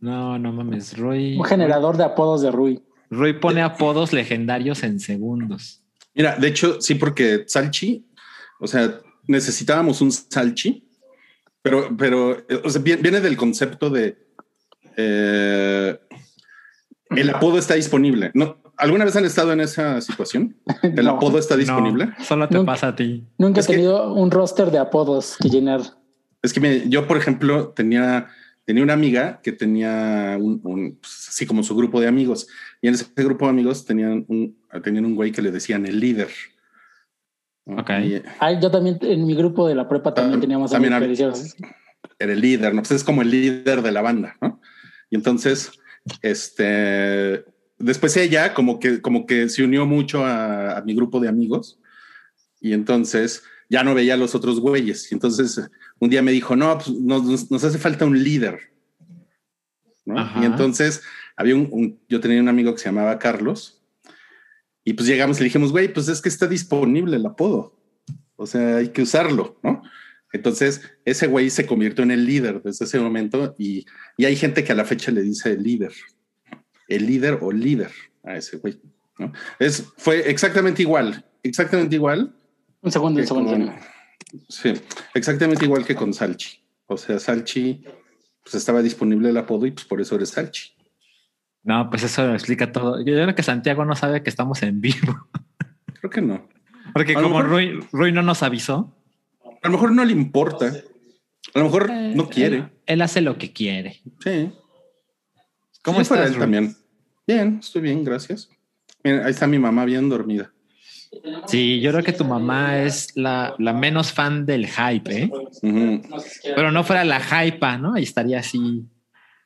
No, no mames, Roy. Un generador de apodos de Rui. Roy pone apodos legendarios en segundos. Mira, de hecho, sí, porque Salchi, o sea, necesitábamos un Salchi, pero, pero, eh, o sea, viene, viene del concepto de eh, el apodo está disponible. ¿No? ¿Alguna vez han estado en esa situación? ¿El No. apodo está disponible? No, solo te Nunca. pasa a ti. Nunca he que- tenido un roster de apodos que llenar. Es que mire, yo, por ejemplo, tenía, tenía una amiga que tenía un, un, pues, así como su grupo de amigos. Y en ese grupo de amigos tenían un, tenían un güey que le decían el líder. ¿no? Ok. Y Ay, yo también en mi grupo de la prepa también Ah, teníamos también amigos que era el líder, ¿no? Pues es como el líder de la banda, ¿no? Y entonces, este, después ella como que, como que se unió mucho a, a mi grupo de amigos y entonces ya no veía a los otros güeyes. Y entonces un día me dijo, no, pues nos, hace falta un líder. ¿no? Y entonces había un, un- yo tenía un amigo que se llamaba Carlos y pues llegamos y le dijimos, güey, pues es que está disponible el apodo. O sea, hay que usarlo, ¿no? Entonces, ese güey se convirtió en el líder desde ese momento y, y hay gente que a la fecha le dice el líder, el líder o líder a ese güey. ¿no? Es, fue exactamente igual, exactamente igual. un segundo, un segundo. con- sí, exactamente igual que con Salchi. O sea, Salchi, pues estaba disponible el apodo y pues por eso eres Salchi. No, pues eso lo explica todo. Yo creo que Santiago no sabe que estamos en vivo. Creo que no. Porque A como mejor- Roy, Roy no nos avisó. A lo mejor no le importa. A lo mejor eh, no quiere. Él, él hace lo que quiere. Sí. ¿Cómo Sí, estás, él también? Bien, estoy bien, gracias. Miren, ahí está mi mamá bien dormida. Sí, yo creo que tu mamá es la, la menos fan del hype, ¿eh? Pero no fuera la hype, ¿no? Y estaría así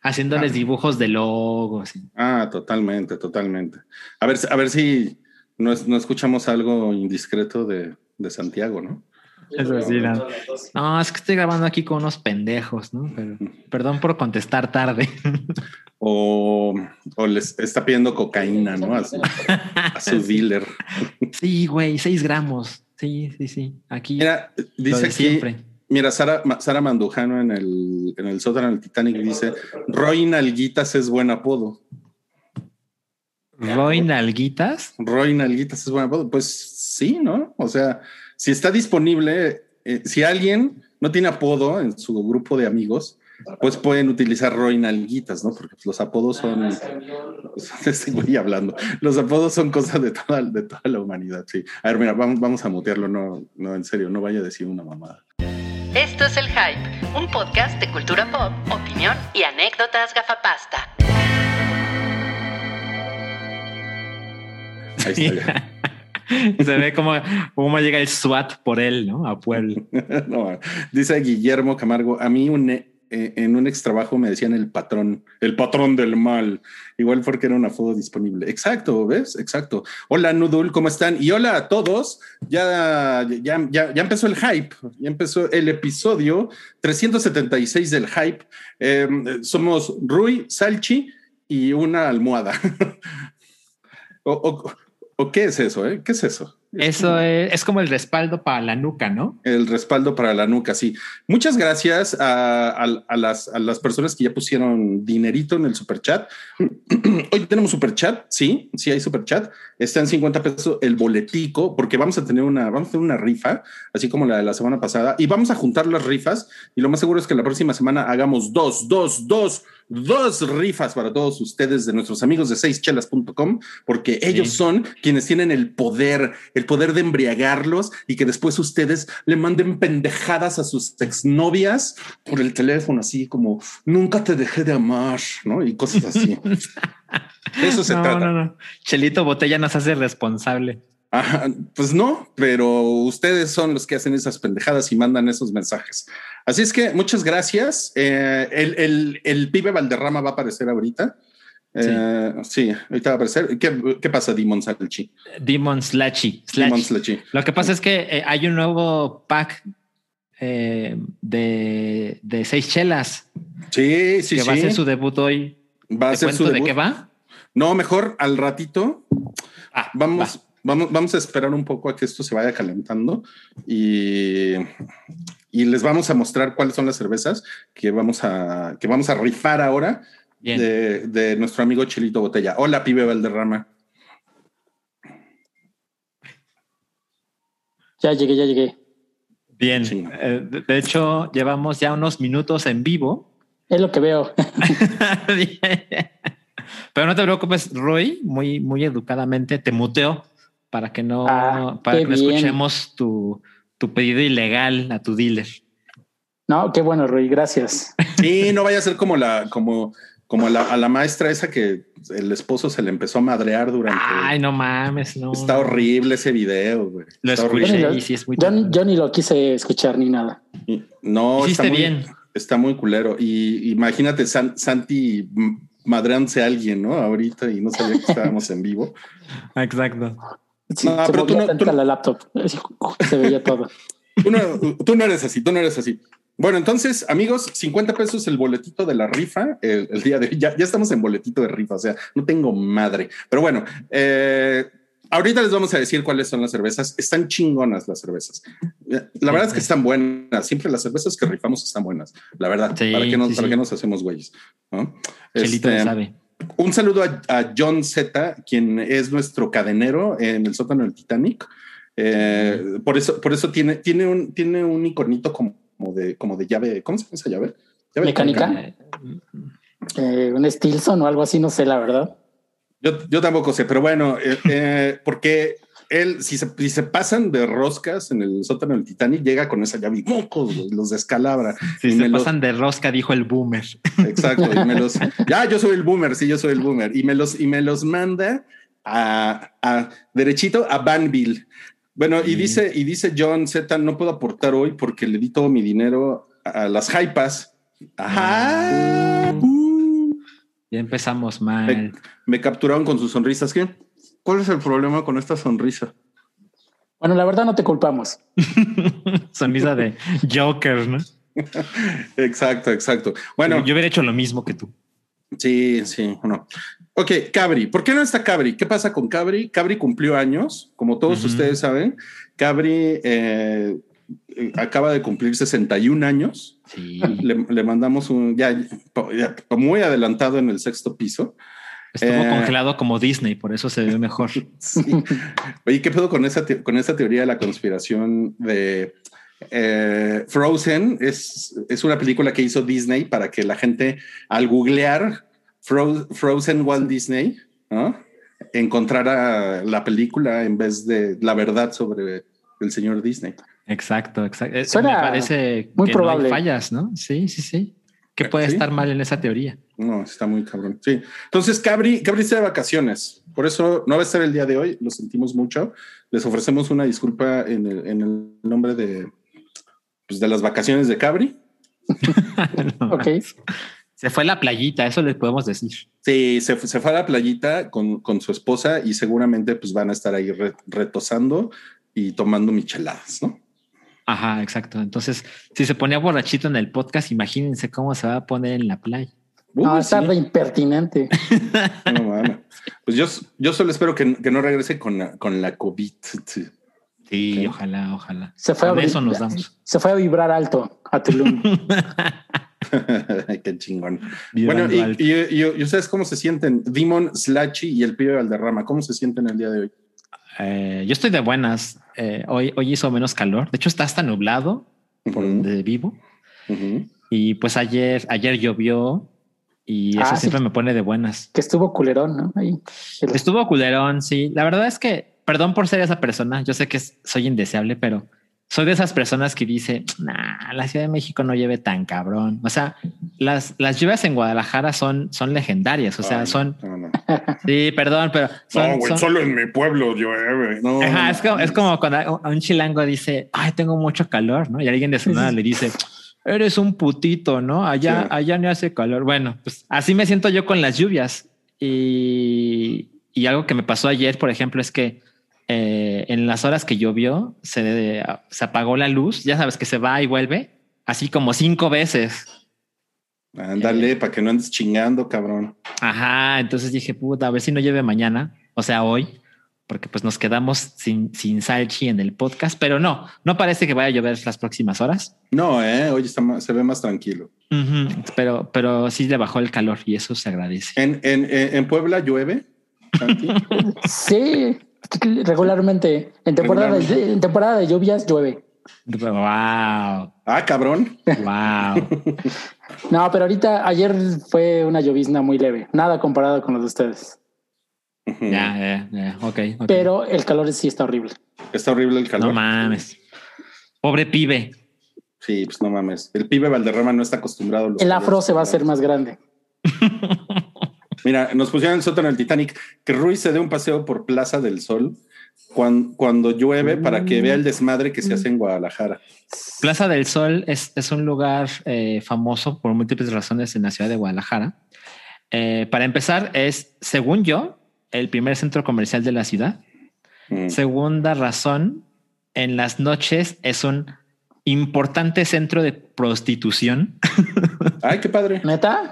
haciéndoles dibujos de logos. Ah, totalmente, totalmente. A ver, a ver si no, es- no escuchamos algo indiscreto de, de Santiago, ¿no? Eso sí, no. No, es que estoy grabando aquí con unos pendejos, ¿no? Pero, perdón por contestar tarde. O, o les está pidiendo cocaína, ¿no? A su, a su dealer. Sí, güey, seis gramos. Sí, sí, sí. Aquí Mira, dice aquí, siempre. mira, Sara, Sara Mandujano en el, en el sótano del Titanic dice, Roy Nalguitas es buen apodo. Roy Nalguitas. Roy Nalguitas es buen apodo. Pues sí, ¿no? O sea, si está disponible, eh, si alguien no tiene apodo en su grupo de amigos, pues pueden utilizar Roy Nalguitas, ¿no? Porque pues, los apodos son, este güey hablando, los apodos son cosas de toda, de toda la humanidad, sí. A ver, mira, vamos, vamos a mutearlo, no, no, en serio, no vaya a decir una mamada. Esto es El Hype, un podcast de cultura pop, opinión y anécdotas gafapasta. Ahí está ya. Se ve como, cómo llega el SWAT por él, ¿no? A Puebla. No, dice Guillermo Camargo, a mí un, eh, en un ex trabajo me decían el patrón, el patrón del mal, igual porque era una foto disponible. Exacto, ¿ves? Exacto. Hola Nudul, ¿cómo están? Y hola a todos. Ya, ya, ya, ya empezó el hype, ya empezó el episodio 376 del hype. Eh, somos Rui, Salchi y una almohada. o- o qué es eso? Eh? ¿Qué es eso? Eso es, es como el respaldo para la nuca, ¿no? El respaldo para la nuca, sí. Muchas gracias a, a- a las, a las personas que ya pusieron dinerito en el superchat. Hoy tenemos superchat, sí, sí hay superchat. Está en 50 pesos el boletico, porque vamos a tener una, vamos a tener una rifa, así como la de la semana pasada, y vamos a juntar las rifas. Y lo más seguro es que la próxima semana hagamos dos, dos, dos, dos rifas para todos ustedes de nuestros amigos de seischelas.com, porque ellos son quienes tienen el poder, el poder de embriagarlos y que después ustedes le manden pendejadas a sus exnovias por el teléfono, así como nunca te dejé de amar, ¿no? Y cosas así. Eso se no, trata. no, no. Chelito Botella nos hace responsable. Ajá, pues no, pero ustedes son los que hacen esas pendejadas y mandan esos mensajes. Así es que muchas gracias. Eh, el, el, el pibe Valderrama va a aparecer ahorita. Eh, sí. ahorita va a aparecer. ¿Qué, qué pasa, Demon Salchi? Demon Slashy. Demon. Slachi. Lo que pasa es que eh, hay un nuevo pack eh, de, de seis chelas Sí, sí, que sí. va a hacer su debut hoy. Va a ¿Te ser cuento su de debut. qué va? No, mejor al ratito. Ah, Vamos, va. Vamos, vamos a esperar un poco a que esto se vaya calentando y, y les vamos a mostrar cuáles son las cervezas que vamos a, que vamos a rifar ahora de, de nuestro amigo Chelito Botella. Hola, pibe Valderrama. Ya llegué, ya llegué. Bien. Sí. Eh, de, de hecho, llevamos ya unos minutos en vivo. Es lo que veo. Pero no te preocupes, Roy, muy, muy educadamente te muteo para que no, Ah, para que no escuchemos tu, tu pedido ilegal a tu dealer. No, qué bueno, Rui, gracias. Sí, no vaya a ser como la, como, como la, a la maestra esa que el esposo se le empezó a madrear durante. Ay, no mames, no. Está horrible ese video, güey. Lo Está escuché horrible. y sí es muy Yo, yo ni lo quise escuchar ni nada. No, Hiciste está muy, bien. Está muy culero. Y imagínate San- Santi madreándose a alguien, ¿no? Ahorita y no sabía que estábamos en vivo. Exacto. Sí, No, se pero tú no- tú la laptop. Se veía todo. Tú no, tú no eres así, tú no eres así. Bueno, entonces, amigos, 50 pesos el boletito de la rifa el, el día de hoy. Ya, ya estamos en boletito de rifa, o sea, no tengo madre. Pero bueno, eh, ahorita les vamos a decir cuáles son las cervezas. Están chingonas las cervezas. La verdad es que están buenas. Siempre las cervezas que rifamos están buenas. La verdad, Sí, ¿para qué nos, sí, para sí. qué nos hacemos güeyes? ¿no? Chelito Este, sabe. Un saludo a, a John Z, quien es nuestro cadenero en el sótano del Titanic. Eh, por eso, por eso tiene, tiene un, tiene un iconito como, de, como de llave. ¿Cómo se llama esa llave? Llave Mecánica. Eh, Eh, un Stilson o algo así, no sé, la verdad. Yo, yo tampoco sé, pero bueno, eh, eh, porque él, si se, si se pasan de roscas en el sótano del Titanic, llega con esa llave y mocos, los descalabra. Si Y se me los- pasan de rosca, dijo el boomer. Exacto. Y me los, ya, yo soy el boomer, sí, yo soy el boomer. Y me los, y me los manda a, a derechito a Banville. Bueno, y Sí. dice, y dice John Z, no puedo aportar hoy porque le di todo mi dinero a las hypas. Ajá. Ah. Uh. Ya empezamos mal. Me capturaron con sus sonrisas. ¿Qué? ¿Cuál es el problema con esta sonrisa? Bueno, la verdad no te culpamos. Sonrisa de Joker, ¿no? Exacto, exacto. Bueno, yo hubiera hecho lo mismo que tú. Sí, sí, no. Ok, Cabri. ¿Por qué no está Cabri? ¿Qué pasa con Cabri? Cabri cumplió años, como todos ustedes saben. Cabri eh, eh, acaba de cumplir 61 años. Sí. Le, le mandamos un ya, ya muy adelantado en el sexto piso. Estuvo Eh. congelado como Disney, por eso se ve mejor. Sí. Oye, ¿qué pedo con esa, con esa teoría de la conspiración de eh, Frozen? Es, es una película que hizo Disney para que la gente al googlear Fro- Frozen Walt Disney, ¿no? encontrara la película en vez de la verdad sobre el señor Disney. Exacto, exacto. Eh, Suena Me parece muy que probable. no hay fallas, ¿no? Sí, sí, sí. ¿Qué Eh, puede sí. estar mal en esa teoría? No, está muy cabrón. Sí. Entonces, Cabri, Cabri está de vacaciones. Por eso no va a estar el día de hoy. Lo sentimos mucho. Les ofrecemos una disculpa en el, en el nombre de, pues, de las vacaciones de Cabri. No Ok. Se fue a la playita, eso les podemos decir. Sí, se, fue- se fue a la playita con, con su esposa y seguramente pues van a estar ahí re- retosando y tomando micheladas, ¿no? Ajá, exacto. Entonces, si se ponía borrachito en el podcast, imagínense cómo se va a poner en la playa. No, Uy, está sí. de impertinente. No. Pues yo, yo solo espero que, que no regrese con la, con la COVID. Sí, ojalá, ojalá. Se fue, a Con vibrar- eso nos damos. se fue a vibrar alto a Tulum. Qué chingón. Vibrando Bueno, y, y- y- y ustedes cómo se sienten? Demon, Slachi y el pibe Valderrama, ¿cómo se sienten el día de hoy? Eh, yo estoy de buenas. Eh, hoy, hoy hizo menos calor. De hecho, está hasta nublado por donde vivo. Y pues ayer, ayer llovió y eso Ah, sí. siempre me pone de buenas. que estuvo culerón, ¿no? Ahí. Estuvo culerón, sí. La verdad es que, perdón por ser esa persona, yo sé que soy indeseable, pero soy de esas personas que dice, nah, la Ciudad de México no lleve tan cabrón. O sea, las, las lluvias en Guadalajara son, son legendarias. O sea, Ay, son, No, no. sí, perdón, pero son, No, güey, son- solo en mi pueblo llueve. No, Ajá, no, es como, es como cuando un chilango dice, ay, tengo mucho calor, ¿no? Y alguien de Sonora le dice, eres un putito, ¿no? Allá, Sí. allá no hace calor. Bueno, pues así me siento yo con las lluvias. Y, y algo que me pasó ayer, por ejemplo, es que eh, en las horas que llovió se, se apagó la luz. Ya sabes que se va y vuelve, así como cinco veces. Ándale, para que no andes chingando, cabrón. Ajá, entonces dije, puta, a ver si no llueve mañana, o sea, hoy, porque pues nos quedamos sin, sin Salchi en el podcast, pero no, no parece que vaya a llover las próximas horas. No, eh, hoy está más- se ve más tranquilo. Pero, pero sí le bajó el calor y eso se agradece. ¿En, en, en en Puebla llueve? Sí, regularmente. En temporada, de, en temporada de lluvias llueve. Wow, ah, cabrón. wow. No, pero ahorita, ayer fue una llovizna muy leve. Nada comparado con los de ustedes. Ya, ya, ya. Ok. Pero el calor sí está horrible. Está horrible el calor. no mames. Pobre pibe. Sí, pues no mames. El pibe Valderrama no está acostumbrado. a los El afro se va a hacer más grande. Mira, nos pusieron el sótano del Titanic. Que Ruiz se dé un paseo por Plaza del Sol cuando, cuando llueve para que vea el desmadre que se hace en Guadalajara. Plaza del Sol es, es un lugar eh, famoso por múltiples razones en la ciudad de Guadalajara. Eh, para empezar, es, según yo, el primer centro comercial de la ciudad. Mm. Segunda razón, en las noches es un importante centro de prostitución. Ay, qué padre. ¿Neta?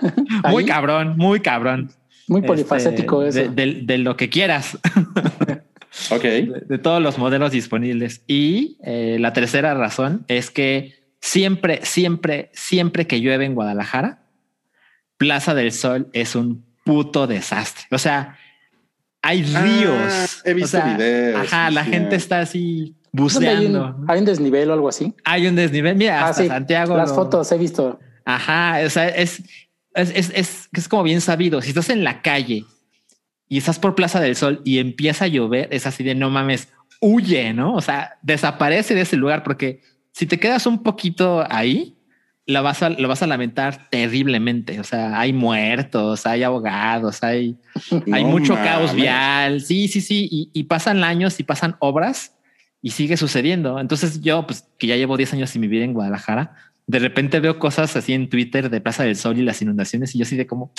Muy cabrón, muy cabrón. Muy polifacético Este, eso. De, de- de lo que quieras, Ok. de, de todos los modelos disponibles. Y eh, la tercera razón es que siempre, siempre, siempre que llueve en Guadalajara, Plaza del Sol es un puto desastre. O sea, hay Ah, ríos. he visto O sea, videos, Ajá, sí, la sí. gente está así ¿Dónde hay, buceando. un, hay un desnivel o algo así? Hay un desnivel. Mira, Ah, hasta sí. Santiago. Las lo- fotos he visto. Ajá, o sea, es, es, es, es, es como bien sabido. Si estás en la calle y estás por Plaza del Sol y empieza a llover, es así de no mames, huye, ¿no? O sea, desaparece de ese lugar porque si te quedas un poquito ahí, la vas a, lo vas a lamentar terriblemente. O sea, hay muertos, hay ahogados, hay, hay No mucho mames. caos vial. Sí, sí, sí. Y, y pasan años y pasan obras y sigue sucediendo. Entonces yo, pues que ya llevo 10 años sin vivir en Guadalajara, de repente veo cosas así en Twitter de Plaza del Sol y las inundaciones y yo así de como,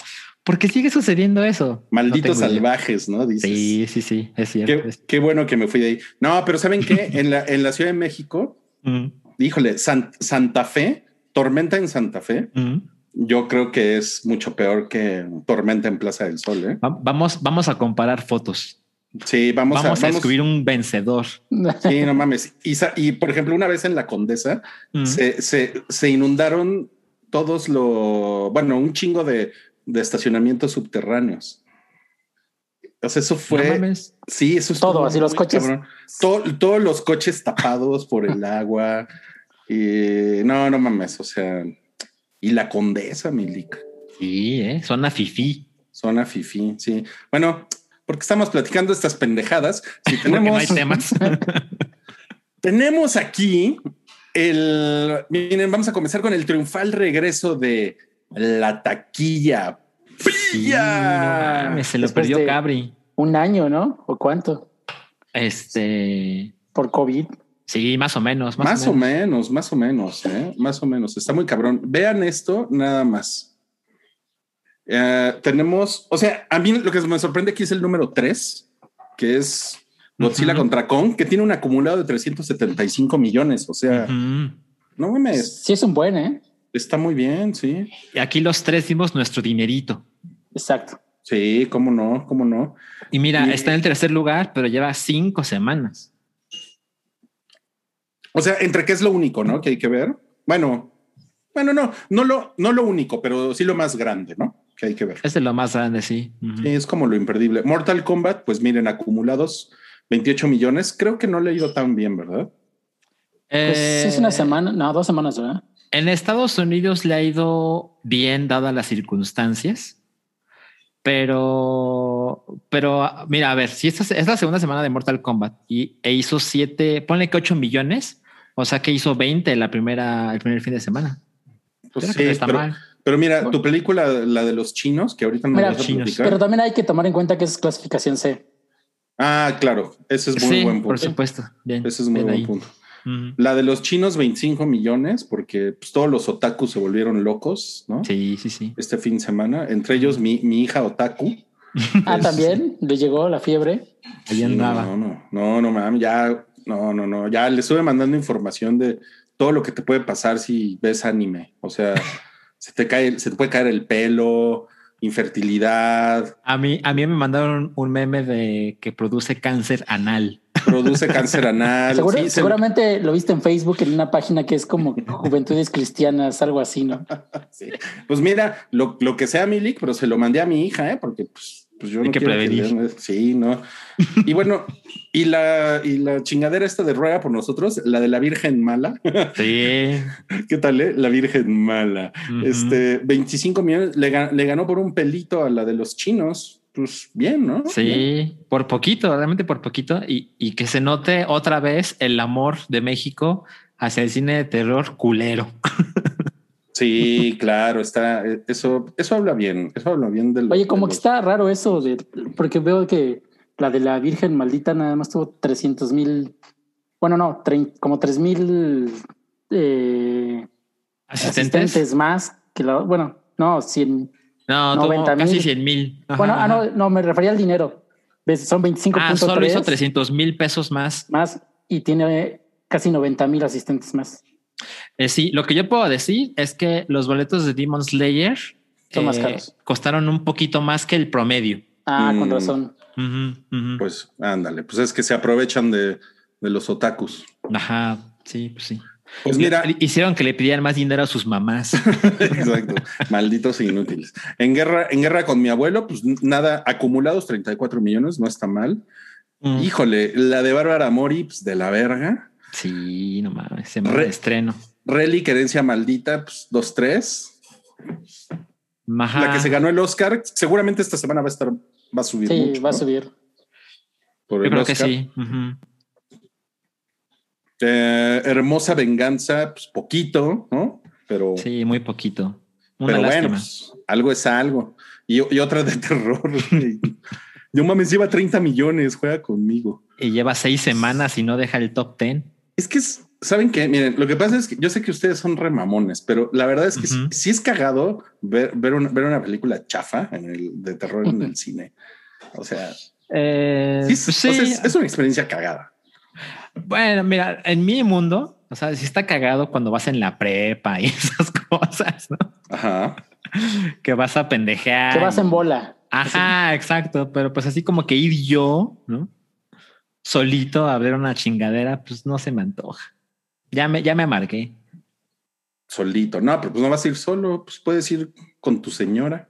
¿por qué sigue sucediendo eso? Malditos No tengo idea. salvajes, ¿no? Dices. Sí, sí, sí, es cierto. Qué, bueno que me fui de ahí. No, pero ¿saben qué? En la, en la Ciudad de México, Mm, híjole, San- Santa Fe, tormenta en Santa Fe, mm. yo creo que es mucho peor que tormenta en Plaza del Sol. ¿eh? Va- Vamos, vamos a comparar fotos. Sí, vamos, Vamos, a, a vamos- descubrir un vencedor. Sí, no mames. Y, por ejemplo, una vez en la Condesa Mm. se, se, se inundaron todos los, bueno, un chingo de, de estacionamientos subterráneos. O sea, eso No fue, mames. sí, eso es Todo, así los coches. todos los coches tapados por el agua. Y no, no mames. O sea, y la Condesa, Milik, Sí, ¿eh? Zona fifí. zona fifi. Sí, bueno, porque estamos platicando estas pendejadas. Si Porque no tenemos, hay temas. Tenemos aquí el. Miren, vamos a comenzar con el triunfal regreso de la taquilla. Sí, ¡Pilla! no mames, se lo Después perdió Cabri. Un año, ¿no? ¿O cuánto? Este, Por COVID. sí, más o menos. Más, Más, o, menos. más o menos, ¿eh? más o menos. Está muy cabrón. Vean esto nada más. Eh, tenemos, o sea, a mí lo que me sorprende aquí es el número 3, que es Godzilla Ujú. contra Kong, que tiene un acumulado de 375 millones. O sea, no mames, Sí, es un buen, ¿eh? está muy bien, sí. Y aquí los tres dimos nuestro dinerito. Exacto. Sí, cómo no, cómo no. Y mira, Y- está en el tercer lugar, pero lleva cinco semanas. O sea, entre qué es lo único, ¿no? Que hay que ver. Bueno, bueno, no, no lo, no lo único, pero sí lo más grande, ¿no? Que hay que ver. Es de lo más grande, sí. Sí, es como lo imperdible. Mortal Kombat, pues miren, acumulados 28 millones. Creo que no le ha ido tan bien, ¿verdad? Pues Eh, es una semana, no, dos semanas, ¿verdad? En Estados Unidos le ha ido bien dadas las circunstancias, pero, pero mira, a ver, si esta es- es la segunda semana de Mortal Kombat y e hizo siete, ponle que ocho millones, o sea que hizo 20 la primera, el primer fin de semana. Pues Creo sí, que no está pero, mal. Pero mira, tu película, la de los chinos, que ahorita no Mira, vas a platicar. Pero también hay que tomar en cuenta que es clasificación C. Ah, claro, ese es muy sí, buen por punto. supuesto. Bien, Ese es muy bien buen ahí. punto. La de los chinos, 25 millones, porque pues, todos los otakus se volvieron locos, ¿no? Sí, sí, sí. Este fin de semana, entre ellos mi, mi hija otaku. Ah, Es- también le llegó la fiebre. Ahí Sí, andaba. No, no, no, no, mames, ya, no, no, no, ya le estuve mandando información de todo lo que te puede pasar si ves anime. O sea, se te cae, se te puede caer el pelo, infertilidad, A mí, a mí me mandaron un meme de que produce cáncer anal. produce cáncer anal. Seguro- Sí, se- seguramente lo viste en Facebook en una página que es como Juventudes Cristianas, algo así, ¿no? sí. Pues mira, lo, lo que sea Milik, pero se lo mandé a mi hija, ¿eh? porque pues, pues yo Hay no que quiero prevenir. le- Sí, no. Y bueno, y la, y la chingadera esta de rueda por nosotros, la de la Virgen Mala. Sí. ¿Qué tal, eh? La Virgen Mala. Este, 25 millones, le, ga- le ganó por un pelito a la de los chinos. Pues bien, ¿no? Bien. Sí, por poquito, realmente por poquito. Y, y que se note otra vez el amor de México hacia el cine de terror culero. Sí, claro, está, eh, eso, eso habla bien, eso habla bien del. Oye, como de que los- está raro eso, de, porque veo que la de la Virgen Maldita nada más tuvo 300 mil, bueno, no, trein- como 3 mil eh, Asistentes. asistentes más que la, bueno, no, 100. No, tuvo 90,000. casi 100 mil. Bueno, ah, no, no, me refería al dinero. ¿Ves? Son 25.3 Ah, solo hizo 300 mil pesos más. más y tiene casi 90 mil asistentes más. Eh, sí, lo que yo puedo decir es que los boletos de Demon Slayer Son más eh, caros. costaron un poquito más que el promedio. Ah, con Mm. razón. Pues ándale, pues es que se aprovechan de, de los otakus. Ajá, sí, pues sí. Pues mira, Hicieron que le pidieran más dinero a sus mamás. exacto, malditos e inútiles. En guerra, en guerra con mi abuelo, pues nada, acumulados 34 millones, no está mal. Mm. Híjole, la de Bárbara Mori, pues de la verga. Sí, no mames, semana Re- de estreno. Relic, herencia maldita, pues 2-3. Ajá. La que se ganó el Oscar, seguramente esta semana va a estar, va a subir Sí, mucho. va a subir. Por Yo el creo que sí. Eh, hermosa venganza, pues poquito, ¿no? Pero, Sí, muy poquito. Una pero lástima. bueno, pues, algo es algo. Y, y otra de terror. Yo mames, lleva 30 millones, juega conmigo. Y lleva seis semanas y no deja el top 10. Es que es, saben que, miren, lo que pasa es que yo sé que ustedes son remamones, pero la verdad es que sí- Ujú. sí, es cagado ver, ver, una, ver una película chafa en el, de terror en el cine. O sea, Eh, sí, es, pues sí. o sea, es- es una experiencia cagada. Bueno, mira, en mi mundo, o sea, sí está cagado cuando vas en la prepa y esas cosas, ¿no? Ajá. Que vas a pendejear. Que vas en bola. Ajá, exacto. Pero pues así como que ir yo, ¿no? Solito a ver una chingadera, pues no se me antoja. Ya me, ya me amargué. Solito. No, pero pues no vas a ir solo, pues puedes ir con tu señora.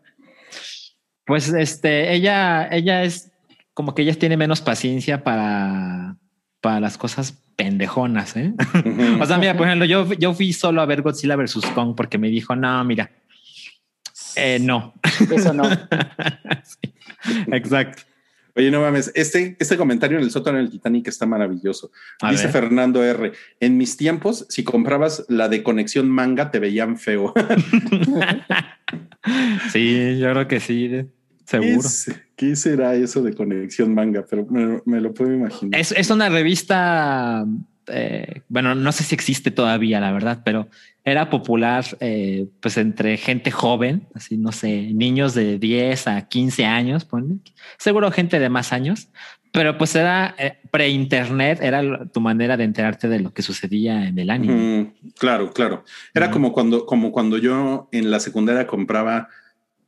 Pues este, ella, ella es como que ella tiene menos paciencia para, para las cosas pendejonas, ¿eh? O sea, mira, por ejemplo, yo, yo fui solo a ver Godzilla versus Kong porque me dijo, no, mira, eh, no. Eso no. Sí, exacto. Oye, no mames, este, este comentario en el sótano del Titanic está maravilloso. A Dice ver. Fernando R. En mis tiempos, si comprabas la de conexión manga, te veían feo. Sí, yo creo que sí, ¿Qué, seguro. es- qué será eso de conexión manga? Pero me, me lo puedo imaginar. Es, es una revista, eh, bueno, no sé si existe todavía, la verdad, pero era popular pues pues entre gente joven, así no sé, niños de 10 a 15 años, ponle. seguro gente de más años, pero pues era eh, pre-internet, era tu manera de enterarte de lo que sucedía en el anime. Claro, claro. Era como cuando, como cuando yo en la secundaria compraba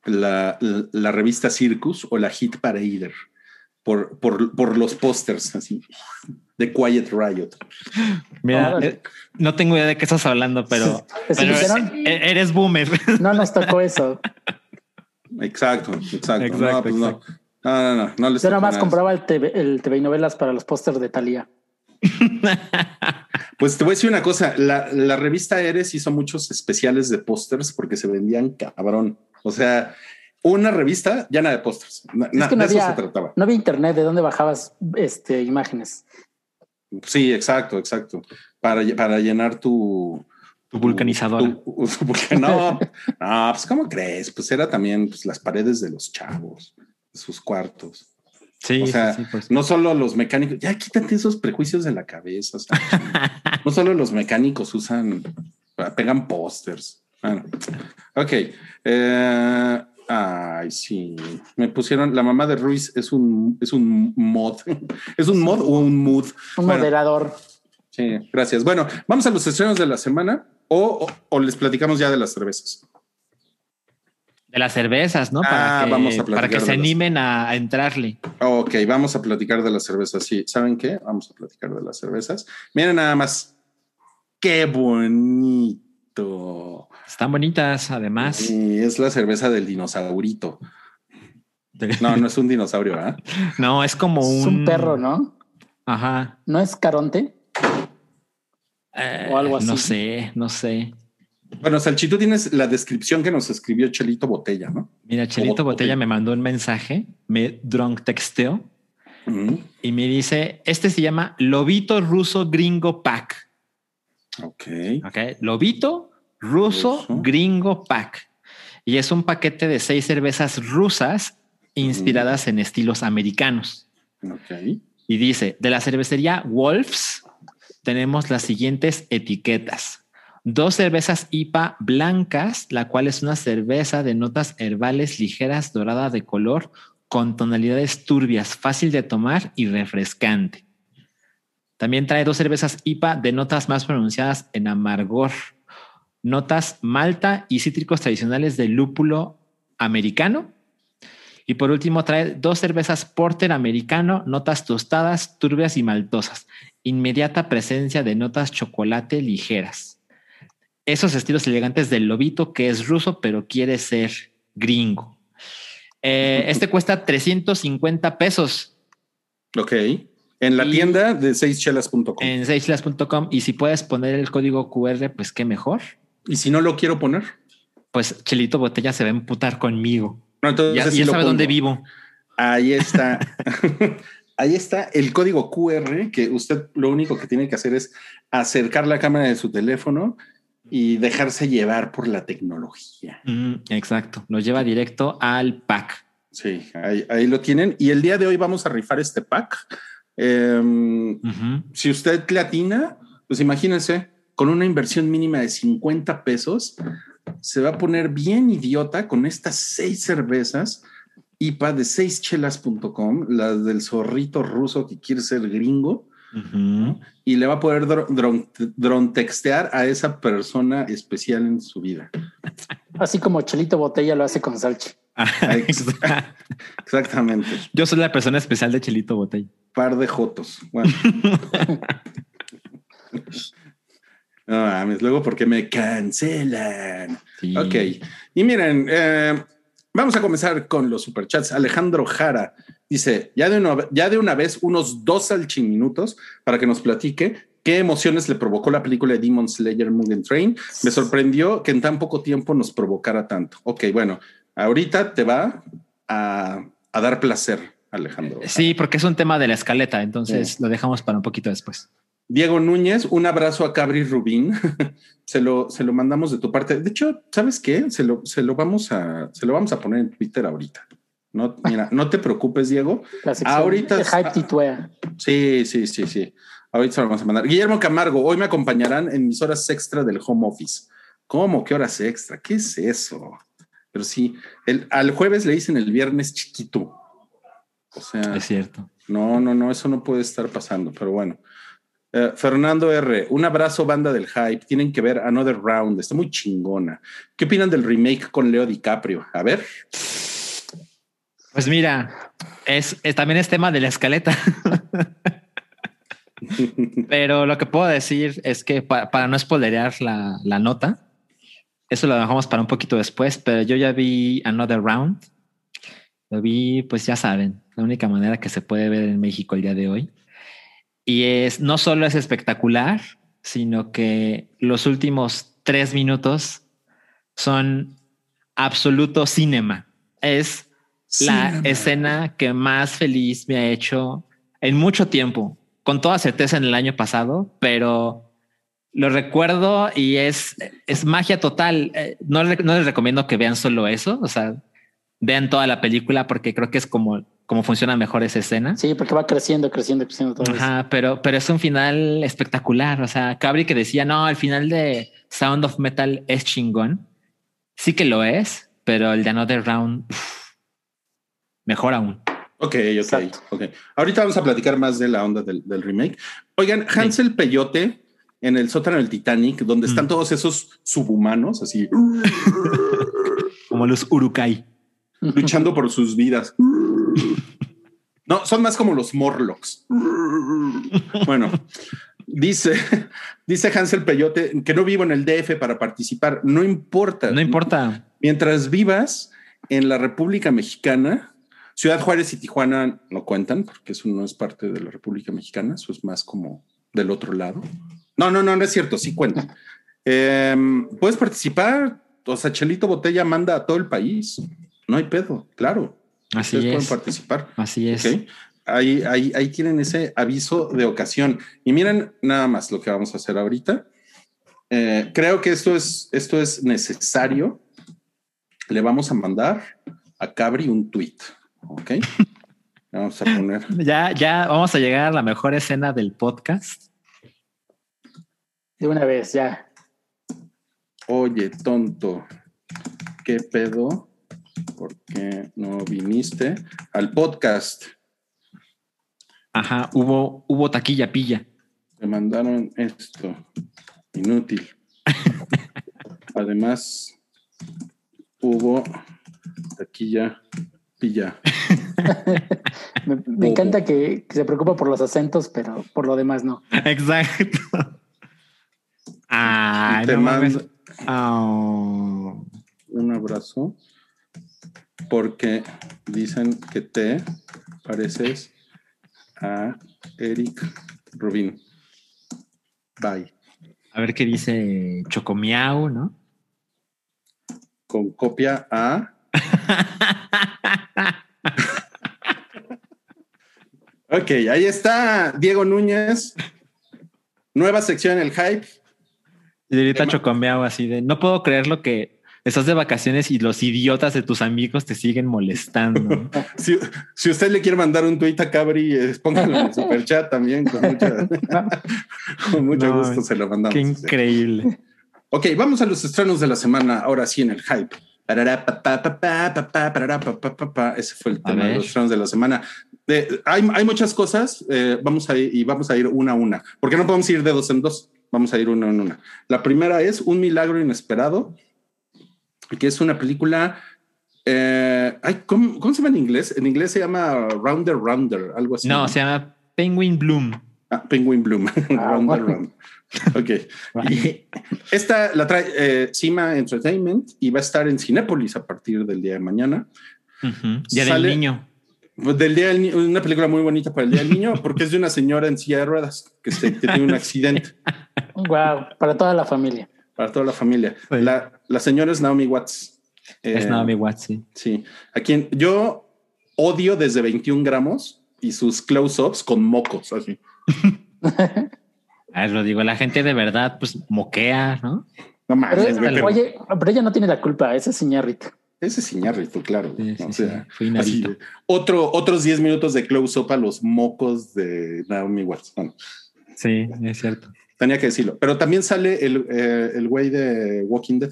la, la, la revista Circus o la Hit Parader por, por, por los pósters así de Quiet Riot. Mira, Órale. eh, no tengo idea de qué estás hablando, pero, e- eres boomer. No nos tocó eso. Exacto, exacto. Exacto, no, pues no. exacto. No, no, no, no les Yo nada. compraba el TV, el TV y novelas para los pósters de Talía. Pues te voy a decir una cosa, la, la revista Eres hizo muchos especiales de pósters porque se vendían cabrón. O sea, una revista llena de pósters. Es que no de eso se trataba. no había internet de dónde bajabas este, imágenes. Sí, exacto, exacto. Para, para llenar tu... Tu vulcanizadora. tu- tu vulca- no, no, pues ¿cómo crees? Pues era también pues, las paredes de los chavos, sus cuartos. Sí, O sea, sí, sí, pues. No solo los mecánicos, ya quítate esos prejuicios de la cabeza. o sea, no solo los mecánicos usan, pegan pósters. Bueno, ok. Eh, ay, sí. Me pusieron, la mamá de Ruiz es un, es un mod. ¿Es un mod o un mood? Un Bueno, moderador. Sí, gracias. Bueno, vamos a los estrenos de la semana o, o- o les platicamos ya de las cervezas. De las cervezas, ¿no? Ah, para que, vamos a platicar para que se animen a, a entrarle. Ok, vamos a platicar de las cervezas. Sí, ¿saben qué? Vamos a platicar de las cervezas. Miren nada más. Qué bonito. Están bonitas, además. Y es la cerveza del dinosaurito. No, no es un dinosaurio, ¿ah? No, es como un, Es un perro, ¿no? Ajá. ¿No es Caronte? Eh, O algo así. No sé, no sé. Bueno, Salchi, tú tienes la descripción que nos escribió Chelito Botella, ¿no? Mira, Chelito Botella me mandó un mensaje, me drunk texteó Ujú. y me dice, este se llama Lobito Ruso Gringo Pack. Ok. Ok, Lobito Ruso Ruso. Gringo Pack. Y es un paquete de seis cervezas rusas inspiradas en estilos americanos. Ok. Y dice, de la cervecería Wolfs tenemos las siguientes etiquetas. Dos cervezas IPA blancas, la cual es una cerveza de notas herbales ligeras, dorada de color, con tonalidades turbias, fácil de tomar y refrescante. También trae dos cervezas IPA de notas más pronunciadas en amargor, notas malta y cítricos tradicionales del lúpulo americano. Y por último trae dos cervezas porter americano, notas tostadas, turbias y maltosas. Inmediata presencia de notas chocolate ligeras. Esos estilos elegantes del lobito que es ruso pero quiere ser gringo. Eh, este cuesta 350 pesos Ok. En la Y- tienda de seischelas.com. en seislas.com y si puedes poner el código QR, pues qué mejor. Y si no lo quiero poner, Pues Chelito Botella se va a emputar conmigo. no, entonces Ya, sí ya sabe pongo. dónde vivo. Ahí está. Ahí está el código QR que usted lo único que tiene que hacer es acercar la cámara de su teléfono y dejarse llevar por la tecnología. Mm, exacto. Lo lleva directo al pack. Sí, ahí, ahí lo tienen. Y el día de hoy vamos a rifar este pack. Em, si usted le atina, pues imagínense, con una inversión mínima de 50 pesos, se va a poner bien idiota con estas seis cervezas IPA de seischelas.com, las del zorrito ruso que quiere ser gringo, y le va a poder dron, dron- dron textear a esa persona especial en su vida. Así como Chelito Botella lo hace con Salchi. Exacto. Exactamente. Yo soy la persona especial de Chelito Botella. Par de jotos. Bueno. No mames, luego porque me cancelan. Sí. Ok. Y miren, eh, vamos a comenzar con los superchats. Alejandro Jara dice: ya de, una, ya de una vez, unos dos minutos para que nos platique qué emociones le provocó la película de Demon Slayer Mugen Train. Me sorprendió que en tan poco tiempo nos provocara tanto. Ok, bueno, ahorita te va a, a dar placer, Alejandro. Sí, porque es un tema de la escaleta, entonces lo dejamos para un poquito después. Diego Núñez, un abrazo a Cabri Rubín. se lo, se lo mandamos de tu parte. De hecho, ¿sabes qué? Se lo, se lo vamos a, se lo vamos a poner en Twitter ahorita. No, mira, no te preocupes, Diego. La sección Ahorita Hype. Sí, sí, sí, sí. Ahorita se lo vamos a mandar. Guillermo Camargo, hoy me acompañarán en mis horas extra del home office. ¿Cómo? ¿Qué horas extra? ¿Qué es eso? Pero sí, el, al jueves le dicen el viernes chiquito. O sea, Es cierto. no, no, no, eso no puede estar pasando, pero bueno. Eh, Fernando R, un abrazo banda del hype. Tienen que ver Another Round, está muy chingona. ¿Qué opinan del remake con Leo DiCaprio? A ver, Pues mira, es, es- también es tema de la escaleta. Pero lo que puedo decir es que pa- para no spoilerear la, la nota, eso lo dejamos para un poquito después, pero yo ya vi Another Round. Lo vi, pues ya saben, la única manera que se puede ver en México el día de hoy. Y es no solo es espectacular, sino que los últimos tres minutos son absoluto cinema. Es la Cinema. escena que más feliz me ha hecho en mucho tiempo, con toda certeza en el año pasado, pero lo recuerdo y es, es magia total. Eh, No, no les recomiendo que vean solo eso, o sea, vean toda la película porque creo que es como, como funciona mejor esa escena. Sí, porque va creciendo, creciendo, creciendo todo eso. Ajá, pero, pero es un final espectacular. O sea, Cabri que decía, no, el final de Sound of Metal es chingón. Sí que lo es, pero el de Another Round, uf, mejor aún. Ok, ok, Exacto. ok. Ahorita vamos a platicar más de la onda del, del remake. Oigan, Hansel Peyote en el sótano del Titanic, donde están Mm. todos esos subhumanos, así. Como los Urukai. luchando por sus vidas. No, son más como los Morlocks. Bueno, dice, dice Hansel Peyote que no vivo en el DF para participar. No importa. No importa. Mientras vivas en la República Mexicana, Ciudad Juárez y Tijuana no cuentan porque eso no es parte de la República Mexicana. Eso es más como del otro lado. No, no, no, no es cierto. Sí cuentan. Em, puedes participar. O sea, Chelito Botella manda a todo el país. No hay pedo, claro. Así Ustedes es. pueden participar. Así es. Ok. Ahí, ahí, ahí tienen ese aviso de ocasión. Y miren nada más lo que vamos a hacer ahorita. Eh, creo que esto es, esto es necesario. Le vamos a mandar a Cabri un tweet. Ok. Vamos a poner. Ya, ya vamos a llegar a la mejor escena del podcast. De una vez, ya. Oye, tonto, ¿qué pedo? ¿Por qué no viniste al podcast? Ajá, hubo, hubo taquilla pilla. Me mandaron esto. Inútil. Además, hubo taquilla pilla. Me, encanta que, que se preocupa por los acentos, pero por lo demás no. Exacto. Ay, Te no mando Oh. un abrazo porque dicen que te pareces a Eric Rubin. Bye. A ver qué dice Chocomiau, ¿no? Con copia a. ok, ahí está Diego Núñez. Nueva sección en el hype. Y ahorita Chocomiau así de, no puedo creer lo que estás de vacaciones y los idiotas de tus amigos te siguen molestando. Si, si usted le quiere mandar un tuit a Cabri, póngalo en el super chat también. Con, mucha- con mucho No, gusto se lo mandamos. Qué increíble. Ok, vamos a los estrenos de la semana, ahora sí en el hype. Ese fue el tema de los estrenos de la semana. Hay, hay muchas cosas, eh, vamos a ir y vamos a ir una a una, porque no podemos ir de dos en dos, vamos a ir una en una. La primera es Un Milagro Inesperado, que es una película. eh, ay, ¿cómo, cómo se llama en inglés? En inglés se llama Rounder Rounder, algo así. No, se llama Penguin Bloom. Ah, Penguin Bloom. Rounder bueno. Rounder. Ok. Y esta la trae eh, Cima Entertainment y va a estar en Cinépolis a partir del día de mañana. Ujú. Día Sale- del niño. Del día del una película muy bonita para el Día del Niño, porque es de una señora en silla de ruedas que, se- que tiene un accidente Wow, para toda la familia. para toda la familia. Sí. La, la señora es Naomi Watts. Es Eh, Naomi Watts, sí. Sí, a quien yo odio desde 21 gramos y sus close-ups con mocos, así. A ver, lo digo, la gente de verdad, pues moquea, ¿no? No Pero, mames, güey, pero oye, pero ella no tiene la culpa, ese es Iñárritu. ese es Iñárritu, claro. Sí, sí, o sí, sea, fue así, otro, otros 10 minutos de close-up a los mocos de Naomi Watts. Bueno, Sí, es cierto. Tenía que decirlo. Pero también sale el eh, el güey de Walking Dead.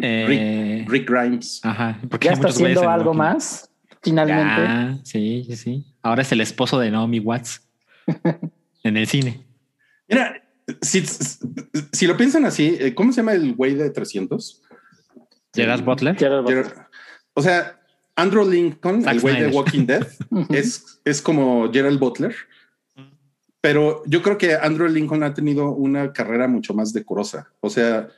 Eh, Rick, Rick Grimes. Ajá. porque Ya está haciendo en algo Walking más, finalmente. Ya, sí, sí, sí. Ahora es el esposo de Naomi Watts en el cine. Mira, si, si lo piensan así, eh, ¿cómo se llama el güey de 300? Gerard Butler. Gerard Butler. Gerard- o sea, Andrew Lincoln, Zack el güey de. Walking Dead, es, es como Gerald Butler. Pero yo creo que Andrew Lincoln ha tenido una carrera mucho más decorosa. O sea,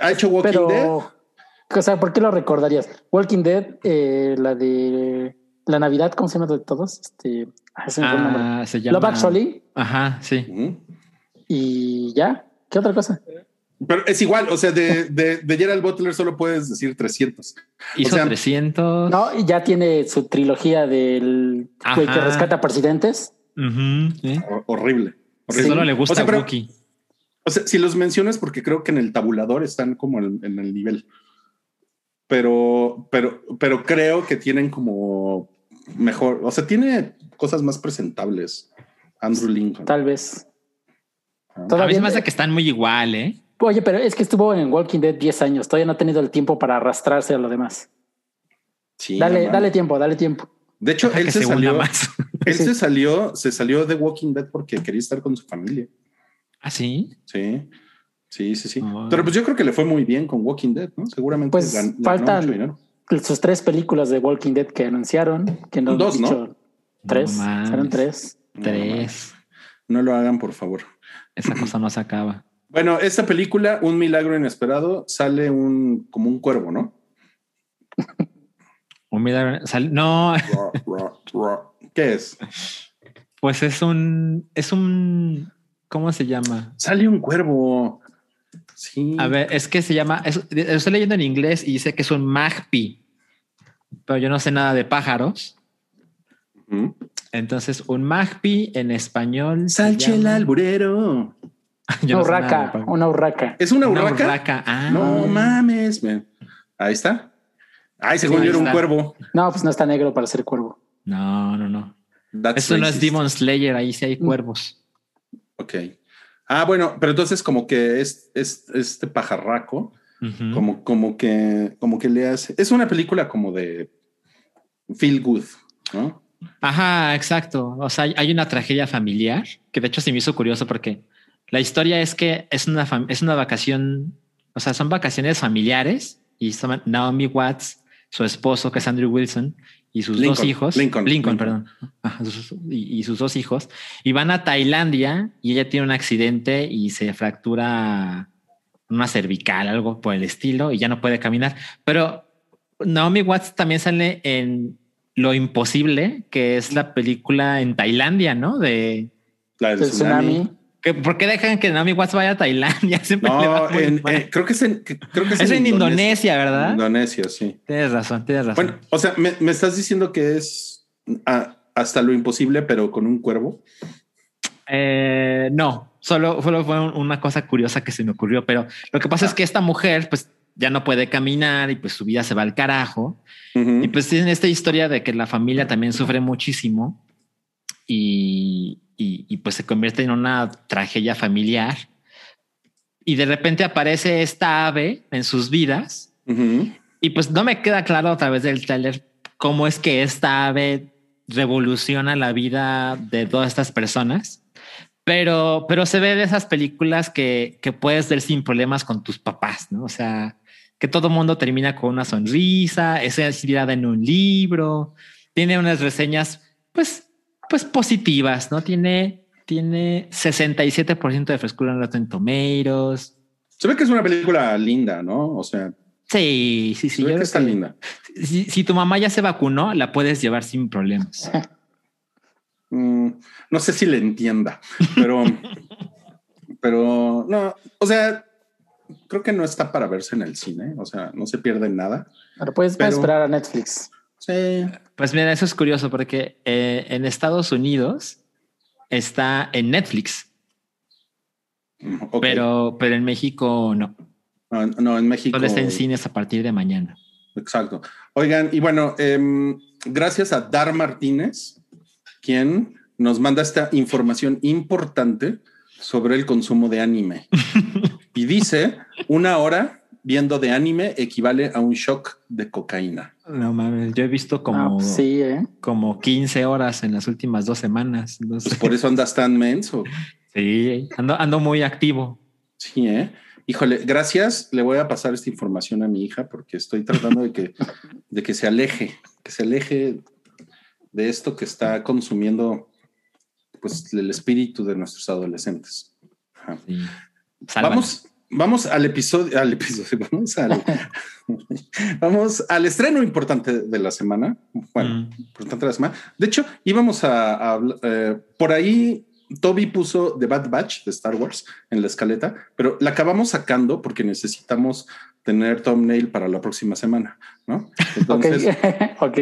ha hecho Walking Pero, Dead. o sea, ¿por qué lo recordarías? Walking Dead, eh, la de la Navidad, ¿cómo se llama de todos? Este, ah, se llama. Love Actually Ajá, sí. Y ya. ¿Qué otra cosa? Pero es igual, o sea, de, de, de Gerald Butler solo puedes decir 300. Hizo sea, 300. No, y ya tiene su trilogía del güey que rescata presidentes. Sí. Horrible. Que horrible. Solo le gusta O sea, pero-. O sea, si los mencionas porque creo que en el tabulador están como en, en el nivel. Pero, pero, pero creo que tienen como mejor, o sea, tiene cosas más presentables. Andrew Lincoln. Tal vez. Ah. A mí Todavía me hace que están muy igual, ¿eh? Oye, pero es que estuvo en Walking Dead 10 años. Todavía no ha tenido el tiempo para arrastrarse a lo demás. Sí, dale, no dale tiempo, dale tiempo. De hecho, Deja él se, salió, más. él se salió, se salió de Walking Dead porque quería estar con su familia. ¿Ah, sí? Sí. Sí, sí, sí. Pero pues yo creo que le fue muy bien con Walking Dead, ¿no? Seguramente Pues gan- ganó faltan- mucho dinero. Sus tres películas de Walking Dead que anunciaron, que no han Dos, ¿no? tres, No fueron tres. Tres. No lo hagan, por favor. Esa cosa no se acaba. Bueno, esta película, Un Milagro Inesperado, sale un como un cuervo, ¿no? Un milagro- sal- No. ¿Qué es? pues es un, es un, ¿cómo se llama? Sale un cuervo. Sí. A ver, es que se llama, es- estoy leyendo en inglés y dice que es un magpie, pero yo no sé nada de pájaros. Entonces, un magpie en español. Salche el llama- alburero. Yo Una no urraca, una urraca. ¿Es una Una urraca? urraca. Ah, No mames, man. Ahí está. Ay, según Sí, yo era un cuervo. No, pues no está negro para ser cuervo. no, no, no. That's Eso no es. Demon Slayer, ahí sí hay Mm. cuervos. Ok. Ah, bueno, pero entonces como que es, es este pajarraco, como, como que, como que le hace. Es una película como de feel good, ¿no? Ajá, exacto. O sea, hay- una tragedia familiar que de hecho se me hizo curioso porque la historia es que es una, es una vacación, o sea, son vacaciones familiares y son Naomi Watts, su esposo que es Andrew Wilson y sus dos Lincoln, hijos, Lincoln, Lincoln. perdón, Ajá, sus- y, y sus dos hijos y van a Tailandia y ella tiene un accidente y se fractura una cervical, algo por el estilo y ya no puede caminar. Pero Naomi Watts también sale en Lo Imposible, que es la película en Tailandia, ¿no? De La del El tsunami. ¿Por qué dejan que Naomi Watts vaya a Tailandia? Siempre No, en- eh, creo que es en, que- creo que es es en Indonesia, ¿verdad? Indonesia, sí. Tienes razón, tienes razón. Bueno, o sea, me, me estás diciendo que es ah, hasta lo imposible, pero con un cuervo. Eh, no, solo, solo fue un- una cosa curiosa que se me ocurrió, pero lo que pasa es que esta mujer, pues ya no puede caminar y pues su vida se va al carajo. Ujú. Y pues tienen esta historia de que la familia también sufre muchísimo y, y- y, pues se convierte en una tragedia familiar. Y de repente aparece esta ave en sus vidas y pues no me queda claro a través del trailer cómo es que esta ave revoluciona la vida de todas estas personas. Pero, pero se ve de esas películas que, que puedes ver sin problemas con tus papás, ¿no? O sea, que todo mundo termina con una sonrisa, es inspirada en un libro, tiene unas reseñas, pues, pues positivas, ¿no? Tiene, tiene 67% de frescura en Rotten Tomatoes. Se ve que es una película linda, ¿no? O sea, Sí, sí, se sí. ve yo que está que- linda. si, si tu mamá ya se vacunó, la puedes llevar sin problemas. Mm, no sé si le entienda, pero, pero no, o sea, creo que no está para verse en el cine. O sea, no se pierde nada. Pero puedes, puedes Pero- esperar a Netflix. Sí. Pues mira, eso es curioso porque eh, en Estados Unidos está en Netflix, pero, pero en México no. no, no, en México. Solo está en cines a partir de mañana. Exacto. Oigan, y bueno, em, gracias a Dar Martínez, quien nos manda esta información importante sobre el consumo de anime. y dice, una hora viendo de anime equivale a un shock de cocaína. No mames, yo he visto como, Ah, pues sí, ¿eh? como 15 horas en las últimas dos semanas. Pues por eso andas tan menso. sí, ando, ando muy activo. Sí, ¿eh? Híjole, gracias. Le voy a pasar esta información a mi hija porque estoy tratando de que, de que se aleje, que se aleje de esto que está consumiendo pues el espíritu de nuestros adolescentes. Ajá. Sí. Sálvanos. Vamos, vamos al episodio, al episodio, vamos al, vamos al estreno importante de la semana. Bueno, Mm. importante de la semana. De hecho, íbamos a, a eh, por ahí. Toby puso The Bad Batch de Star Wars en la escaleta, pero la acabamos sacando porque necesitamos tener thumbnail para la próxima semana, ¿no? Ok, Entonces,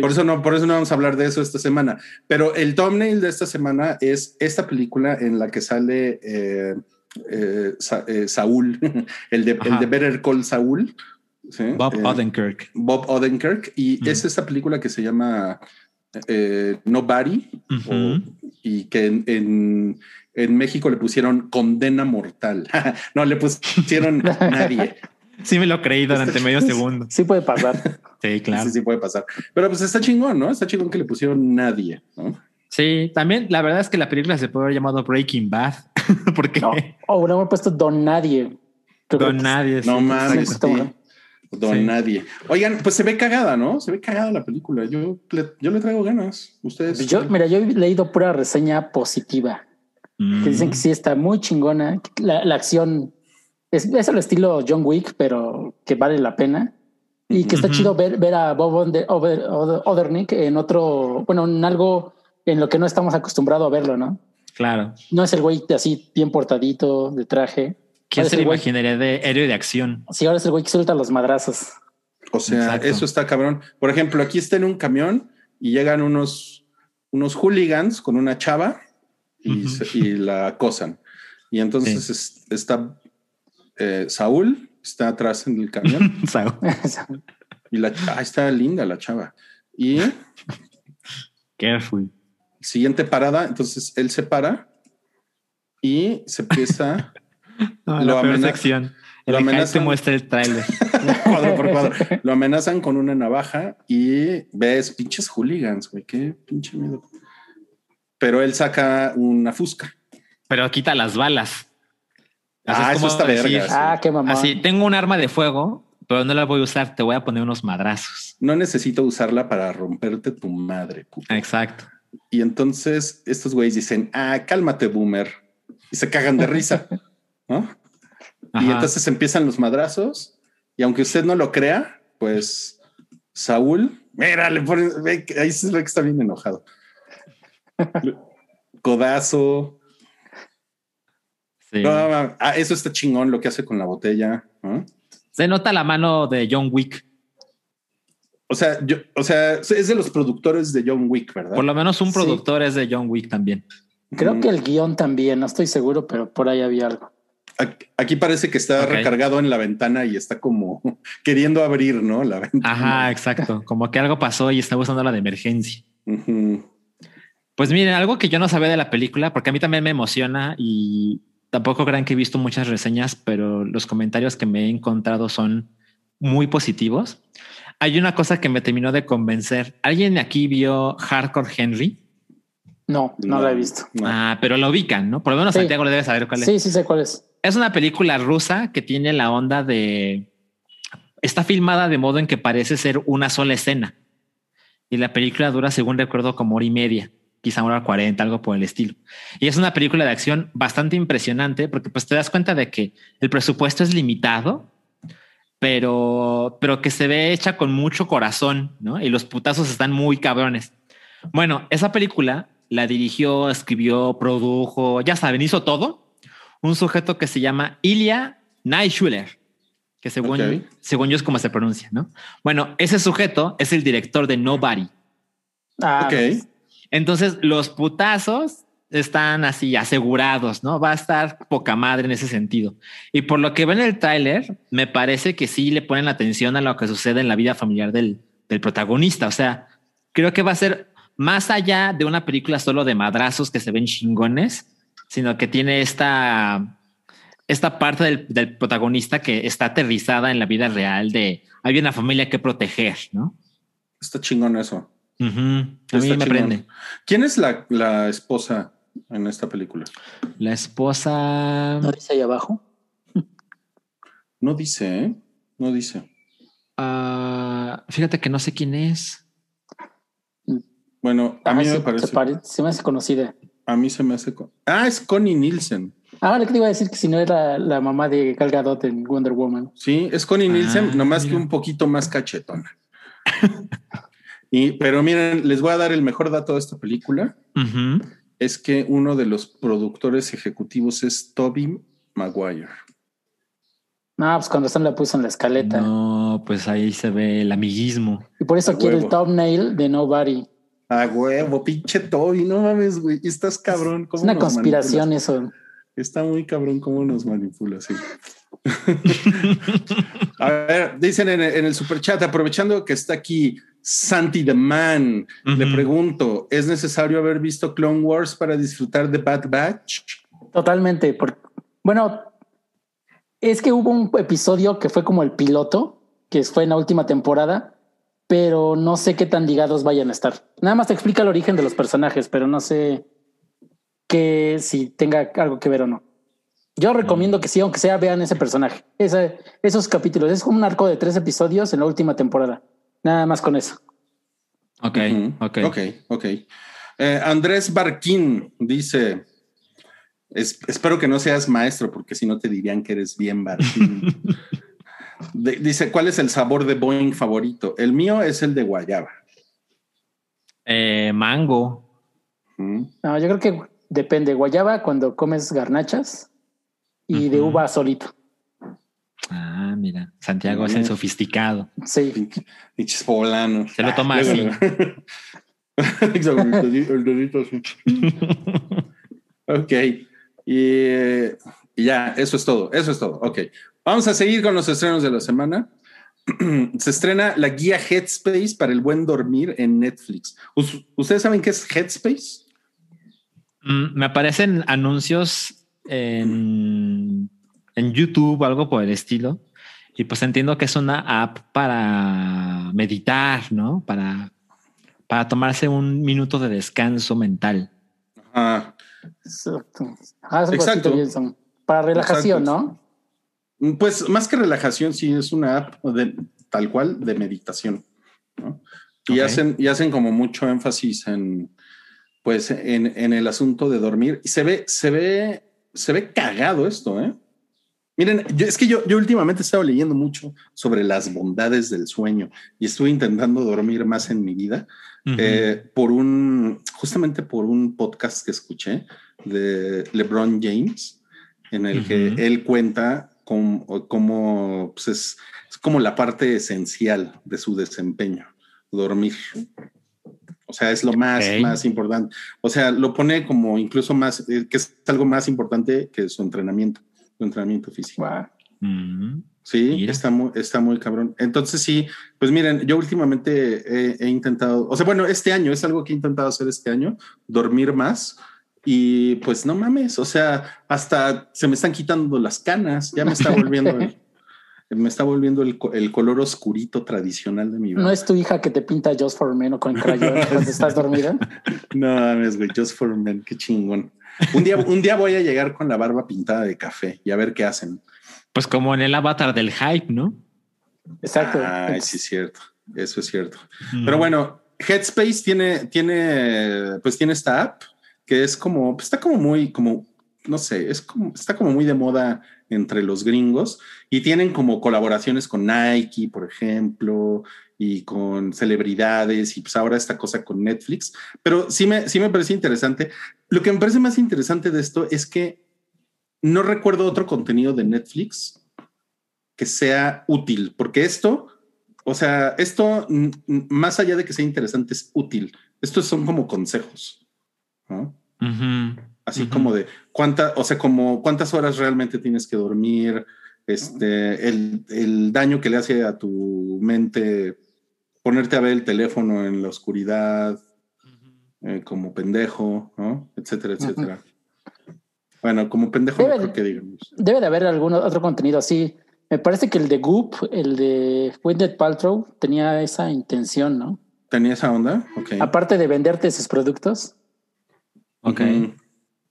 por eso no, por eso no vamos a hablar de eso esta semana. Pero el thumbnail de esta semana es esta película en la que sale eh, eh, Sa- eh, Saúl, el de, el de Better Call Saúl. ¿sí? Bob Eh, Odenkirk. Bob Odenkirk. Y Mm. es esta película que se llama eh, Nobody Ujú. o- y que en, en, en México le pusieron Condena Mortal. no, le pusieron Nadie. Sí me lo creí durante medio segundo. Sí puede pasar. Sí, claro. Sí, sí puede pasar. Pero pues está chingón, ¿no? Está chingón que le pusieron Nadie, ¿no? Sí, también la verdad es que la película se puede haber llamado Breaking Bad, porque No. O hubiéramos puesto Don Nadie, creo Don Nadie. No sí, mames, sí. Don Sí. Nadie. Oigan, pues se ve cagada, ¿no? Se ve cagada la película. Yo le, yo le traigo ganas. Ustedes. Yo, mira, yo he leído pura reseña positiva. Mm. que dicen que sí está muy chingona. La, la acción es, es el estilo John Wick, pero que vale la pena. Y que está chido ver, ver a Bob Oder- Odernick en otro, bueno, en algo en lo que no estamos acostumbrados a verlo, ¿no? Claro. No es el güey así bien portadito, de traje. ¿Quién se es le el güey- imaginaría de héroe de acción? Sí, ahora es el güey que suelta los madrazos. O sea, Exacto. eso está cabrón. Por ejemplo, aquí está en un camión y llegan unos, unos hooligans con una chava y, Ujú. se- y la acosan. Y entonces es- está eh, Saúl, está atrás en el camión sea, y la ah, está linda la chava. Y Careful. Siguiente parada, entonces él se para y se empieza No, Lo la peor amenaza- sección. lo hype te amenazan. muestra el tráiler. cuadro por cuadro. Lo amenazan con una navaja y ves pinches hooligans, güey, qué pinche miedo. Pero él saca una fusca. Pero quita las balas. Así Ah, es eso está decir, verga. Ah, qué mamá. Así, tengo un arma de fuego, pero no la voy a usar, te voy a poner unos madrazos. No necesito usarla para romperte tu madre. puto. Exacto. Y entonces estos güeyes dicen, ah, cálmate, boomer. Y se cagan de risa. ¿no? Y entonces empiezan los madrazos. Y aunque usted no lo crea, pues Saúl, mira, le ponen, ve ahí se ve que está bien enojado. Codazo. Sí. No, ah, eso está chingón lo que hace con la botella. ¿no? Se nota la mano de John Wick. O sea, yo, o sea, es de los productores de John Wick, ¿verdad? Por lo menos un Sí. productor es de John Wick también. Creo Mm. que el guion también, no estoy seguro, pero por ahí había algo. Aquí- parece que está recargado en la ventana y está como queriendo abrir, ¿no? La ventana. Ajá, exacto. Como que algo pasó y está usando la de emergencia. Pues miren, algo que yo no sabía de la película, porque a mí también me emociona y tampoco crean que he visto muchas reseñas, pero los comentarios que me he encontrado son muy positivos. Hay una cosa que me terminó de convencer. ¿Alguien de aquí vio Hardcore Henry? No, no, la he visto. no. Ah, pero lo ubican, ¿no? Por lo menos Sí. Santiago le debe saber cuál es. Sí, sí sé cuál es. Es una película rusa que tiene la onda de... Está filmada de modo en que parece ser una sola escena. Y la película dura, según recuerdo, como hora y media, quizá una hora cuarenta, algo por el estilo. Y es una película de acción bastante impresionante porque pues te das cuenta de que el presupuesto es limitado, pero, pero que se ve hecha con mucho corazón, ¿no? Y los putazos están muy cabrones. Bueno, esa película la dirigió, escribió, produjo, ya saben, hizo todo. Un sujeto que se llama Ilya Naishuler, que según, según yo es como se pronuncia, ¿no? Bueno, ese sujeto es el director de Nobody. Ah, ok. Entonces, los putazos están así asegurados, ¿no? Va a estar poca madre en ese sentido. Y por lo que ven en el tráiler, me parece que sí le ponen atención a lo que sucede en la vida familiar del, del protagonista. O sea, creo que va a ser más allá de una película solo de madrazos que se ven chingones, sino que tiene esta, esta parte del, del protagonista que está aterrizada en la vida real de hay una familia que proteger, ¿no? Está chingón eso. A mí me prende. ¿Quién es la, la esposa en esta película? La esposa. ¿No dice ahí abajo? No dice, ¿eh? No dice. ah, fíjate que no sé quién es. Bueno, a Ah, mí se, me parece. se pare- se me hace conocida. A mí se me hace. co- Ah, es Connie Nielsen. Ahora que te iba a decir que si no era la mamá de Gal Gadot en Wonder Woman. Sí, es Connie Ah, Nielsen, nomás que mira. un poquito más cachetona. y, pero miren, les voy a dar el mejor dato de esta película. Ujú. Es que uno de los productores ejecutivos es Toby Maguire. No, pues cuando Sam la puso en la escaleta. No, pues ahí se ve el amiguismo. Y por eso A quiere el thumbnail de Nobody. Ah, huevo, pinche Toby, no mames, güey. Estás cabrón. Es ¿cómo una nos conspiración manipulas? eso. Está muy cabrón cómo nos manipula, sí. A ver, dicen en, el- en el superchat, aprovechando que está aquí Santi the Man, le pregunto, ¿es necesario haber visto Clone Wars para disfrutar de Bad Batch? Totalmente. por- bueno, es que hubo un episodio que fue como el piloto, que fue en la última temporada, pero no sé qué tan ligados vayan a estar. Nada más te explica el origen de los personajes, pero no sé que si tenga algo que ver o no. Yo recomiendo que sí, aunque sea, vean ese personaje. Ese- esos capítulos. Es como un arco de tres episodios en la última temporada. Nada más con eso. Ok, Ujú. ok. Ok, ok. Eh, Andrés Barquín dice: "Es- Espero que no seas maestro, porque si no te dirían que eres bien Barquín. De- dice: ¿Cuál es el sabor de Boeing favorito? El mío es el de guayaba. Eh, mango. Mm. No, yo creo que depende. Guayaba cuando comes garnachas y de uva solito. Ah, mira. Santiago es el sofisticado. Sí. Pinche- Pinches poblanos. Se lo toma Ah, así. el dedito- así. Ok. Y, eh, y ya, eso es todo. Eso es todo. Ok. Vamos a seguir con los estrenos de la semana. Se estrena la guía Headspace para el buen dormir en Netflix. Us- ¿Ustedes saben qué es Headspace? Mm, me aparecen anuncios en, en YouTube o algo por el estilo. Y pues entiendo que es una app para meditar, ¿no? Para, para tomarse un minuto de descanso mental. Ah, Exacto. Ah, Exacto. Para relajación, Exacto. ¿no? pues más que relajación, sí es una app de tal cual de meditación. ¿no? Y hacen, y hacen como mucho énfasis en pues en, en el asunto de dormir. Y se ve, se ve, se ve cagado esto, ¿eh? Miren, yo, es que yo, yo últimamente he estado leyendo mucho sobre las bondades del sueño y estuve intentando dormir más en mi vida eh, por un, justamente por un podcast que escuché de LeBron James, en el que él cuenta cómo, cómo, pues es, es como la parte esencial de su desempeño, dormir. O sea, es lo más, Ok. más importante. O sea, lo pone como incluso más, eh, que es algo más importante que su entrenamiento, su entrenamiento físico. Guau. Mm. Sí, Mira. está muy, está muy cabrón. Entonces sí, pues miren, yo últimamente he, he intentado, o sea, bueno, este año es algo que he intentado hacer este año, dormir más y pues no mames, o sea, hasta se me están quitando las canas, ya me está volviendo, el- me está volviendo el, el color oscurito tradicional de mi vida. ¿No es tu hija que te pinta Just for Men o con crayón cuando estás dormida? No mames, güey, just for men, qué chingón. Un día, un día voy a llegar con la barba pintada de café y a ver qué hacen. Pues como en el avatar del hype, ¿no? Exacto. Ay, sí, es cierto. Eso es cierto. Mm. Pero bueno, Headspace tiene, tiene, pues tiene esta app que es como, pues está como muy, como, no sé, es como, está como muy de moda entre los gringos y tienen como colaboraciones con Nike, por ejemplo, y con celebridades y pues ahora esta cosa con Netflix. Pero sí me, sí me parece interesante. Lo que me parece más interesante de esto es que no recuerdo otro contenido de Netflix que sea útil, porque esto, o sea, esto más allá de que sea interesante, es útil. Estos son como consejos, ¿no? Así Ujú. como de cuánta, o sea, como cuántas horas realmente tienes que dormir, este, el, el daño que le hace a tu mente ponerte a ver el teléfono en la oscuridad, eh, como pendejo, ¿no? Etcétera, etcétera. Bueno, como pendejo no Debe- creo que digamos. Debe de haber algún otro contenido así. Me parece que el de Goop, el de Gwyneth Paltrow, tenía esa intención, ¿no? ¿Tenía esa onda? Ok. Aparte de venderte sus productos. Ok.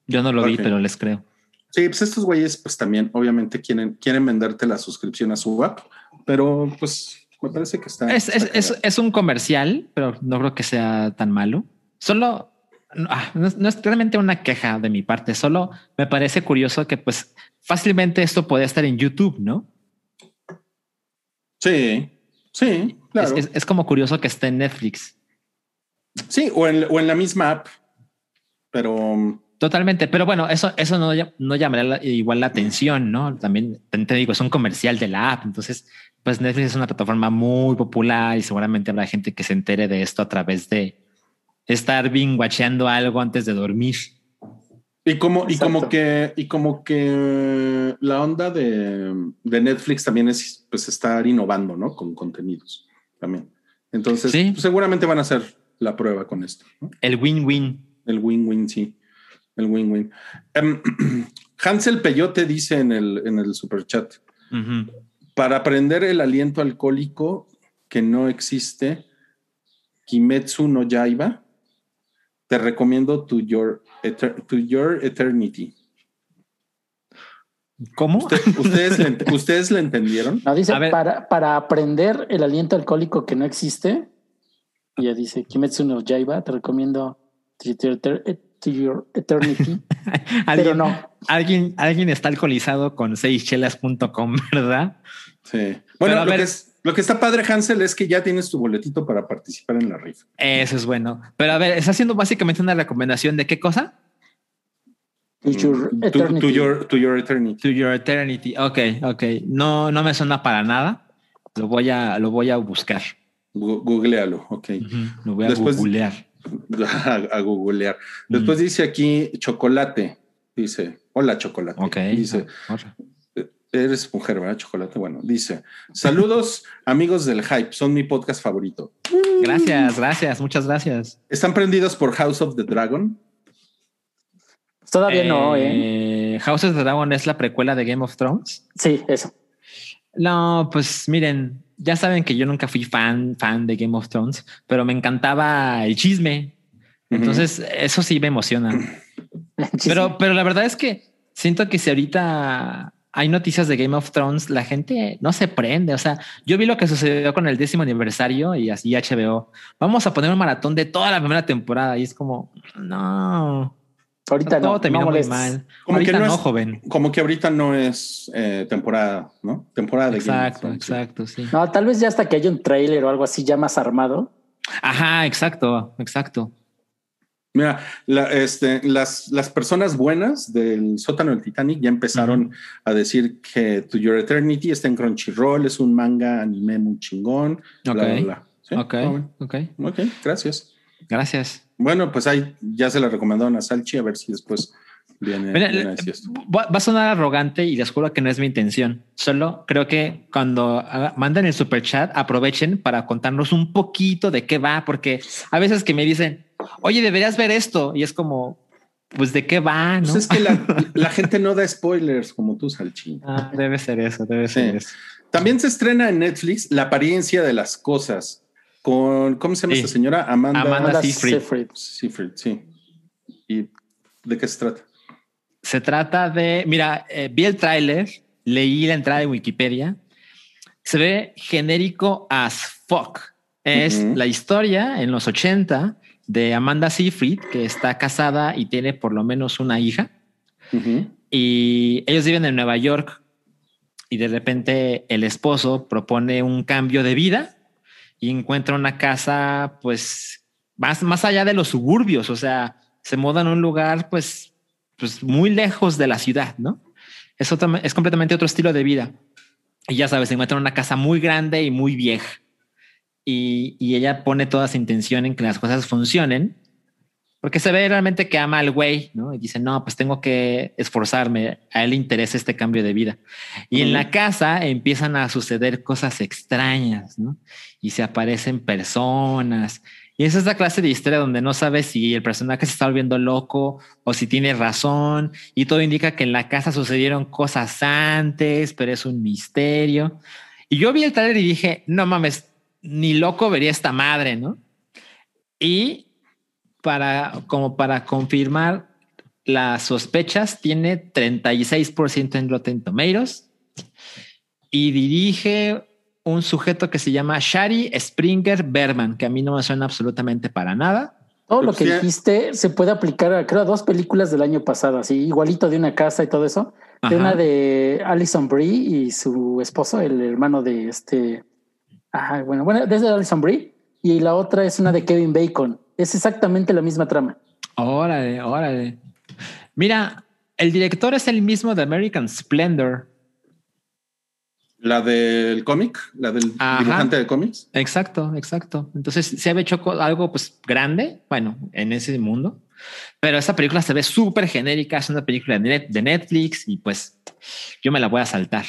Yo no lo vi, pero les creo. Sí, pues estos güeyes, pues también, obviamente, quieren, quieren venderte la suscripción a su app, pero pues me parece que está. Es, es, está es, cagado. es un comercial, pero no creo que sea tan malo. Solo no, ah, no es, realmente una queja de mi parte. Solo me parece curioso que, pues, fácilmente esto puede estar en YouTube, ¿no? Sí, sí, claro. Es, es- es como curioso que esté en Netflix. Sí, o en, o en la misma app, pero Totalmente, pero bueno, eso, eso no, no llamaría la- igual la atención, ¿no? También te te digo, es un comercial de la app, entonces, pues Netflix es una plataforma muy popular y seguramente habrá gente que se entere de esto a través de estar binguacheando algo antes de dormir. y como, y como que, y como que la onda de, de Netflix también es pues estar innovando, ¿no? Con contenidos también. Entonces, Sí. pues, seguramente van a hacer la prueba con esto. ¿no? El win-win. El win-win, sí. El win-win. Em, Hansel Peyote dice en el, en el super chat. Ujú. Para aprender el aliento alcohólico que no existe, Kimetsu no Yaiba, te recomiendo To Your, Eter- to Your Eternity. ¿Cómo? ¿Usted- ¿Ustedes, le, ¿Ustedes le entendieron? No, dice para, para aprender el aliento alcohólico que no existe. Y ya dice Kimetsu no Yaiba, te recomiendo To Your, to Your Eternity. Pero ¿Alguien, no. alguien, alguien está alcoholizado con seischelas.com, ¿verdad? Sí. Bueno, Pero a lo, ver- que es- lo que está padre, Hansel, es que ya tienes tu boletito para participar en la rifa. Eso es bueno. Pero a ver, está haciendo básicamente una recomendación de qué cosa? To Your To, Eternity. to your, to your eternity. To Your Eternity. Ok, ok. No, no me suena para nada. Lo voy a, lo voy a buscar. Googlealo, ok. Lo voy a Después- googlear. A, a googlear. Después dice aquí chocolate. Dice, hola chocolate. Ok. Dice, Ahora. eres mujer, ¿verdad? Chocolate. Bueno, dice, saludos amigos del hype, son mi podcast favorito. Gracias, gracias, muchas gracias. ¿Están prendidos por House of the Dragon? Todavía no, ¿eh? Eh, House of the Dragon es la precuela de Game of Thrones. Sí, eso. No, pues miren, ya saben que yo nunca fui fan, fan de Game of Thrones, pero me encantaba el chisme. Entonces, eso sí me emociona. Pero, pero la verdad es que siento que si ahorita hay noticias de Game of Thrones, la gente no se prende. O sea, yo vi lo que sucedió con el décimo aniversario y así HBO. Vamos a poner un maratón de toda la primera temporada y es como, no, ahorita todo no. terminó no muy mal. Como ahorita que no no, es- joven. Como que ahorita no es eh, temporada, ¿no? Temporada de Game of Exacto, Thrones. exacto, sí. No, tal vez ya hasta que haya un trailer o algo así ya más armado. Ajá, exacto, exacto. Mira, la- este, las, las personas buenas del sótano del Titanic ya empezaron a decir que To Your Eternity está en Crunchyroll, es un manga anime muy chingón. bla, Ok. bla, bla. ¿Sí? Ok, Ah, bueno. ok. Ok, gracias. Gracias. Bueno, pues ahí ya se la recomendaron a Salchi, a ver si después viene, Mira, viene va va a sonar arrogante y les juro que no es mi intención. Solo creo que cuando haga- manden el super chat, aprovechen para contarnos un poquito de qué va, porque a veces que me dicen, oye, deberías ver esto. Y es como, pues de qué va, ¿no? Pues es que la, la gente no da spoilers como tú, Salchi. Ah, debe ser eso, debe Sí. ser eso. También se estrena en Netflix La apariencia de las cosas con, ¿cómo se llama Sí. esta señora? Amanda, Amanda Amanda Seyfried. Seyfried. Seyfried, sí. ¿Y de qué se trata? Se trata de, mira, eh, vi el tráiler, leí la entrada de Wikipedia, se ve genérico as fuck. Es la historia en los 80 de Amanda Seyfried, que está casada y tiene por lo menos una hija, y ellos viven en Nueva York y de repente el esposo propone un cambio de vida y encuentra una casa pues más, más allá de los suburbios, o sea, se mudan a un lugar pues, pues muy lejos de la ciudad, ¿no? Es, es completamente otro estilo de vida. Y ya sabes, encuentra una casa muy grande y muy vieja. Y, y ella pone toda su intención en que las cosas funcionen, porque se ve realmente que ama al güey, ¿no? Y dice, no, pues tengo que esforzarme, a él le interesa este cambio de vida. Y en Ujú. la casa empiezan a suceder cosas extrañas, ¿no? Y se aparecen personas. Y es esta clase de historia donde no sabes si el personaje se está volviendo loco o si tiene razón. Y todo indica que en la casa sucedieron cosas antes, pero es un misterio. Y yo vi el trailer y dije, no mames, ni loco vería esta madre, ¿no? Y para, como para confirmar las sospechas, tiene 36% en Rotten Tomatoes y dirige un sujeto que se llama Shari Springer Berman, que a mí no me suena absolutamente para nada. Todo lo que dijiste se puede aplicar a, creo, a dos películas del año pasado, así, igualito de una casa y todo eso. De una de Alison Brie y su esposo, el hermano de este. Ajá, bueno, bueno, desde Alison Brie. Y la otra es una de Kevin Bacon. Es exactamente la misma trama. Órale, órale. Mira, el director es el mismo de American Splendor. La del cómic, la del Ajá. dibujante de cómics. Exacto, exacto. Entonces se había hecho algo pues grande, bueno, en ese mundo, pero esa película se ve súper genérica, es una película de, Net- de Netflix y pues yo me la voy a saltar.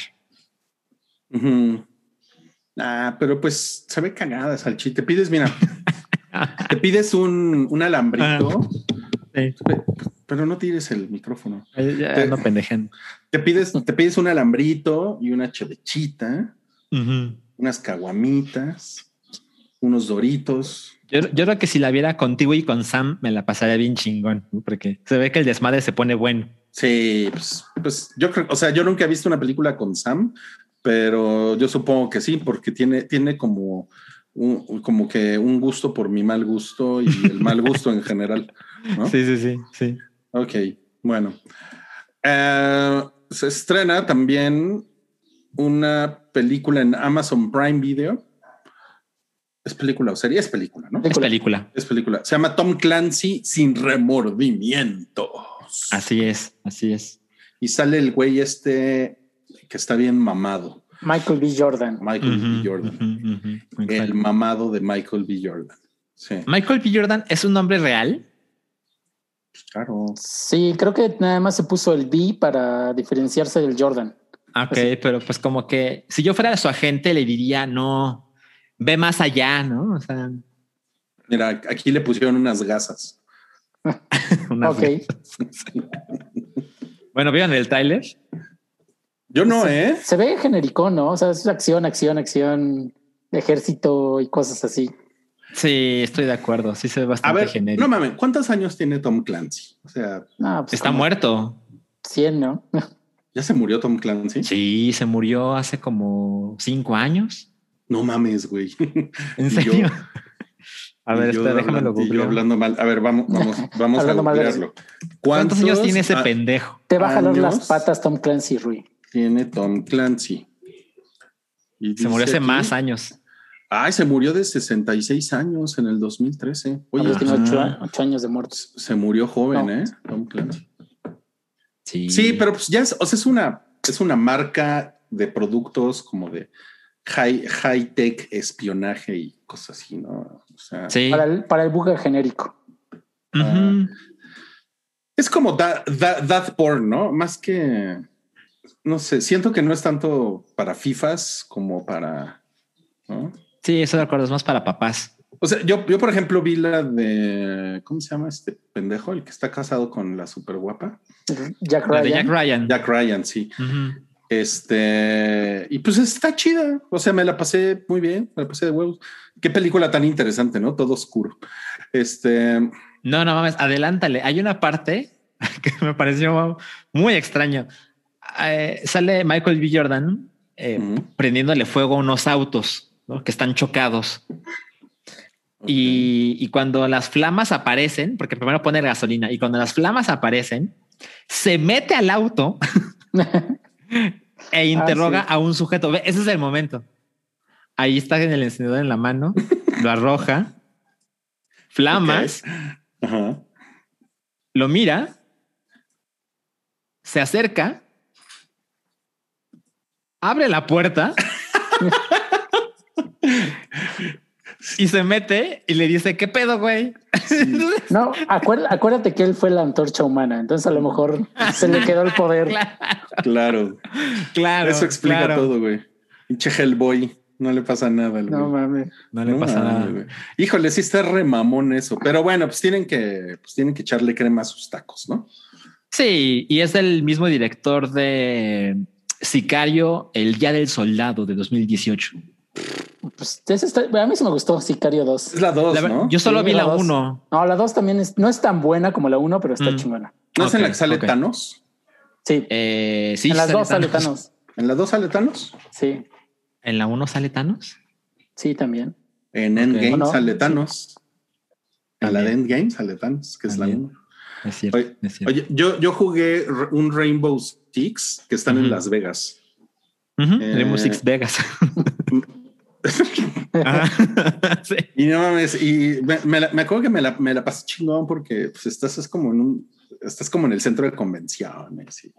Ah, pero pues se ve cagada, Salchi. Te pides, mira, te pides un, un alambrito, pe- pero no tires el micrófono. Ya Te- no pendejen. Te pides, te pides un alambrito y una chevechita, unas caguamitas, unos doritos. Yo, yo creo que si la viera contigo y con Sam, me la pasaría bien chingón, porque se ve que el desmadre se pone bueno. Sí, pues, pues yo creo, o sea, yo nunca he visto una película con Sam, pero yo supongo que sí, porque tiene, tiene como, un, como que un gusto por mi mal gusto y el mal gusto en general. ¿no? Sí, sí, sí, sí. Ok, bueno. Eh, se estrena también una película en Amazon Prime Video. Es película o serie, es película, ¿no? Es película. Es película. Se llama Tom Clancy sin remordimientos. Así es, así es. Y sale el güey este que está bien mamado. Michael B. Jordan. Michael B. Jordan. El mamado de Michael B. Jordan. Sí, Michael B. Jordan es un nombre real. claro. Sí, creo que nada más se puso el B para diferenciarse del Jordan. Ok, Así. pero pues como que si yo fuera su agente le diría no, ve más allá, ¿no? O sea, Mira, aquí le pusieron unas gasas. Ok. Bueno, ¿vieron el trailer? Yo no, ¿eh? Se ve genérico, ¿no? O sea, es acción, acción, acción, ejército y cosas así. Sí, estoy de acuerdo. Sí se ve A bastante ver, genérico. no mames, ¿cuántos años tiene Tom Clancy? O sea, No, pues Está como muerto. 100, ¿no? ¿ya se murió Tom Clancy? Sí, se murió hace como cinco años. No mames, güey. ¿En serio? yo- A ver, espera, déjame lo hablando- y yo hablando mal. A ver, vamos, vamos, vamos a googlearlo. ¿Cuántos años tiene ese pendejo? Te va a jalar las patas Tom Clancy, Rui. Tiene Tom Clancy. Y Se murió hace aquí- más años. Ay, se murió de 66 años en el 2013. Oye, Oye, tiene ocho, Ajá. ocho años de muertos. se murió joven, No. ¿eh? Tom Clancy. Sí. Sí, pero pues ya es, o sea, es una, es una marca de productos como de high, high tech espionaje y cosas así, ¿no? O sea, Sí. Para el, para el buga genérico. Ujú. es como that, that, that porn, ¿no? Más que, no sé, siento que no es tanto para FIFAs como para, ¿no? Sí, estoy de acuerdo. Es más para papás. O sea, yo, yo por ejemplo vi la de, ¿cómo se llama este pendejo? El que está casado con la super guapa. Jack La de Ryan. Jack Ryan. Jack Ryan, sí. Este, y pues está chida. O sea, me la pasé muy bien, me la pasé de huevos. Qué película tan interesante, ¿no? Todo oscuro. Este, No, no mames, adelántale. Hay una parte que me pareció muy extraño. Eh, sale Michael B. Jordan eh, prendiéndole fuego a unos autos ¿no? que están chocados. Y, y cuando las flamas aparecen, porque primero pone gasolina, y cuando las flamas aparecen, se mete al auto e interroga sí. a un sujeto. Ve, ese es el momento. Ahí está en el encendedor en la mano, lo arroja, flamas, lo mira, se acerca, abre la puerta y se mete y le dice, ¿qué pedo, güey? No, acuérdate, acuérdate que él fue la antorcha humana, entonces a lo mejor se le quedó el poder. claro, Claro. Eso explica claro. todo, güey. Pinche Hellboy. No le pasa nada. al No mames. No le No pasa nada. güey. Híjole, sí está re mamón eso. Pero bueno, pues tienen que, pues tienen que echarle crema a sus tacos, ¿no? Sí, y es el mismo director de Sicario, El Día del Soldado de 2018. Pues está- a mí sí me gustó Sicario 2. Es la dos, La ver- ¿no? Yo solo Sí, vi la la dos. 1. No, la 2 también es, no es tan buena como la 1, pero está Mm. chingona. ¿No es en la que sale ok. Thanos? Sí, Eh, sí, en las sale dos sale Thanos. Thanos. ¿En la dos sale Thanos? Sí, ¿En la 1 sale Thanos? sí, también. En. Endgame ¿O no? sale Sí. Thanos. En la de También. Endgame sale Thanos, que es la También. uno. Es cierto. Oye, es cierto. Oye, yo, yo jugué un Rainbow Six que están en. Las Vegas. Ujú, eh, Six Vegas. Sí. Y no mames, y me, me la- me acuerdo que me la, me la pasé chingón porque pues, estás es como en un, estás como en el centro de convenciones. y,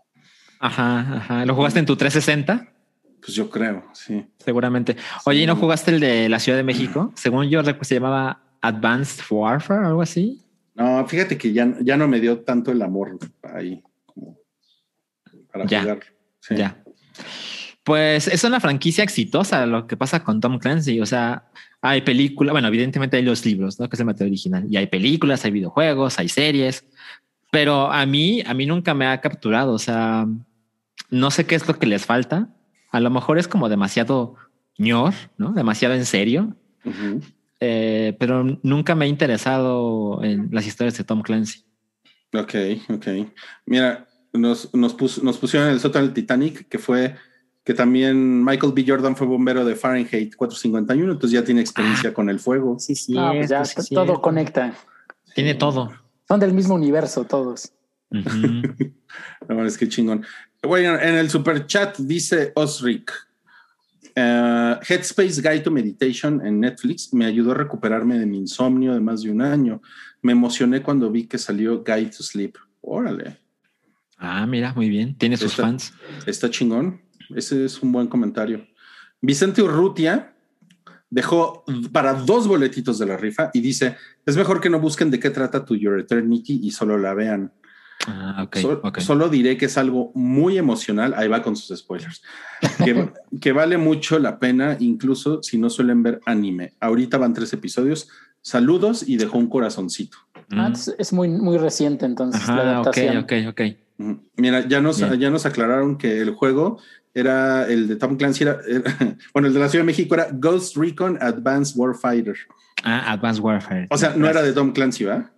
Ajá, ajá. ¿Lo jugaste en tu 360? pues yo creo, sí. Seguramente. Oye, ¿y no jugaste el de la Ciudad de México? Según yo se llamaba Advanced Warfare o algo así. No, fíjate que ya, ya no me dio tanto el amor ahí para Ya. Sí. Ya. Pues es una franquicia exitosa lo que pasa con Tom Clancy. O sea, hay películas, bueno, evidentemente hay los libros, ¿no? Que es el material original. Y hay películas, hay videojuegos, hay series. Pero a mí, a mí nunca me ha capturado. O sea, no sé qué es lo que les falta. A lo mejor es como demasiado ñor, ¿no? Demasiado en serio. Eh, pero nunca me ha interesado en las historias de Tom Clancy. Ok, ok. Mira, nos, nos, pus- nos pusieron en el sótano del Titanic, que fue que también Michael B. Jordan fue bombero de Fahrenheit 451, entonces ya tiene experiencia con el fuego. Sí, sí. Ah, pues ya sí, todo cierto. conecta. Tiene todo. Son del mismo universo todos. Ujú. No, es que chingón. Bueno, en el super chat dice Osric. eh, Headspace Guide to Meditation en Netflix me ayudó a recuperarme de mi insomnio de más de un año. Me emocioné cuando vi que salió Guide to Sleep. Órale, Ah, mira, muy bien. Tiene sus Está- fans. está chingón. Ese es un buen comentario. Vicente Urrutia dejó para dos boletitos de la rifa y dice: Es mejor que no busquen de qué trata tu Your Eternity y solo la vean. Ah, ok, Sol- ok. Solo diré que es algo muy emocional. Ahí va con sus spoilers. Que, que vale mucho la pena, incluso si no suelen ver anime. Ahorita van tres episodios. Saludos y dejó un corazoncito. Ah, Mm. es, es muy, muy reciente entonces la Ajá, ok, adaptación. ok, ok. Ujú. Mira, ya nos, Bien. ya nos aclararon que el juego era el de Tom Clancy, era, era- bueno, el de la Ciudad de México era Ghost Recon Advanced Warfighter. Ah, Advanced Warfare. O sea, no era de Tom Clancy, ¿va?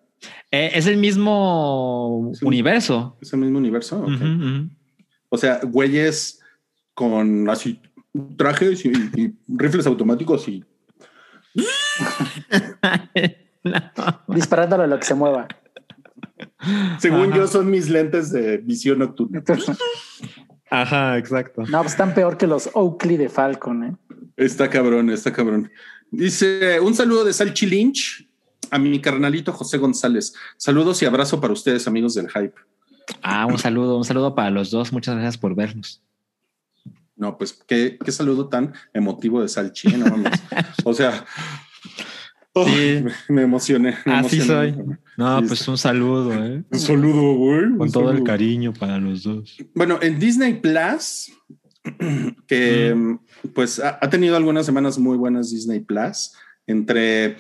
Eh, es el mismo universo. Es el mismo universo. O sea, güeyes con así trajes y, y rifles automáticos y No. Disparándole a lo que se mueva. Según Ajá. yo son mis lentes de visión nocturna. Ajá, exacto. No, pues están peor que los Oakley de Falcon. ¿eh? Está cabrón, está cabrón. Dice un saludo de Salchi Lynch a mi carnalito José González. Saludos y abrazo para ustedes, amigos del hype. Ah, un saludo, un saludo para los dos. Muchas gracias por vernos. No, pues qué, qué saludo tan emotivo de Salchi, ¿eh? no mames. O sea, oh, Sí. me, emocioné. me Así emocioné. soy. No, Sí, pues un saludo, ¿eh? Un saludo, güey. Con todo el cariño para los dos. Bueno, en Disney Plus, que pues ha, ha tenido algunas semanas muy buenas Disney Plus, entre,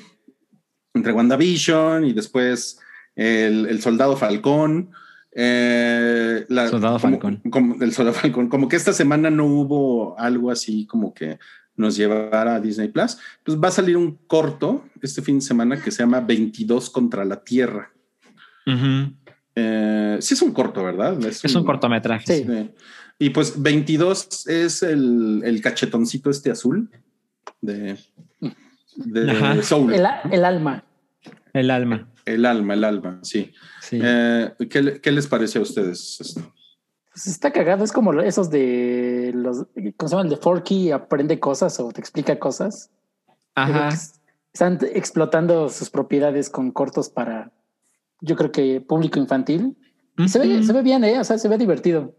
entre WandaVision y después el, el Soldado Falcón. eh, la- Soldado como- Falcón. como- el Soldado Falcón. Como que esta semana no hubo algo así como que nos llevara a Disney Plus. Pues va a salir un corto este fin de semana que se llama 22 contra la Tierra. Eh, sí es un corto, ¿verdad? Es un cortometraje. Sí. Sí. Y pues 22 es el, el cachetoncito este azul de. Soul. El, El, a- el alma. El alma. alma, el alma, sí. Sí. Eh, ¿qué, le- qué les parece a ustedes esto? Pues está cagado. Es como esos de los, ¿cómo se llaman? De Forky aprende cosas o te explica cosas. Ajá. Están explotando sus propiedades con cortos para, yo creo que público infantil. Y se, ve, Ujú. se ve bien, ¿eh? O sea, se ve divertido.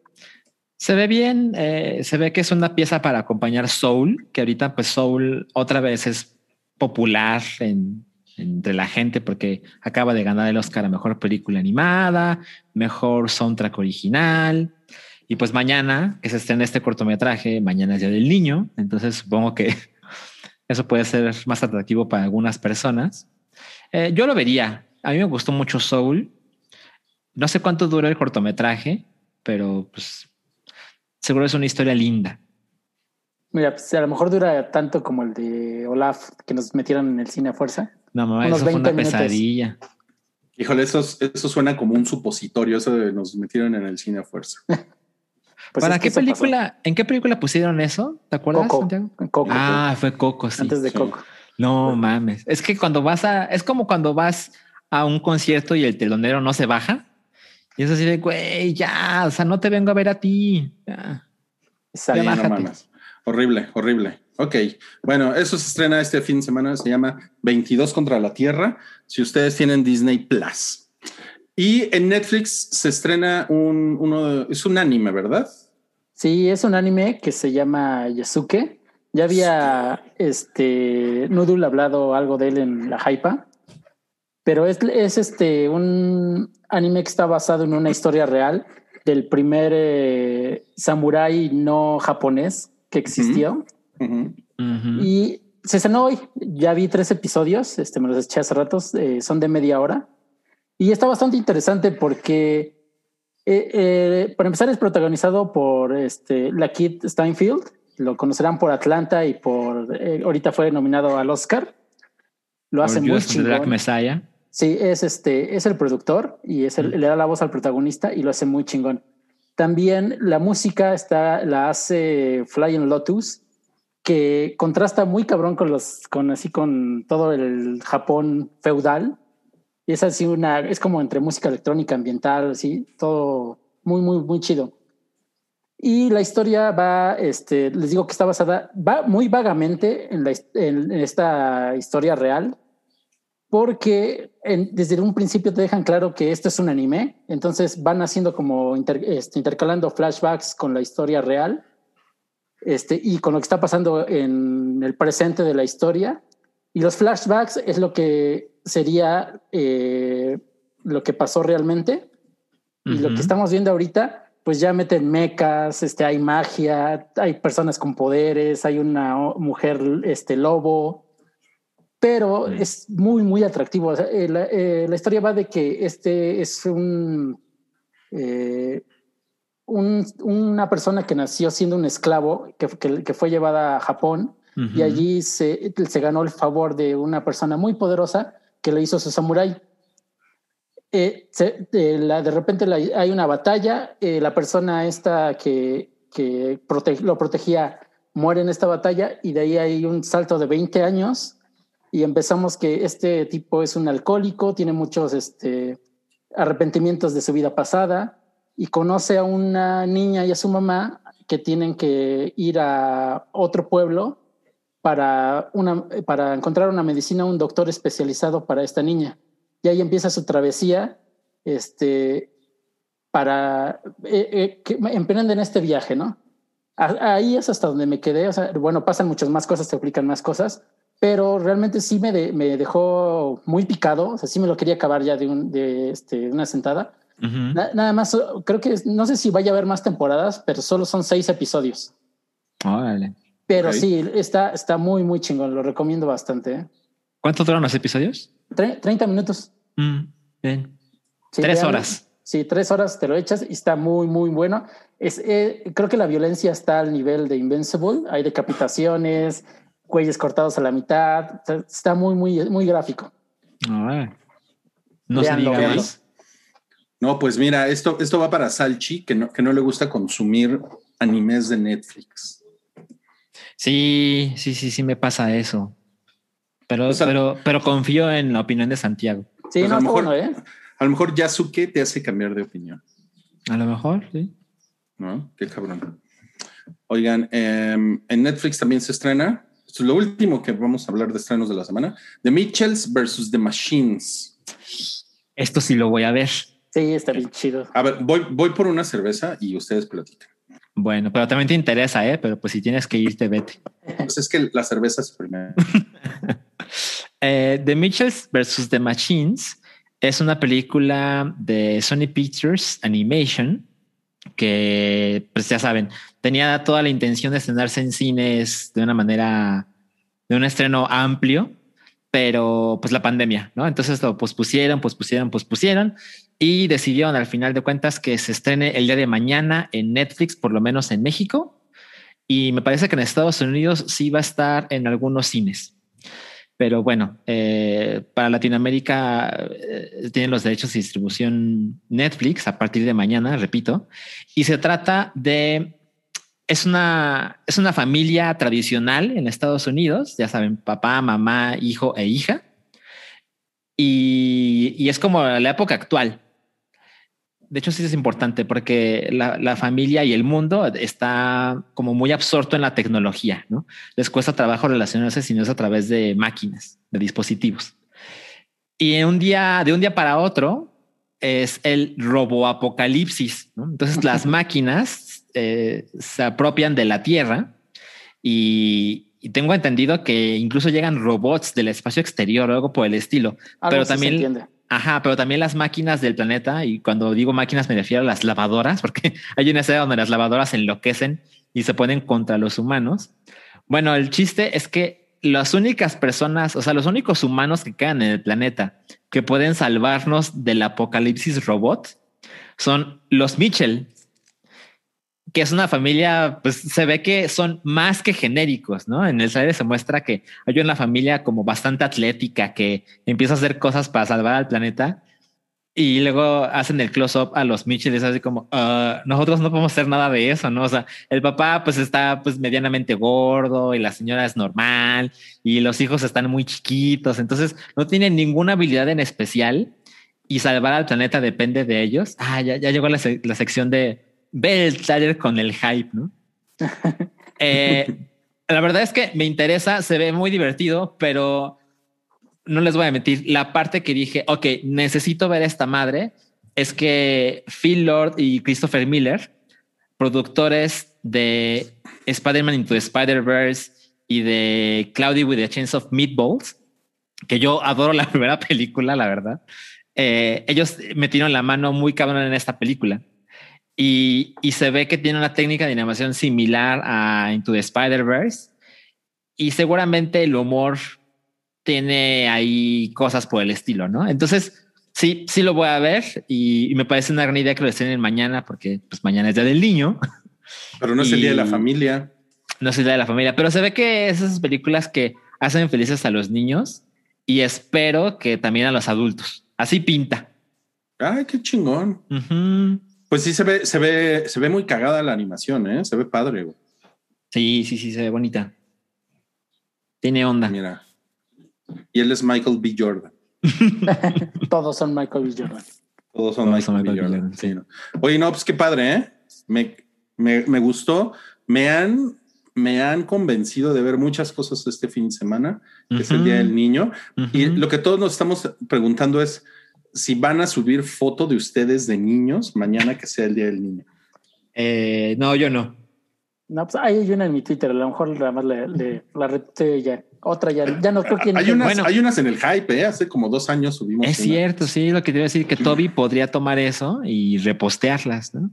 Se ve bien, eh, se ve que es una pieza para acompañar Soul, que ahorita pues Soul otra vez es popular en- entre la gente porque acaba de ganar el Oscar a Mejor Película Animada, Mejor Soundtrack Original. Y pues mañana, que se estrena este cortometraje, mañana es Día del Niño, entonces supongo que eso puede ser más atractivo para algunas personas. Eh, yo lo vería, a mí me gustó mucho Soul. No sé cuánto dura el cortometraje, pero pues seguro es una historia linda. Mira, pues a lo mejor dura tanto como el de Olaf que nos metieron en el cine a fuerza. No, mamá, Unos eso fue 20 una minutos. pesadilla. Híjole, eso, es- eso suena como un supositorio, eso de nos metieron en el cine a fuerza. Pues ¿Para es que qué pasó. película? ¿En qué película pusieron eso? ¿Te acuerdas, Coco. Santiago? Coco. Ah, fue Coco, sí. antes de sí. Coco. No mames. Es que cuando vas a, es como cuando vas a un concierto y el telonero no se baja. Y es así de, güey, ya, o sea, no te vengo a ver a ti. Ya. No mames. Horrible, horrible. Ok, bueno, eso se estrena este fin de semana, se llama 22 contra la Tierra, si ustedes tienen Disney Plus. Y en Netflix se estrena un, uno, es un anime, ¿verdad? Sí, es un anime que se llama Yasuke. Ya había este Noodle hablado algo de él en la Hypa, pero es, es este un anime que está basado en una historia real del primer eh, samurái no japonés que existió Ujú. y se estrenó hoy. Ya vi tres episodios, este me los eché hace ratos, eh, son de media hora y está bastante interesante porque eh, eh, para empezar es protagonizado por este la Kid Steinfeld, lo conocerán por Atlanta y por eh, ahorita fue nominado al Oscar. Lo hace muy Black. Messiah. Sí, es este, es el productor y es el, le da la voz al protagonista y lo hace muy chingón. También la música está, la hace Flying Lotus, que contrasta muy cabrón con los, con así con todo el Japón feudal. Y es así una, es como entre música electrónica, ambiental, así, todo muy, muy, muy chido. Y la historia va, este, les digo que está basada, va muy vagamente en, la, en esta historia real, porque desde un principio te dejan claro que esto es un anime, entonces van haciendo como este, intercalando flashbacks con la historia real este, y con lo que está pasando en el presente de la historia. Y los flashbacks es lo que sería eh, lo que pasó realmente. Y lo que estamos viendo ahorita, pues ya meten mecas, este, hay magia, hay personas con poderes, hay una mujer este, lobo, pero es muy, muy atractivo. Eh, eh, la, historia va de que este es un, eh, un, una persona que nació siendo un esclavo, que, que, fue llevada a Japón y allí se, se, ganó el favor de una persona muy poderosa que le hizo su samurái. la, de repente hay una batalla, la persona esta que, que lo protegía muere en esta batalla y de ahí hay un salto de 20 años y empezamos que este tipo es un alcohólico, tiene muchos este, arrepentimientos de su vida pasada y conoce a una niña y a su mamá que tienen que ir a otro pueblo para, una, para encontrar una medicina, un doctor especializado para esta niña. Y ahí empieza su travesía este, para eh, eh, que emprenden este viaje, ¿no? Ahí es hasta donde me quedé. Bueno, pasan muchas más cosas, se aplican más cosas, pero realmente sí me, dejó muy picado. Sí me lo quería acabar ya de, este, una sentada. Nada más, creo que no sé si vaya a haber más temporadas, pero solo son seis episodios. Órale. Pero sí, está, está muy, muy chingón. Lo recomiendo bastante. ¿eh? ¿Cuánto duran los episodios? Tre 30 minutos. Mm, bien. tres horas. Sí, tres horas te lo echas y está muy, muy bueno. Es, eh, creo que la violencia está al nivel de Invincible. Hay decapitaciones, cuellos cortados a la mitad. Está muy, muy, muy gráfico. No se diga más. No, pues mira, esto, esto va para Salchi, que no, que no le gusta consumir animes de Netflix. Sí, sí, sí, sí me pasa eso. Pero, pero, pero confío en la opinión de Santiago. Sí, pues no, a, lo mejor, ¿eh? a lo mejor Yasuke te hace cambiar de opinión. A lo mejor, sí. ¿No? Qué cabrón. Oigan, em, en Netflix también se estrena esto es lo último que vamos a hablar de estrenos de la semana. The Mitchells versus The Machines. Esto sí lo voy a ver. Sí, está bien chido. A ver, voy, voy por una cerveza y ustedes platican. Bueno, pero también te interesa, ¿eh? Pero pues si tienes que irte, vete. Pues es que la cerveza es primero. Eh, The Mitchells versus The Machines es una película de Sony Pictures Animation que, pues ya saben, tenía toda la intención de estrenarse en cines de una manera, de un estreno amplio, pero pues la pandemia, ¿no? Entonces lo pospusieron, pospusieron, pospusieron y decidieron al final de cuentas que se estrene el día de mañana en Netflix, por lo menos en México. Y me parece que en Estados Unidos sí va a estar en algunos cines. Pero bueno, eh, para Latinoamérica eh, tienen los derechos de distribución Netflix a partir de mañana, repito, y se trata de es una, es una familia tradicional en Estados Unidos, ya saben, papá, mamá, hijo e hija. Y, y es como la época actual. De hecho, sí es importante porque la, la, familia y el mundo está como muy absorto en la tecnología, ¿no? Les cuesta trabajo relacionarse si no es a través de máquinas, de dispositivos. Y en un día, de un día para otro, es el roboapocalipsis. ¿no? Entonces las máquinas eh, se apropian de la Tierra y, tengo entendido que incluso llegan robots del espacio exterior o algo por el estilo. pero también, ajá, pero también las máquinas del planeta. Y cuando digo máquinas me refiero a las lavadoras, porque hay una escena donde las lavadoras enloquecen y se ponen contra los humanos. Bueno, el chiste es que las únicas personas, o sea, los únicos humanos que quedan en el planeta que pueden salvarnos del apocalipsis robot son los Mitchell, que es una familia, pues se ve que son más que genéricos, ¿no? En el trailer se muestra que hay una familia como bastante atlética que empieza a hacer cosas para salvar al planeta Y luego hacen el close-up a los Mitchell y es así como, "Ah, nosotros no podemos hacer nada de eso, ¿no? O sea, el papá pues está pues medianamente gordo y la señora es normal y los hijos están muy chiquitos, entonces no tienen ninguna habilidad en especial y salvar al planeta depende de ellos. Ah, ya, llegó la, la sección de ve el trailer con el hype, ¿no? Eh, la verdad es que me interesa, se ve muy divertido, pero no les voy a mentir. La parte que dije, ok, necesito ver a esta madre, es que Phil Lord y Christopher Miller, productores de Spider-Man Into the Spider-Verse y de Cloudy with the Chains of Meatballs, que yo adoro la primera película, la verdad. eh, ellos metieron la mano muy cabrón en esta película y, y se ve que tiene una técnica de animación similar a Into the Spider-Verse y seguramente el humor tiene ahí cosas por el estilo, ¿no? Entonces, sí, sí lo voy a ver y, y me parece una gran idea que lo estrenen mañana porque pues mañana es Día del Niño, Pero no es el día de la familia. no es el Día de la Familia, pero se ve que es esas películas que hacen felices a los niños y espero que también a los adultos. Así pinta. Ay, qué chingón. Ujú. Pues sí se ve, se ve, se ve muy cagada la animación, ¿eh? Se ve padre, güey. Sí, sí, sí, se ve bonita. Tiene onda. Mira. Y él es Michael B. Jordan. Todos son Michael B. Jordan. Todos son Todos Michael, son B. Michael B. Jordan. Sí, ¿no? Oye, no, pues qué padre, ¿eh? Me, me, me gustó. Me han, me han convencido de ver muchas cosas este fin de semana, que es el Día del Niño. Y lo que todos nos estamos preguntando es si van a subir foto de ustedes de niños mañana que sea el Día del Niño. Eh, no, yo no. No, pues hay una en mi Twitter, a lo mejor nada más le, le- la retuiteé ya. Otra ya, ya no creo que Hay unas, Bueno. hay unas en el hype, ¿eh? Hace como dos años subimos. Es una. cierto, sí, lo que te iba a decir, que Toby podría tomar eso y repostearlas, ¿no?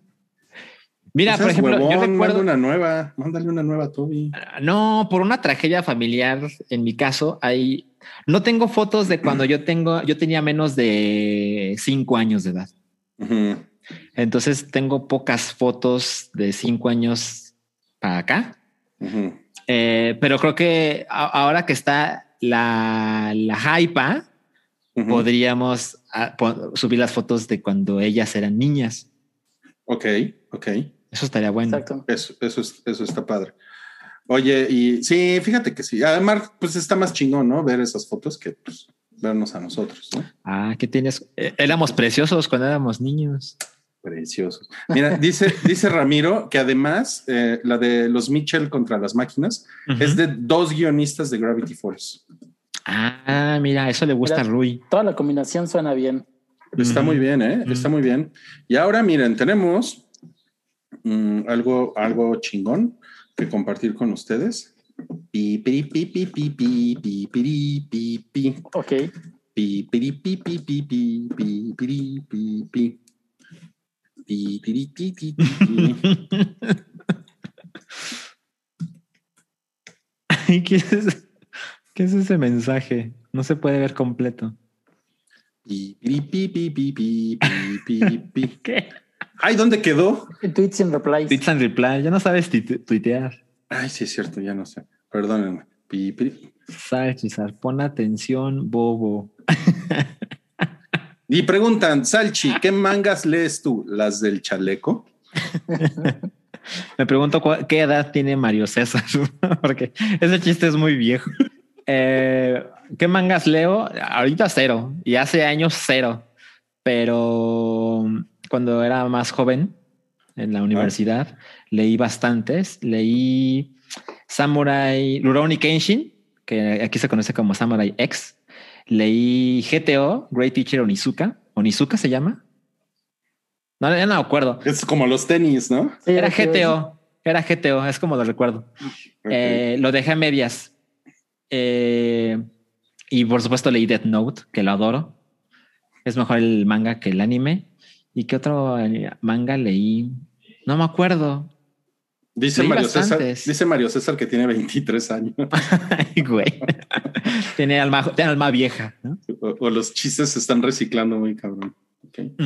Mira, por ejemplo, yo huevón, recuerdo, Mándale una nueva, mándale una nueva a Toby. no, por una tragedia familiar, en mi caso, hay, no tengo fotos de cuando yo tengo, yo tenía menos de cinco años de edad. Entonces tengo pocas fotos de cinco años para acá. Eh, pero creo que a- ahora que está la, la hypa, Ujú. podríamos ah, po- subir las fotos de cuando ellas eran niñas. Ok, ok. Eso estaría bueno. Exacto. Eso, eso, es- eso está padre. Oye, y sí, fíjate que sí. Además, pues está más chingón, ¿no? Ver esas fotos que pues, vernos a nosotros, ¿no? Ah, ¿qué tienes? Eh, éramos preciosos cuando éramos niños. Preciosos. Mira, dice, dice Ramiro que además eh, la de los Mitchell contra las máquinas es de dos guionistas de Gravity Force. Ah, mira, eso le gusta a. Rui. Toda la combinación suena bien. Está muy bien, ¿eh? Está muy bien. Y ahora miren, tenemos mm, algo, algo chingón que compartir con ustedes. Pi, pi, pi, pi, pi, pi, pi, pi, pi, pi. Ok. Pi, pi, pi, pi, pi, pi, pi, pi, pi, pi. Pi, pi, pi, pi, pi, pi. ¿Qué es, qué es ese mensaje? No se puede ver completo. Pi, pi, pi, pi, pi, pi, pi, pi, pi. ¿Qué? Ay, ¿dónde quedó? Tweets and replies. Tweets and reply. Ya no sabes tu- tuitear. Ay, sí es cierto, ya no sé. Perdónenme. Pi, pi. Salchizar, pon atención, bobo. Y preguntan, Salchi, ¿qué mangas lees tú? ¿Las del chaleco? Me pregunto qué edad tiene Mario César, porque ese chiste es muy viejo. Eh, ¿Qué mangas leo? Ahorita cero y hace años cero, pero cuando era más joven en la universidad leí bastantes. Leí Samurai Rurouni Kenshin, que aquí se conoce como Samurai X. Leí GTO, Great Teacher Onizuka. Onizuka se llama. No, ya no me acuerdo. Es como los tenis, ¿no? Sí, Era GTO, era GTO, es como lo recuerdo. Eh, lo dejé a medias. Eh, y por supuesto leí Death Note, que lo adoro. Es mejor el manga que el anime. ¿Y qué otro eh, manga leí? No me acuerdo. dice, leí Mario César, bastantes. dice Mario César que tiene 23 años. Ay, güey. tiene, alma, tiene alma vieja. ¿no? o, o los chistes se están reciclando muy cabrón.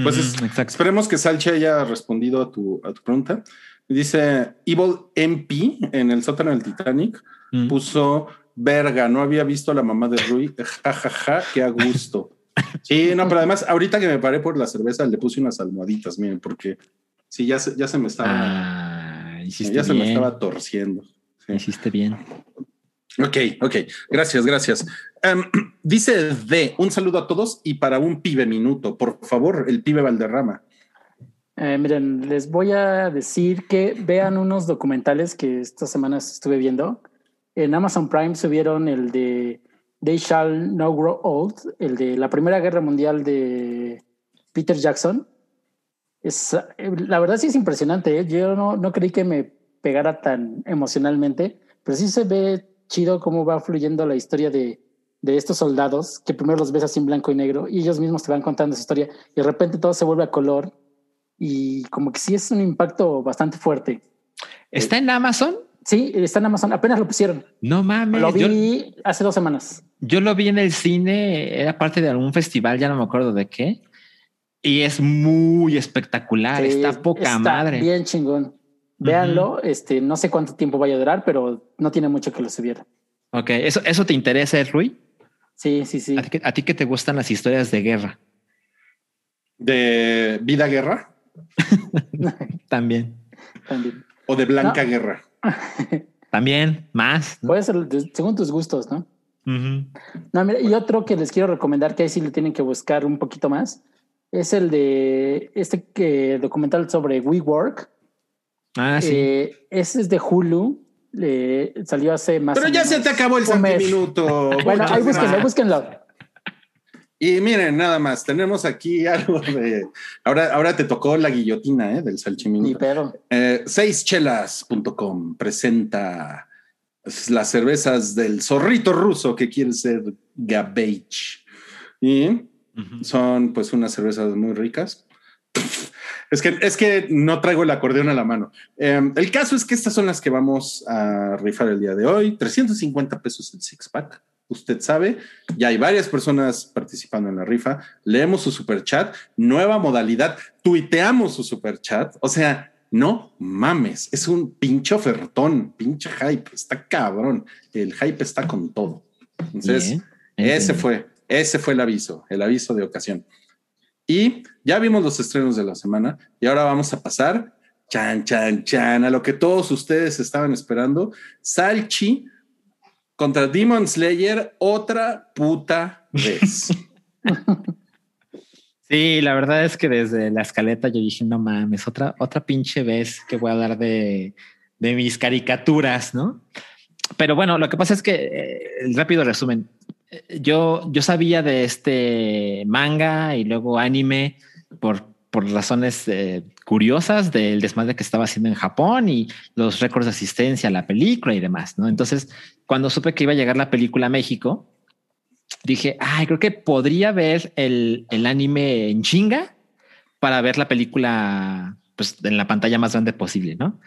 Pues es- exacto. esperemos que Salchi haya respondido a tu, a tu pregunta. Dice Evil MP en el sótano del Titanic Mm. puso verga, no había visto a la mamá de Rui, jajaja, qué a gusto. Sí, no, pero además, ahorita que me paré por la cerveza, le puse unas almohaditas, miren, porque sí, ya se, ya se me estaba. Ah, hiciste ya se me estaba torciendo. Sí. Hiciste bien. Ok, ok. Gracias, gracias. Em, dice D, un saludo a todos y para un pibe minuto, por favor, el pibe Valderrama. Eh, miren, les voy a decir que vean unos documentales que estas semanas estuve viendo. En Amazon Prime subieron el de They Shall No Grow Old, el de la Primera Guerra Mundial de Peter Jackson. La verdad sí es impresionante. ¿eh? Yo no, no creí que me pegara tan emocionalmente, pero sí se ve chido cómo va fluyendo la historia de, de estos soldados, que primero los ves así en blanco y negro y ellos mismos te van contando esa historia y de repente todo se vuelve a color y como que sí es un impacto bastante fuerte. ¿Está en Amazon? Sí, está en Amazon, apenas lo pusieron. No mames. Lo yo- vi hace dos semanas. Yo lo vi en el cine, era parte de algún festival, ya no me acuerdo de qué. Y es muy espectacular, Sí, está poca está madre. Bien chingón. Véanlo, este, no sé cuánto tiempo vaya a durar, pero no tiene mucho que lo subiera. Ok, ¿eso, eso te interesa, Rui? Sí, sí, sí. ¿A ti, que- a ti que te gustan las historias de guerra ¿De Vida Guerra también. También. o de Blanca No. Guerra? También, más. ¿no? Puede ser de- según tus gustos, ¿no? No, mira, y otro que les quiero recomendar, que ahí sí le tienen que buscar un poquito más, es el de este que, documental sobre WeWork. Ah, sí. Eh, ese es de Hulu. eh, salió hace más. Pero ya se te acabó el un mes. santiminuto. Bueno, ahí búsquenlo, búsquenlo. Y miren, nada más, tenemos aquí algo de. Ahora, ahora te tocó la guillotina ¿eh? del Ni salchiminuto. pedo. Eh, seischelas.com presenta las cervezas del zorrito ruso que quiere ser Gabage. Y son pues unas cervezas muy ricas. Es que, es que no traigo el acordeón a la mano. Eh, el caso es que estas son las que vamos a rifar el día de hoy. 350 pesos el six pack. Usted sabe, ya hay varias personas participando en la rifa. Leemos su super chat, nueva modalidad, tuiteamos su super chat. O sea, no mames, es un pinche ofertón, pinche hype. Está cabrón. El hype está con todo. Entonces, Bien. ese fue, ese fue el aviso, el aviso de ocasión. Y ya vimos los estrenos de la semana y ahora vamos a pasar, chan, chan, chan, a lo que todos ustedes estaban esperando. Salchi contra Demon Slayer otra puta vez. Sí, la verdad es que desde la escaleta yo dije, no mames, otra, otra pinche vez que voy a hablar de, de mis caricaturas, ¿no? Pero bueno, lo que pasa es que, eh, rápido resumen, eh, yo, yo sabía de este manga y luego anime por, por razones eh, curiosas del desmadre que estaba haciendo en Japón y los récords de asistencia a la película y demás, ¿no? Entonces, cuando supe que iba a llegar la película a México, dije, ay, creo que podría ver el, el anime en chinga para ver la película pues, en la pantalla más grande posible, ¿no?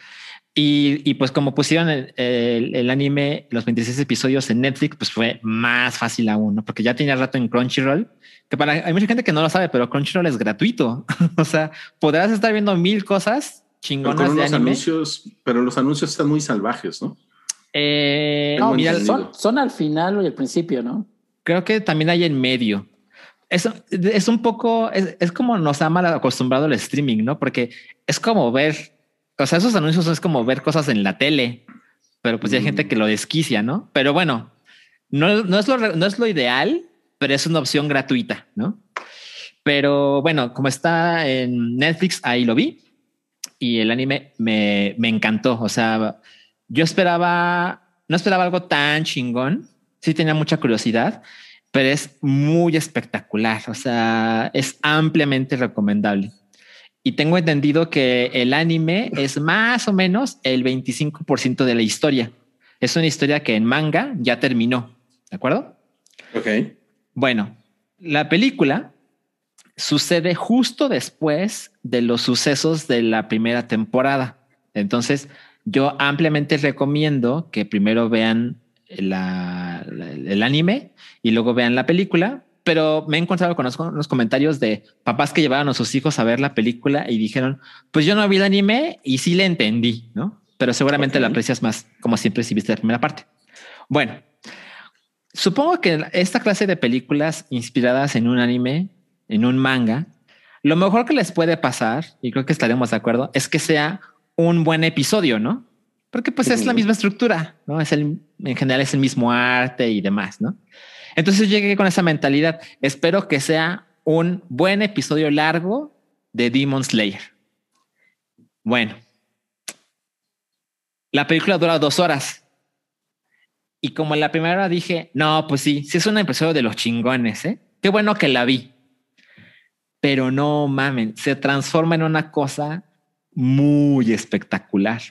Y, y pues como pusieron el, el- el anime, los 26 episodios en Netflix, pues fue más fácil aún, ¿no? Porque ya tenía rato en Crunchyroll, que para hay mucha gente que no lo sabe, pero Crunchyroll es gratuito. o sea, podrás estar viendo mil cosas Pero chingonas con de unos anime. anuncios, pero los anuncios están muy salvajes, ¿no? Eh, No, mira, entendido. son, son al final y al principio, ¿no? creo que también hay en medio. Eso es un poco, es, es como nos ha mal acostumbrado el streaming, ¿no? Porque es como ver, o sea, esos anuncios es como ver cosas en la tele, pero pues ya hay Mm. gente que lo desquicia, ¿no? Pero bueno, no, no, es lo, no es lo ideal, pero es una opción gratuita, ¿no? Pero bueno, como está en Netflix, ahí lo vi y el anime me, me encantó. O sea, yo esperaba, no esperaba algo tan chingón. Sí tenía mucha curiosidad, pero es muy espectacular. O sea, es ampliamente recomendable. Y tengo entendido que el anime es más o menos el 25% de la historia. Es una historia que en manga ya terminó. ¿De acuerdo? Ok. Bueno, la película sucede justo después de los sucesos de la primera temporada. Entonces, yo ampliamente recomiendo que primero vean la- la- el anime y luego vean la película. Pero me he encontrado con unos, con unos comentarios de papás que llevaron a sus hijos a ver la película y dijeron, pues yo no vi el anime y sí le entendí, ¿no? Pero seguramente Ok. la aprecias más, como siempre, si viste la primera parte. Bueno, supongo que esta clase de películas inspiradas en un anime, en un manga, lo mejor que les puede pasar, y creo que estaremos de acuerdo, es que sea un buen episodio, ¿no? Porque pues es la misma estructura, ¿no? Es el, en general es el mismo arte y demás, ¿no? Entonces llegué con esa mentalidad. Espero que sea un buen episodio largo de Demon Slayer. Bueno, la película dura dos horas. Y como la primera hora dije, no, pues sí, sí es un episodio de los chingones, ¿eh? Qué bueno que la vi. Pero no mamen, se transforma en una cosa muy espectacular.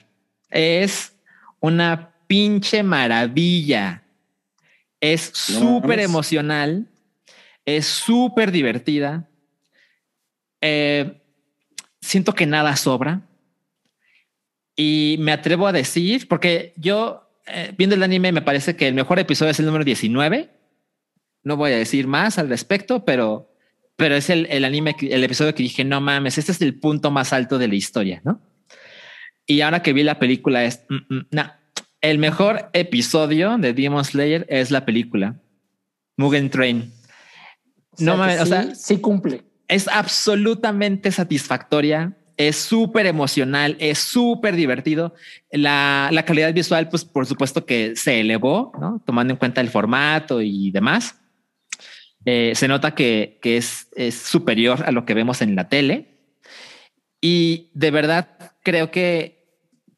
Es una pinche maravilla. Es súper emocional, es súper divertida. Eh, siento que nada sobra. Y me atrevo a decir, porque yo eh, viendo el anime me parece que el mejor episodio es el número 19. No voy a decir más al respecto, pero, pero es el, el anime, el episodio que dije, no mames, este es el punto más alto de la historia, ¿no? Y ahora que vi la película es, mm, mm, no, el mejor episodio de Demon Slayer es la película Mugen Train. no mames, o sea, sí cumple. Es absolutamente satisfactoria es súper emocional, es súper divertido. La, la, calidad visual, pues por supuesto que se elevó, ¿no? tomando en cuenta el formato y demás. Eh, se nota que, que es, es, superior a lo que vemos en la tele. Y de verdad creo que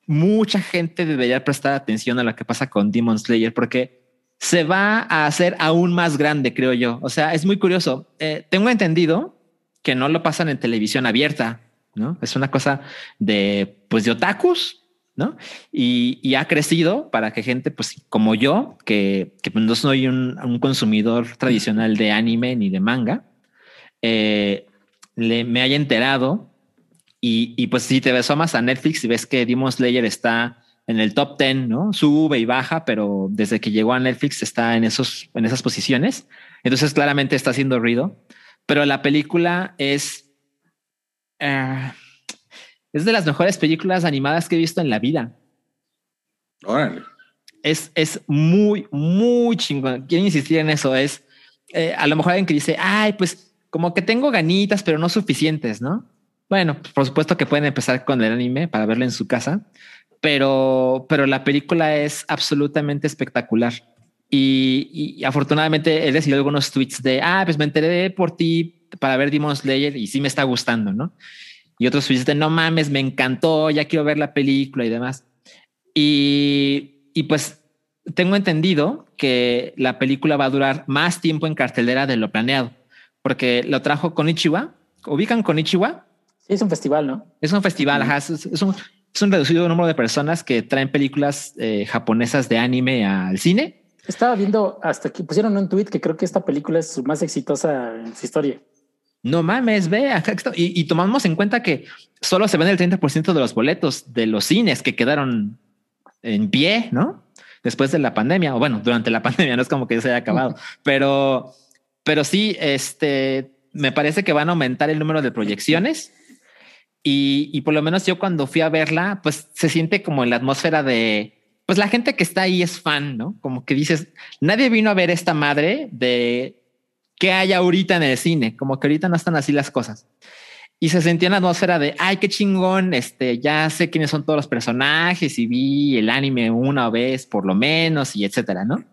mucha gente debería prestar atención a lo que pasa con Demon Slayer porque se va a hacer aún más grande, creo yo. O sea, es muy curioso. Eh, tengo entendido que no lo pasan en televisión abierta ¿no? Es una cosa de, pues, de otakus, ¿no? Y, ha crecido para que gente, pues, como yo, que, que pues, no soy un, consumidor tradicional de anime ni de manga, eh, le, me haya enterado. Y, y, pues, si te más a Netflix y ves que Demon Slayer está en el top 10, ¿no? Sube y baja, pero desde que llegó a Netflix está en esos, en esas posiciones. Entonces, claramente está haciendo ruido. Pero la película es eh, es de las mejores películas animadas que he visto en la vida. Es, es muy, muy chingón. Quiero insistir en eso. Es eh, a lo mejor alguien que dice, ay, pues como que tengo ganitas, pero no suficientes, ¿no? Bueno, por supuesto que pueden empezar con el anime para verlo en su casa, pero, pero la película es absolutamente espectacular. Y, y afortunadamente he recibido algunos tweets de, ah, pues me enteré por ti para ver Demon Slayer y sí me está gustando, ¿no? Y otros de no mames, me encantó, ya quiero ver la película y demás. Y, y pues tengo entendido que la película va a durar más tiempo en cartelera de lo planeado, porque lo trajo con Ichiwa. ¿Ubican con Ichiwa? Sí, es un festival, ¿no? Es un festival, ajá, es, un, es, un, reducido número de personas que traen películas eh, japonesas de anime al cine. Estaba viendo hasta que pusieron un tweet que creo que esta película es su más exitosa en su historia. No mames, ve, y, y, tomamos en cuenta que solo se ven el 30% de los boletos de los cines que quedaron en pie, ¿no? Después de la pandemia, o bueno, durante la pandemia, no es como que se haya acabado, pero, pero sí, este, me parece que van a aumentar el número de proyecciones y, y por lo menos yo cuando fui a verla, pues se siente como en la atmósfera de, pues la gente que está ahí es fan, ¿no? Como que dices, nadie vino a ver esta madre de que hay ahorita en el cine, como que ahorita no están así las cosas. Y se sentía una atmósfera de, ay, qué chingón, este, ya sé quiénes son todos los personajes y vi el anime una vez por lo menos y etcétera, ¿no?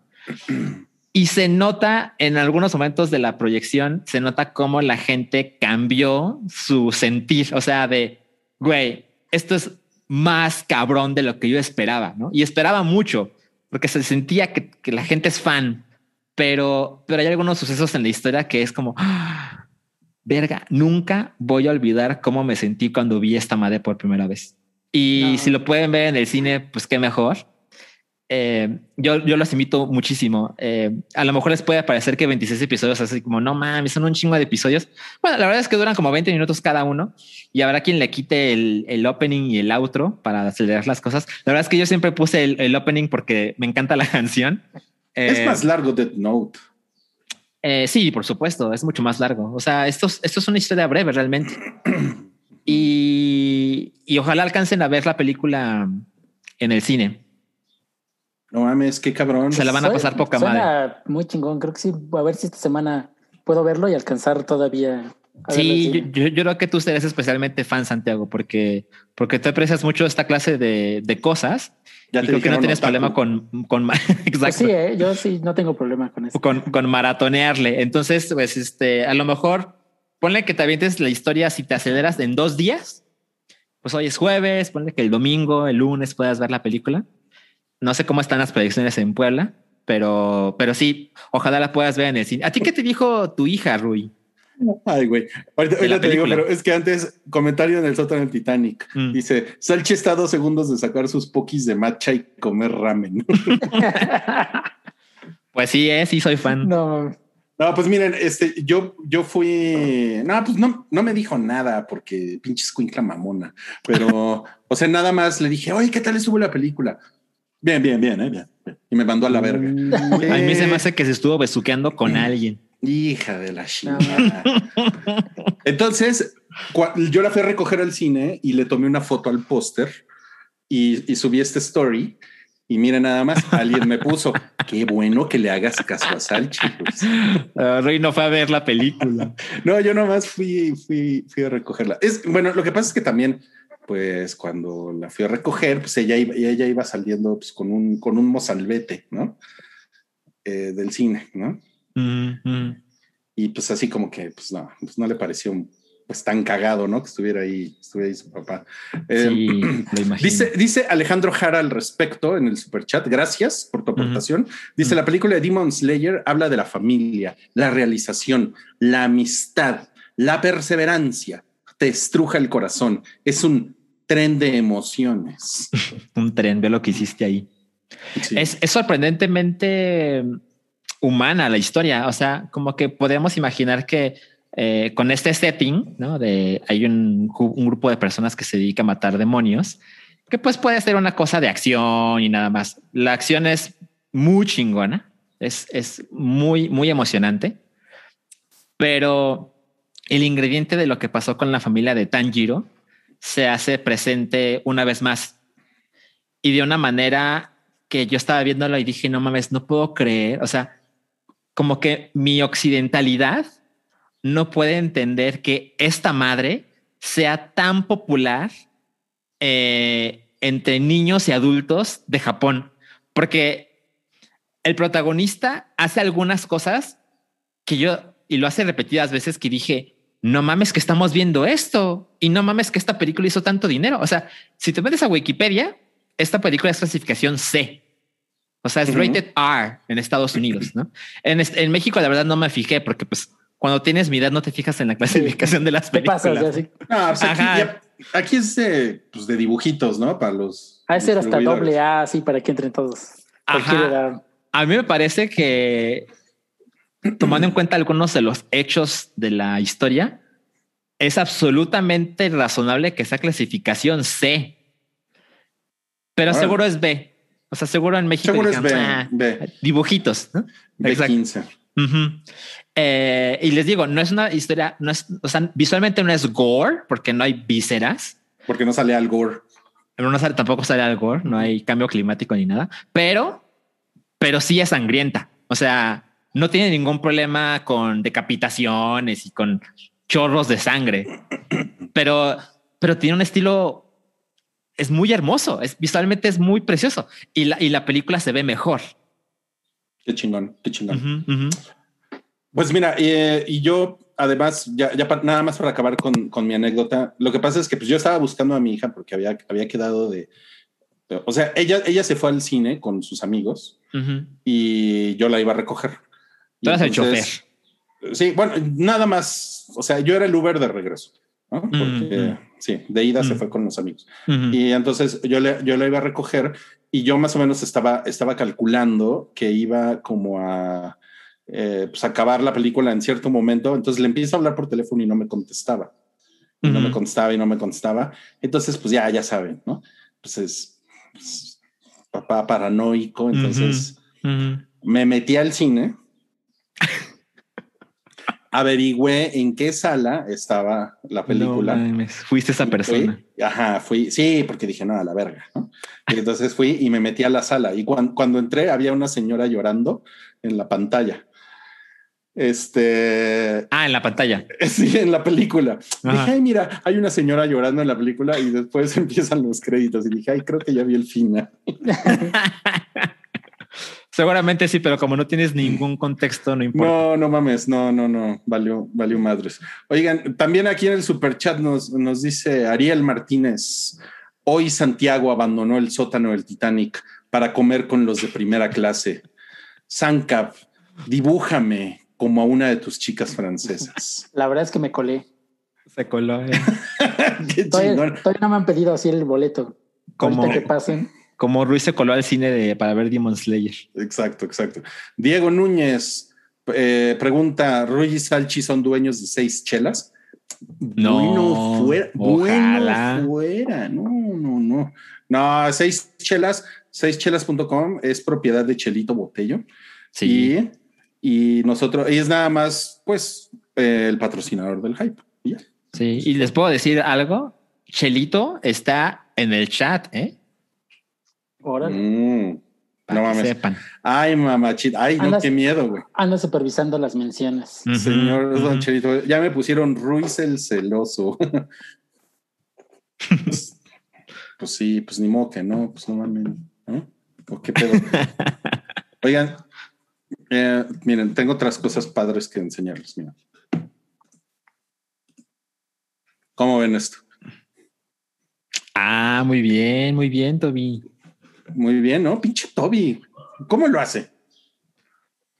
Y se nota en algunos momentos de la proyección, se nota cómo la gente cambió su sentir, o sea, de, güey, esto es más cabrón de lo que yo esperaba, ¿no? Y esperaba mucho, porque se sentía que, que la gente es fan, pero, pero hay algunos sucesos en la historia que es como, ¡ah! verga, nunca voy a olvidar cómo me sentí cuando vi esta madre por primera vez. Y si lo pueden ver en el cine, pues qué mejor. Eh, yo, yo los invito muchísimo. Eh, a lo mejor les puede parecer que 26 episodios, así como no mames, son un chingo de episodios. Bueno, la verdad es que duran como 20 minutos cada uno y habrá quien le quite el, el opening y el outro para acelerar las cosas. La verdad es que yo siempre puse el, el opening porque me encanta la canción es eh, más largo Death Note. Eh, sí, por supuesto, es mucho más largo. O sea, esto, esto es una historia breve realmente. y, y ojalá alcancen a ver la película en el cine. No mames, qué cabrón. Se la van a pasar poca madre. Muy chingón. Creo que sí. A ver si esta semana puedo verlo y alcanzar todavía. Sí, yo, yo- yo creo que tú eres especialmente fan, Santiago, porque, porque tú aprecias mucho esta clase de, de cosas Ya y creo que no tienes problema con, con Pues exacto, sí, ¿eh? yo sí no tengo problema con eso. con, con maratonearle. Entonces, pues, este, a lo mejor ponle que te avientes la historia si te aceleras en dos días. Pues hoy es jueves, ponle que el domingo, el lunes puedas ver la película. No sé cómo están las predicciones en Puebla, pero, pero sí, ojalá la puedas ver en el cine. ¿A ti qué te dijo tu hija, Rui? Ay, güey. Ahorita, te digo, pero es que antes, comentario en el sótano del Titanic. Mm. Dice, Salchi está a dos segundos de sacar sus pokis de matcha y comer ramen. Pues sí, eh, sí soy fan. no, No, pues miren, este, yo, yo fui, no, pues no, no me dijo nada porque pinche escuincla mamona, pero, o sea, nada más le dije, oye, ¿qué tal estuvo la película? Bien, bien, bien, eh, bien, bien. Y me mandó a la verga. A mí se me Eh, hace que se estuvo besuqueando con alguien. Hija de la chingada. Entonces, yo la fui a recoger al cine y le tomé una foto al póster y, y subí este story. Y mira nada más, alguien me puso, qué bueno que le hagas caso a Salchi. pues". Uh, Rui no fue a ver la película. No, yo nomás fui, fui, fui a recogerla. Es bueno, lo que pasa es que también, pues cuando la fui a recoger, pues ella iba, ella iba saliendo pues, con un, con un mozalbete, ¿no? Eh, del cine, ¿no? Mm. Y pues así como que, pues no, pues no le pareció pues tan cagado, ¿no? Que estuviera ahí, estuviera ahí su papá. Eh, Sí, lo imagino. Dice, dice Alejandro Jara al respecto en el superchat. Gracias por tu aportación. Dice: La película de Demon Slayer habla de la familia, la realización, la amistad, la perseverancia. Te estruja el corazón. Es un tren de emociones. un tren, ve lo que hiciste ahí. Sí. Es, es sorprendentemente humana la historia. O sea, como que podemos imaginar que eh, con este setting, ¿no? De hay un, un grupo de personas que se dedica a matar demonios, que pues puede ser una cosa de acción y nada más. La acción es muy chingona, es, es muy, muy emocionante, pero el ingrediente de lo que pasó con la familia de Tanjiro se hace presente una vez más y de una manera que yo estaba viéndolo y dije, no mames, no puedo creer. O sea, como que mi occidentalidad no puede entender que esta madre sea tan popular eh, entre niños y adultos de Japón, porque el protagonista hace algunas cosas que yo, y lo hace repetidas veces, que dije, no mames que estamos viendo esto y no mames que esta película hizo tanto dinero. O sea, si te metes a Wikipedia, esta película es clasificación C. O sea, es rated R en Estados Unidos, ¿no? En, est- en México, la verdad, no me fijé porque, pues, cuando tienes mi edad, no te fijas en la clasificación de las pasas películas. ya así. No, pues aquí, Ajá. ya- aquí es de, pues de dibujitos, ¿no? Para los. Ha de ser hasta doble A, así para que entren todos. Ajá. A mí me parece que, tomando en cuenta algunos de los hechos de la historia, es absolutamente razonable que sea clasificación C. Pero seguro es B. O sea, seguro en México. Seguro es dijeron, B, "Ah, B, dibujitos. ¿no? Exacto. B15. Ujú. Eh, y les digo, no es una historia, no es, o sea, visualmente no es gore porque no hay vísceras. Porque no sale Al Gore. No sale, tampoco sale al gore, no hay cambio climático ni nada, pero, pero sí es sangrienta. O sea, no tiene ningún problema con decapitaciones y con chorros de sangre, pero, pero tiene un estilo, es muy hermoso, es visualmente es muy precioso y la, y la película se ve mejor. Qué chingón, qué chingón. Pues mira, eh, y yo además, ya, ya pa- nada más para acabar con, con mi anécdota, lo que pasa es que pues yo estaba buscando a mi hija porque había, había quedado de, de- o sea, ella, ella se fue al cine con sus amigos y yo la iba a recoger. Tú eras el entonces- Sí, bueno, nada más, o sea, yo era el Uber de regreso, ¿no? Porque Mm, sí, de ida se fue con los amigos. Y entonces yo le, yo la iba a recoger y yo más o menos estaba, estaba calculando que iba como a eh, pues, acabar la película en cierto momento. Entonces le empiezo a hablar por teléfono y no me contestaba. Y no me contestaba y no me contestaba. Entonces, pues ya, ya saben, ¿no? Pues es pues, papá paranoico. Entonces me metí al cine averigüé en qué sala estaba la película. No fuiste esa persona. fui- ajá, fui, sí, porque dije, no, a la verga. ¿no? Y entonces fui y me metí a la sala. Y cuan- cuando entré, había una señora llorando en la pantalla. Este, Ah, en la pantalla. sí, en la película. Ajá. Dije, ay, mira, hay una señora llorando en la película y después empiezan los créditos. Y dije, ay, creo que ya vi el final. Seguramente sí, pero como no tienes ningún contexto, no importa. No, no mames, no, no, no, valió, valió madres. Oigan, también aquí en el super chat nos, nos dice Ariel Martínez, hoy Santiago abandonó el sótano del Titanic para comer con los de primera clase. Sancab, dibújame como a una de tus chicas francesas. La verdad es que me colé. Se coló. eh. Qué Todavía, todavía no me han pedido así el boleto. Como- que pasen. Como Ruiz se coló al cine de, para ver Demon Slayer. Exacto, exacto. Diego Núñez eh, pregunta, ¿Ruy y Salchi son dueños de seis chelas? No, bueno, fuera, ojalá. bueno, fuera, no, no, no. No, seis chelas, seischelas.com es propiedad de Chelito Botello. Sí. Y, y nosotros, y es nada más, pues, eh, el patrocinador del hype. Sí. Y les puedo decir algo. Chelito está en el chat, ¿eh? Órale. Mm, Para no que mames. sepan. Ay, mamachita. Ay, no, qué miedo, güey. Ando supervisando las menciones. Ujú, Señor Don ujú. Chelito, ya me pusieron Ruiz el celoso. pues, pues sí, pues ni modo que no, pues no mames. ¿no? ¿O qué pedo? Oigan, eh, miren, tengo otras cosas padres que enseñarles. Miren. ¿Cómo ven esto? Ah, muy bien, muy bien, Toby. Muy bien, ¿no? Pinche Toby. ¿Cómo lo hace?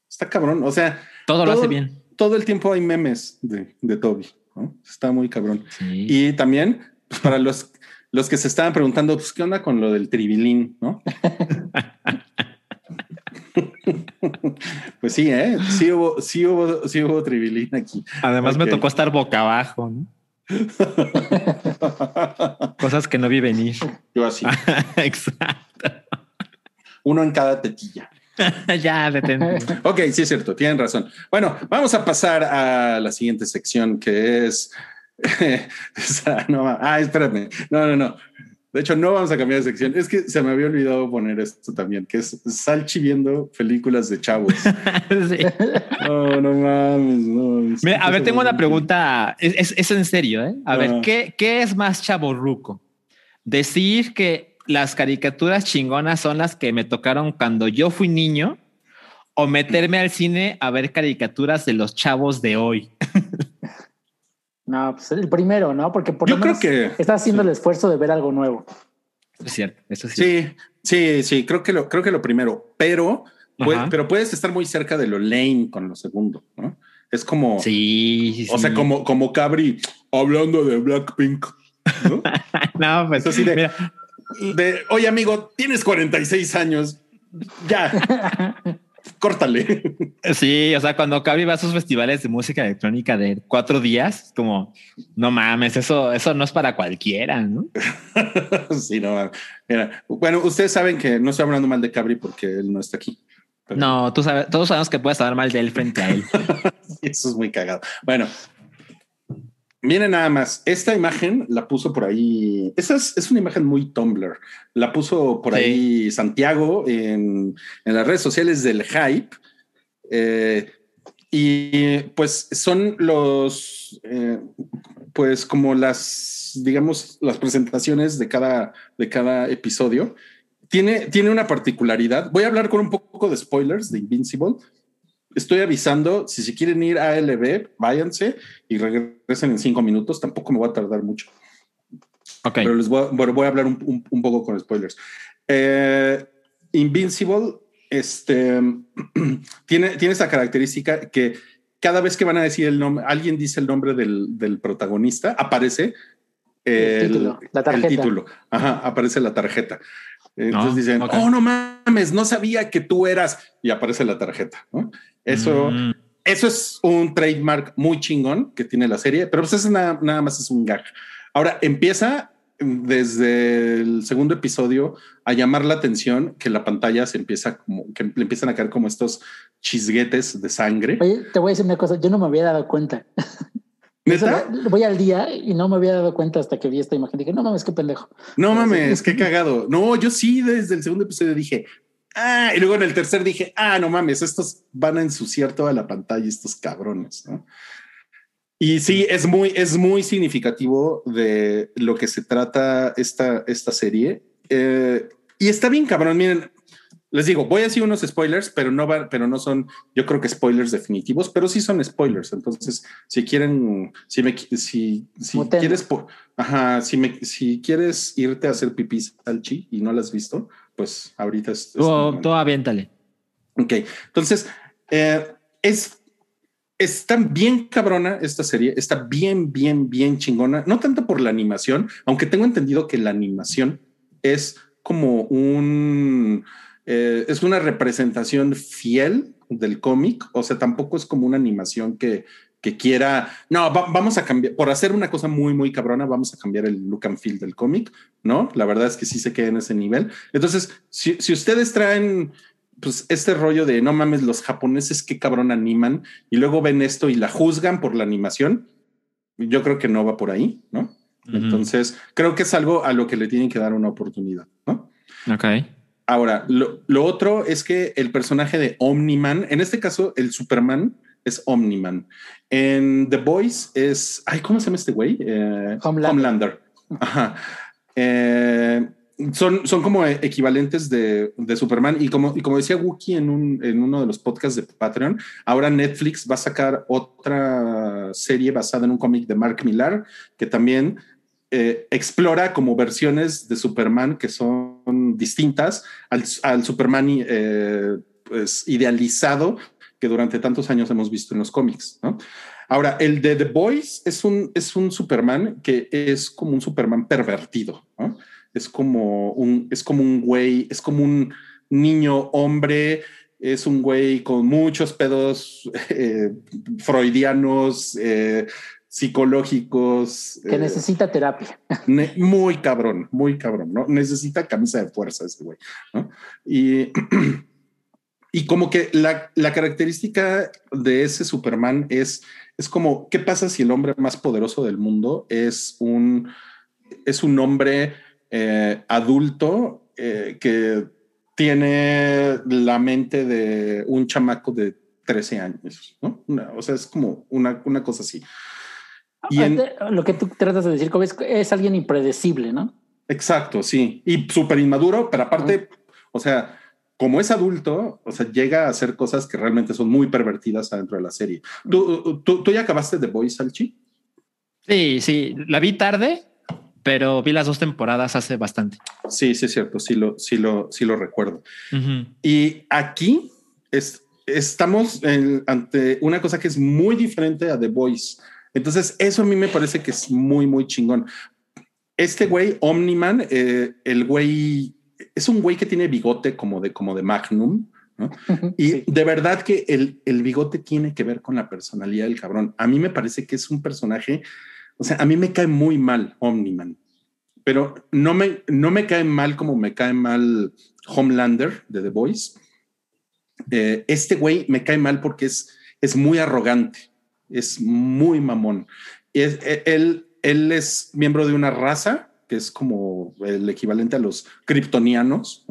Está cabrón. O sea, Todo, lo hace bien. todo el tiempo hay memes de, de Toby. ¿no? Está muy cabrón. Sí. Y también, pues, para los, los que se estaban preguntando, pues, ¿qué onda con lo del tribilín? ¿No? pues sí, ¿eh? Sí hubo, sí hubo, sí hubo tribilín aquí. Además me tocó estar boca abajo, ¿no? Cosas que no vi venir. Yo así, Exacto. Uno en cada tetilla. ya, detente. Ok, sí es cierto, tienen razón. Bueno, vamos a pasar a la siguiente sección que es... no, ah, espérame. No, no, no. De hecho, no vamos a cambiar de sección. Es que se me había olvidado poner esto también, que es Salchi viendo películas de chavos. Sí. No, no mames, no. Mira, a ver, tengo una pregunta. Es, es- es en serio, ¿eh? A ver. ¿qué, ¿qué es más chaborruco? Decir que las caricaturas chingonas son las que me tocaron cuando yo fui niño o meterme al cine a ver caricaturas de los chavos de hoy. No, pues el primero, ¿no? Porque por Yo lo creo menos que- está haciendo el esfuerzo de ver algo nuevo. Es cierto, eso es cierto. Sí, sí, sí, creo que lo, creo que lo primero, pero, puede- pero puedes estar muy cerca de lo lame con lo segundo, ¿no? Es como, Sí, sí, o sea, como, como Cabri hablando de Blackpink, ¿no? No, pues así de- mira, de, oye amigo, tienes 46 años, ya, córtale. sí, o sea, cuando Cabri va a sus festivales de música electrónica de cuatro días, como no mames, eso, eso no es para cualquiera, ¿no? sí, no, mira, bueno, ustedes saben que no estoy hablando mal de Cabri porque él no está aquí. Pero- No, tú sabes, todos sabemos que puedes hablar mal de él frente a él. Eso es muy cagado. Bueno, miren nada más. Esta imagen la puso por ahí. Esa es, es una imagen muy Tumblr. La puso por Sí. ahí Santiago en, en las redes sociales del Hype. Eh, y pues son los, eh, pues como las, digamos, las presentaciones de cada, de cada episodio. Tiene, tiene una particularidad. Voy a hablar con un poco de spoilers de Invincible. Estoy avisando, si se quieren ir a LB, váyanse y regresen en cinco minutos. Tampoco me voy a tardar mucho, Ok. pero les voy a, bueno, voy a hablar un, un- un poco con spoilers. Eh, Invincible este, tiene, tiene esa característica que cada vez que van a decir el nombre, alguien dice el nombre del, del protagonista, aparece El título, la tarjeta. el título. Ajá, aparece la tarjeta. Entonces Ah, dicen, oh, no mames, no sabía que tú eras, y aparece la tarjeta. ¿no? Eso, Mm, eso es un trademark muy chingón que tiene la serie, pero pues eso nada, nada más es un gag. Ahora empieza desde el segundo episodio a llamar la atención que la pantalla se empieza como que le empiezan a caer como estos chisguetes de sangre. Oye, te voy a decir una cosa, yo no me había dado cuenta. ¿Neta? Voy al día y no me había dado cuenta hasta que vi esta imagen. Dije, no mames, qué pendejo. No mames, qué cagado. No, yo sí desde el segundo episodio dije, ah, y luego en el tercer dije, ah, no mames, estos van a ensuciar toda la pantalla, estos cabrones, ¿no? Y sí, es muy, es muy significativo de lo que se trata esta, esta serie. Eh, y está bien, cabrón. Miren, les digo, voy a decir unos spoilers, pero no va, pero no son, yo creo que spoilers definitivos, pero sí son spoilers. Entonces, si quieren, si me, si, si quieres, ajá, si me, si quieres irte a hacer pipis al chi y no lo has visto, pues ahorita es. Todo, aviéntale. Ok, entonces eh, es Está bien cabrona esta serie, está bien, bien, bien chingona, no tanto por la animación, aunque tengo entendido que la animación es como un, eh, es una representación fiel del cómic, o sea, tampoco es como una animación que, que quiera, no, vamos a cambiar, por hacer una cosa muy, muy cabrona, vamos a cambiar el look and feel del cómic, ¿no? La verdad es que sí se queda en ese nivel. Entonces, si, si ustedes traen pues este rollo de no mames, los japoneses qué cabrón animan y luego ven esto y la juzgan por la animación, yo creo que no va por ahí, ¿no? Entonces, creo que es algo a lo que le tienen que dar una oportunidad, ¿no? Ok. Ahora, lo, otro es que el personaje de Omniman, en este caso, el Superman es Omniman. En The Boys es, ay, ¿cómo se llama este güey? Eh, Homelander. Homelander. Ajá. Eh, son, son como equivalentes de, de, Superman. Y como, y como decía Wookie en, un, en uno de los podcasts de Patreon, ahora Netflix va a sacar otra serie basada en un cómic de Mark Millar, que también eh, explora como versiones de Superman que son distintas al, al Superman eh, pues, idealizado que durante tantos años hemos visto en los cómics. ¿no? Ahora, el de The Boys es un, es un Superman que es como un Superman pervertido. ¿no? es como un, es como un güey, es como un niño hombre, es un güey con muchos pedos eh, freudianos, eh, psicológicos. Que eh, necesita terapia. muy cabrón, muy cabrón, ¿no? Necesita camisa de fuerza ese güey, ¿no? Y, y como que la, la, característica de ese Superman es, es como, ¿qué pasa si el hombre más poderoso del mundo es un, es un hombre eh, adulto eh, que tiene la mente de un chamaco de 13 años, ¿no? o sea, es como una, una cosa así. Y lo que tú tratas de decir, es, es alguien impredecible, ¿no? Exacto, sí. Y súper inmaduro, pero aparte, o sea, como es adulto, o sea, llega a hacer cosas que realmente son muy pervertidas adentro de la serie. ¿Tú, tú, tú ya acabaste de Boys, Salchi? Sí, sí, la vi tarde, pero vi las dos temporadas hace bastante. Sí, sí, es cierto. Sí lo, sí lo, sí lo recuerdo. Y aquí es, estamos ante una cosa que es muy diferente a The Voice. Entonces, eso a mí me parece que es muy, muy chingón. Este güey, Omniman, eh, el güey es un güey que tiene bigote como de, como de Magnum. Y de verdad que el, el bigote tiene que ver con la personalidad del cabrón. A mí me parece que es un personaje o sea, a mí me cae muy mal Omniman, pero no me, no me cae mal como me cae mal Homelander de The Voice. Eh, este güey me cae mal porque es, es muy arrogante, es muy mamón. Es, e, él, él es miembro de una raza que es como el equivalente a los kryptonianos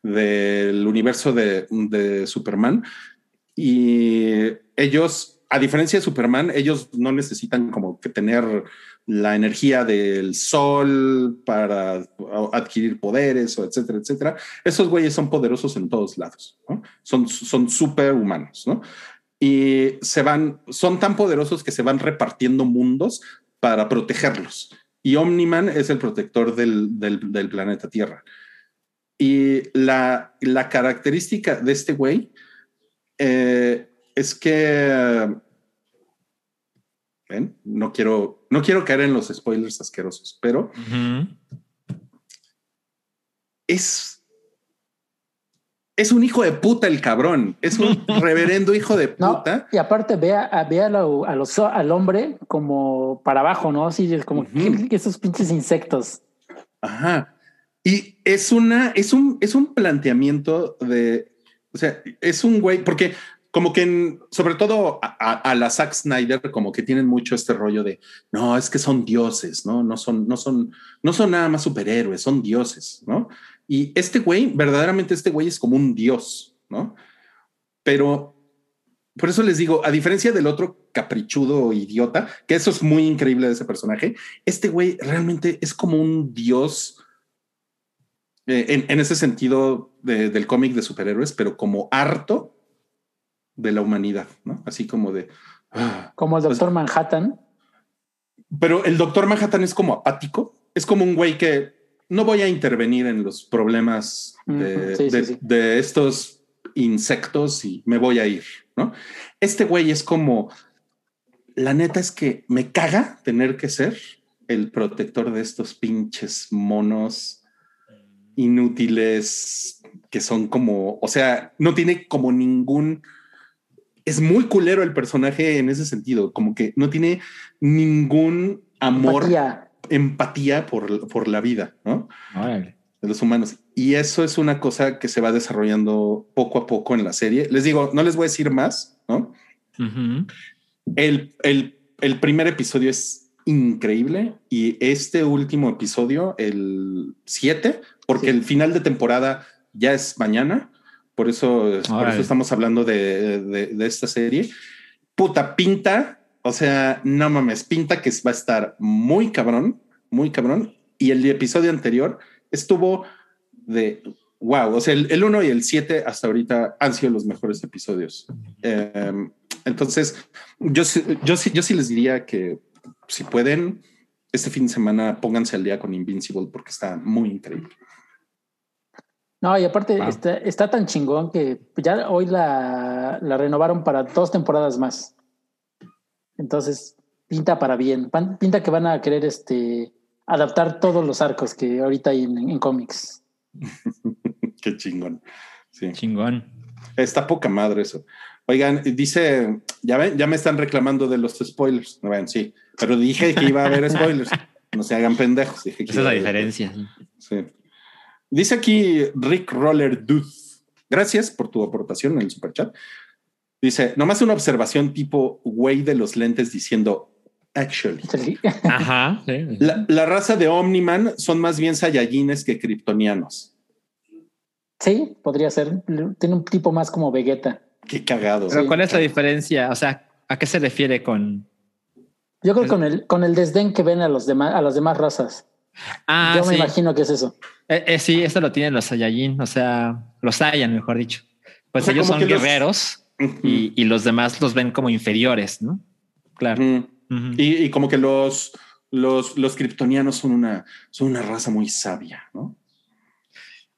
del universo de, Superman. Y ellos a diferencia de Superman, ellos no necesitan como que tener la energía del sol para adquirir poderes o etcétera, etcétera. Esos güeyes son poderosos en todos lados. Son, son súper humanos, ¿no? Y se van, son tan poderosos que se van repartiendo mundos para protegerlos. Y Omniman es el protector del, del, planeta Tierra. Y la, la característica de este güey eh, es que ¿ven? no quiero, no quiero caer en los spoilers asquerosos, pero es, es un hijo de puta el cabrón, es un reverendo hijo de puta. y aparte ve, a, ve a al hombre como para abajo, ¿no? Así es como esos pinches insectos. Ajá. Y es una, es un, es un planteamiento de, o sea, es un güey, porque como que en, sobre todo a, a, la Zack Snyder, como que tienen mucho este rollo de no, es que son dioses, no, no son, no son, no son nada más superhéroes, son dioses, no? Y este güey, verdaderamente, este güey es como un dios, no? Pero por eso les digo, a diferencia del otro caprichudo idiota, que eso es muy increíble de ese personaje, este güey realmente es como un dios eh, en, en, ese sentido de, del cómic de superhéroes, pero como harto de la humanidad, ¿no? Así como de... Ah, como el Doctor Manhattan. Pero el Doctor Manhattan es como apático, es como un güey que no voy a intervenir en los problemas de, sí, de, sí, sí. de estos insectos y me voy a ir, ¿no? Este güey es como, la neta es que me caga tener que ser el protector de estos pinches monos inútiles que son como, o sea, no tiene como ningún, es muy culero el personaje en ese sentido, como que no tiene ningún amor, empatía, empatía por, por la vida, ¿no? Órale. De los humanos. Y eso es una cosa que se va desarrollando poco a poco en la serie. Les digo, no les voy a decir más, ¿no? Uh -huh. el, el, el primer episodio es increíble y este último episodio, el 7, porque sí. el final de temporada ya es mañana, por eso, por eso estamos hablando de, de, de, esta serie. Puta pinta, o sea, no mames, pinta que va a estar muy cabrón, muy cabrón. Y el episodio anterior estuvo de wow, o sea, el 1 y el 7 hasta ahorita han sido los mejores episodios. Eh, entonces, yo, yo, sí, yo sí les diría que si pueden, este fin de semana pónganse al día con Invincible porque está muy increíble. No, y aparte wow. está, está, tan chingón que ya hoy la, la, renovaron para dos temporadas más. Entonces, pinta para bien. Pinta que van a querer este, adaptar todos los arcos que ahorita hay en, en cómics. Qué chingón. Sí. Chingón. Está poca madre eso. Oigan, dice, ya ven, ya me están reclamando de los spoilers. No ven, sí, pero dije que iba a haber spoilers. No se hagan pendejos. Dije que Esa es la diferencia. Sí. Dice aquí Rick Roller Dude. Gracias por tu aportación en el super chat. Dice, nomás una observación tipo güey de los lentes diciendo actually. Ajá. Sí. La, la, raza de Omniman son más bien sayayines que kryptonianos. Sí, podría ser. Tiene un tipo más como Vegeta. Qué cagado. Pero sí. ¿cuál es la diferencia? O sea, ¿a qué se refiere con? Yo creo que con el, con el desdén que ven a los demás, a las demás razas. Ah, Yo me imagino que es eso. Eh, eh, sí, esto lo tienen los Saiyajin, o sea, los Saiyan, mejor dicho. Pues o sea, ellos son guerreros los... y, y, los demás los ven como inferiores, ¿no? Claro. Uh -huh. Uh -huh. Y, y, como que los, los, los kryptonianos son una, son una raza muy sabia, ¿no?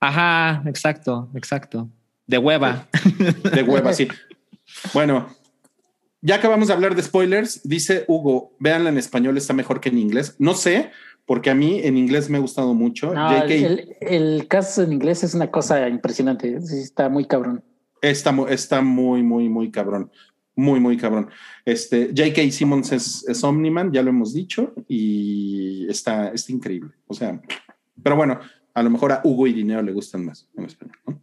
Ajá, exacto, exacto. De hueva. De hueva, sí. Bueno, ya acabamos de hablar de spoilers. Dice Hugo, véanla en español, está mejor que en inglés. No sé, porque a mí en inglés me ha gustado mucho. No, el, el, caso en inglés es una cosa impresionante. Sí, está muy cabrón. Está, está muy, muy, muy cabrón. Muy, muy cabrón. Este J.K. Simmons es, es, Omniman, ya lo hemos dicho, y está, está increíble. O sea, pero bueno, a lo mejor a Hugo y Dinero le gustan más en español. ¿no?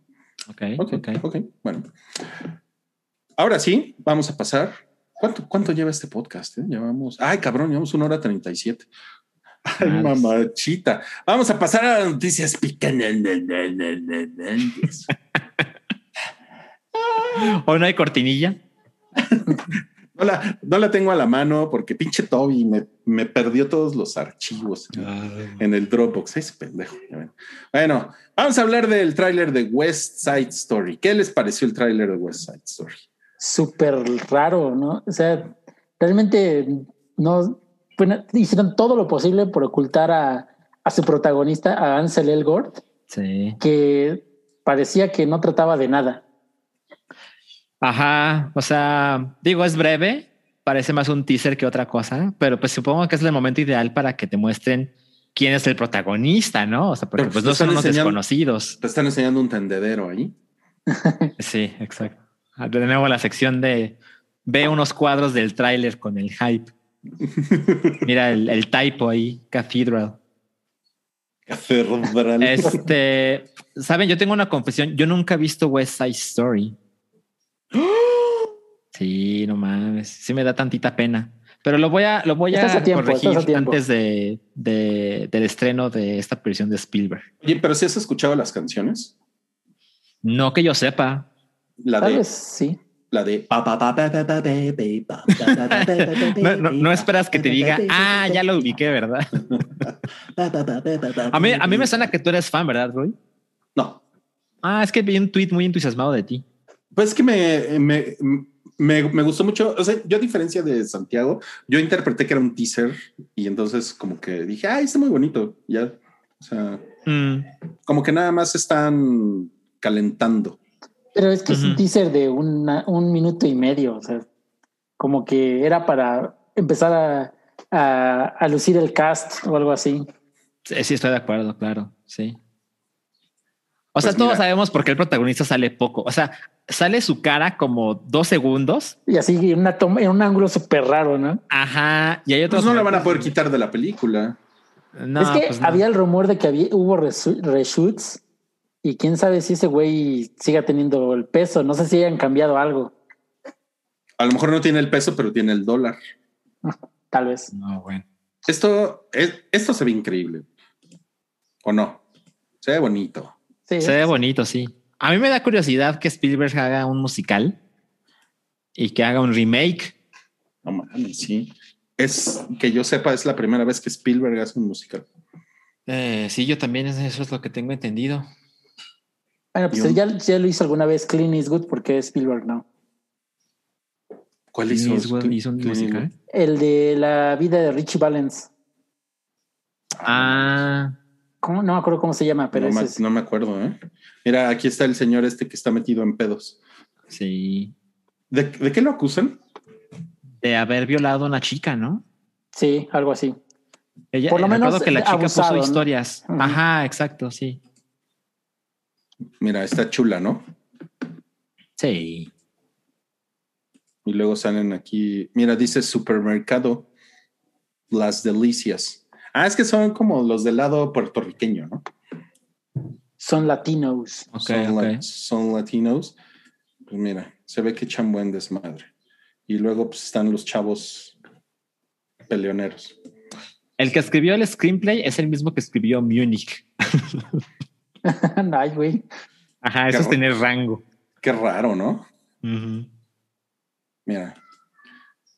Okay, ok, ok. Ok, bueno. Ahora sí, vamos a pasar. ¿Cuánto, cuánto lleva este podcast? Eh? Llevamos. Ay, cabrón, llevamos una hora treinta y siete. Ay, nice. mamachita. Vamos a pasar a las noticias picantes. ¿O no hay cortinilla? No la, no la, tengo a la mano porque pinche Toby me, me perdió todos los archivos en, en el Dropbox. Ese pendejo. Bueno, vamos a hablar del tráiler de West Side Story. ¿Qué les pareció el tráiler de West Side Story? Súper raro, ¿no? O sea, realmente no bueno, hicieron todo lo posible por ocultar a, a su protagonista, a Ansel Elgort, sí. que parecía que no trataba de nada. Ajá, o sea, digo, es breve, parece más un teaser que otra cosa, pero pues supongo que es el momento ideal para que te muestren quién es el protagonista, ¿no? O sea, porque pero pues no son unos desconocidos. Te están enseñando un tendedero ahí. sí, exacto. De nuevo la sección de ve unos cuadros del tráiler con el hype. Mira el, el typo ahí, Cathedral. Catedral. Este, saben, yo tengo una confesión. Yo nunca he visto West Side Story. Sí, no mames. Sí me da tantita pena. Pero lo voy a, lo voy a Estás a tiempo, corregir a antes de, de- del estreno de esta versión de Spielberg. Oye, pero si has escuchado las canciones, No que yo sepa. la Tal de vez sí. la de No, no- no esperas que te diga, ah, ya lo ubiqué, ¿verdad? A mí, a mí me suena que tú eres fan, ¿verdad, Roy? No, Ah, es que vi un tweet muy entusiasmado de ti. Pues es que me, me, me, me gustó mucho. O sea, yo a diferencia de Santiago, yo interpreté que era un teaser y entonces como que dije, ay, está muy bonito. Ya, o sea, Mm, como que nada más están calentando. Pero es que es un teaser de una- un minuto y medio. O sea, como que era para empezar a, a, a lucir el cast o algo así. sí, sí, estoy de acuerdo, claro. Sí. O sea, Pues todos sabemos por qué el protagonista sale poco. O sea, sale su cara como dos segundos. Y así en una toma, en un ángulo súper raro, ¿no? Ajá. Y hay otros. Pues no la van a poder quitar de la película. No, es que pues no. había el rumor de que había, hubo reshoots y quién sabe si ese güey siga teniendo el peso. No sé si hayan cambiado algo, A lo mejor no tiene el peso, pero tiene el dólar. tal vez. No, bueno. Esto, es, esto se ve increíble. ¿O no? Se ve bonito. Sí, Se ve bonito, sí. A mí me da curiosidad que Spielberg haga un musical y que haga un remake. No mames, sí. Es que yo sepa, es la primera vez que Spielberg hace un musical. Eh, sí, yo también, eso es lo que tengo entendido. Bueno, pues un- ya, ya lo hizo alguna vez Clean Eastwood porque Spielberg no. ¿Cuál hizo? Eastwood hizo un Clint musical. Eastwood? El de la vida de Richie Valens. Ah, ¿Cómo? No me acuerdo cómo se llama, pero no, ese me, es- no me acuerdo, ¿eh? Mira, aquí está el señor este que está metido en pedos. sí. ¿De, de qué lo acusan? De haber violado a una chica, ¿no? Sí, algo así. Ella, Por lo menos que la chica abusado, puso ¿no? historias. Ajá, exacto, sí. Mira, está chula, ¿no? Sí. Y luego salen aquí. Mira, dice supermercado Las Delicias. Ah, es que son como los del lado puertorriqueño, ¿no? Son latinos. Ok, son, ok. la- son latinos. Pues mira, se ve que echan buen desmadre. Y luego pues, están los chavos peleoneros. El que escribió el screenplay es el mismo que escribió Munich. Ay, güey. Ajá, eso Qué es tener rango. Qué raro, ¿no? Mira.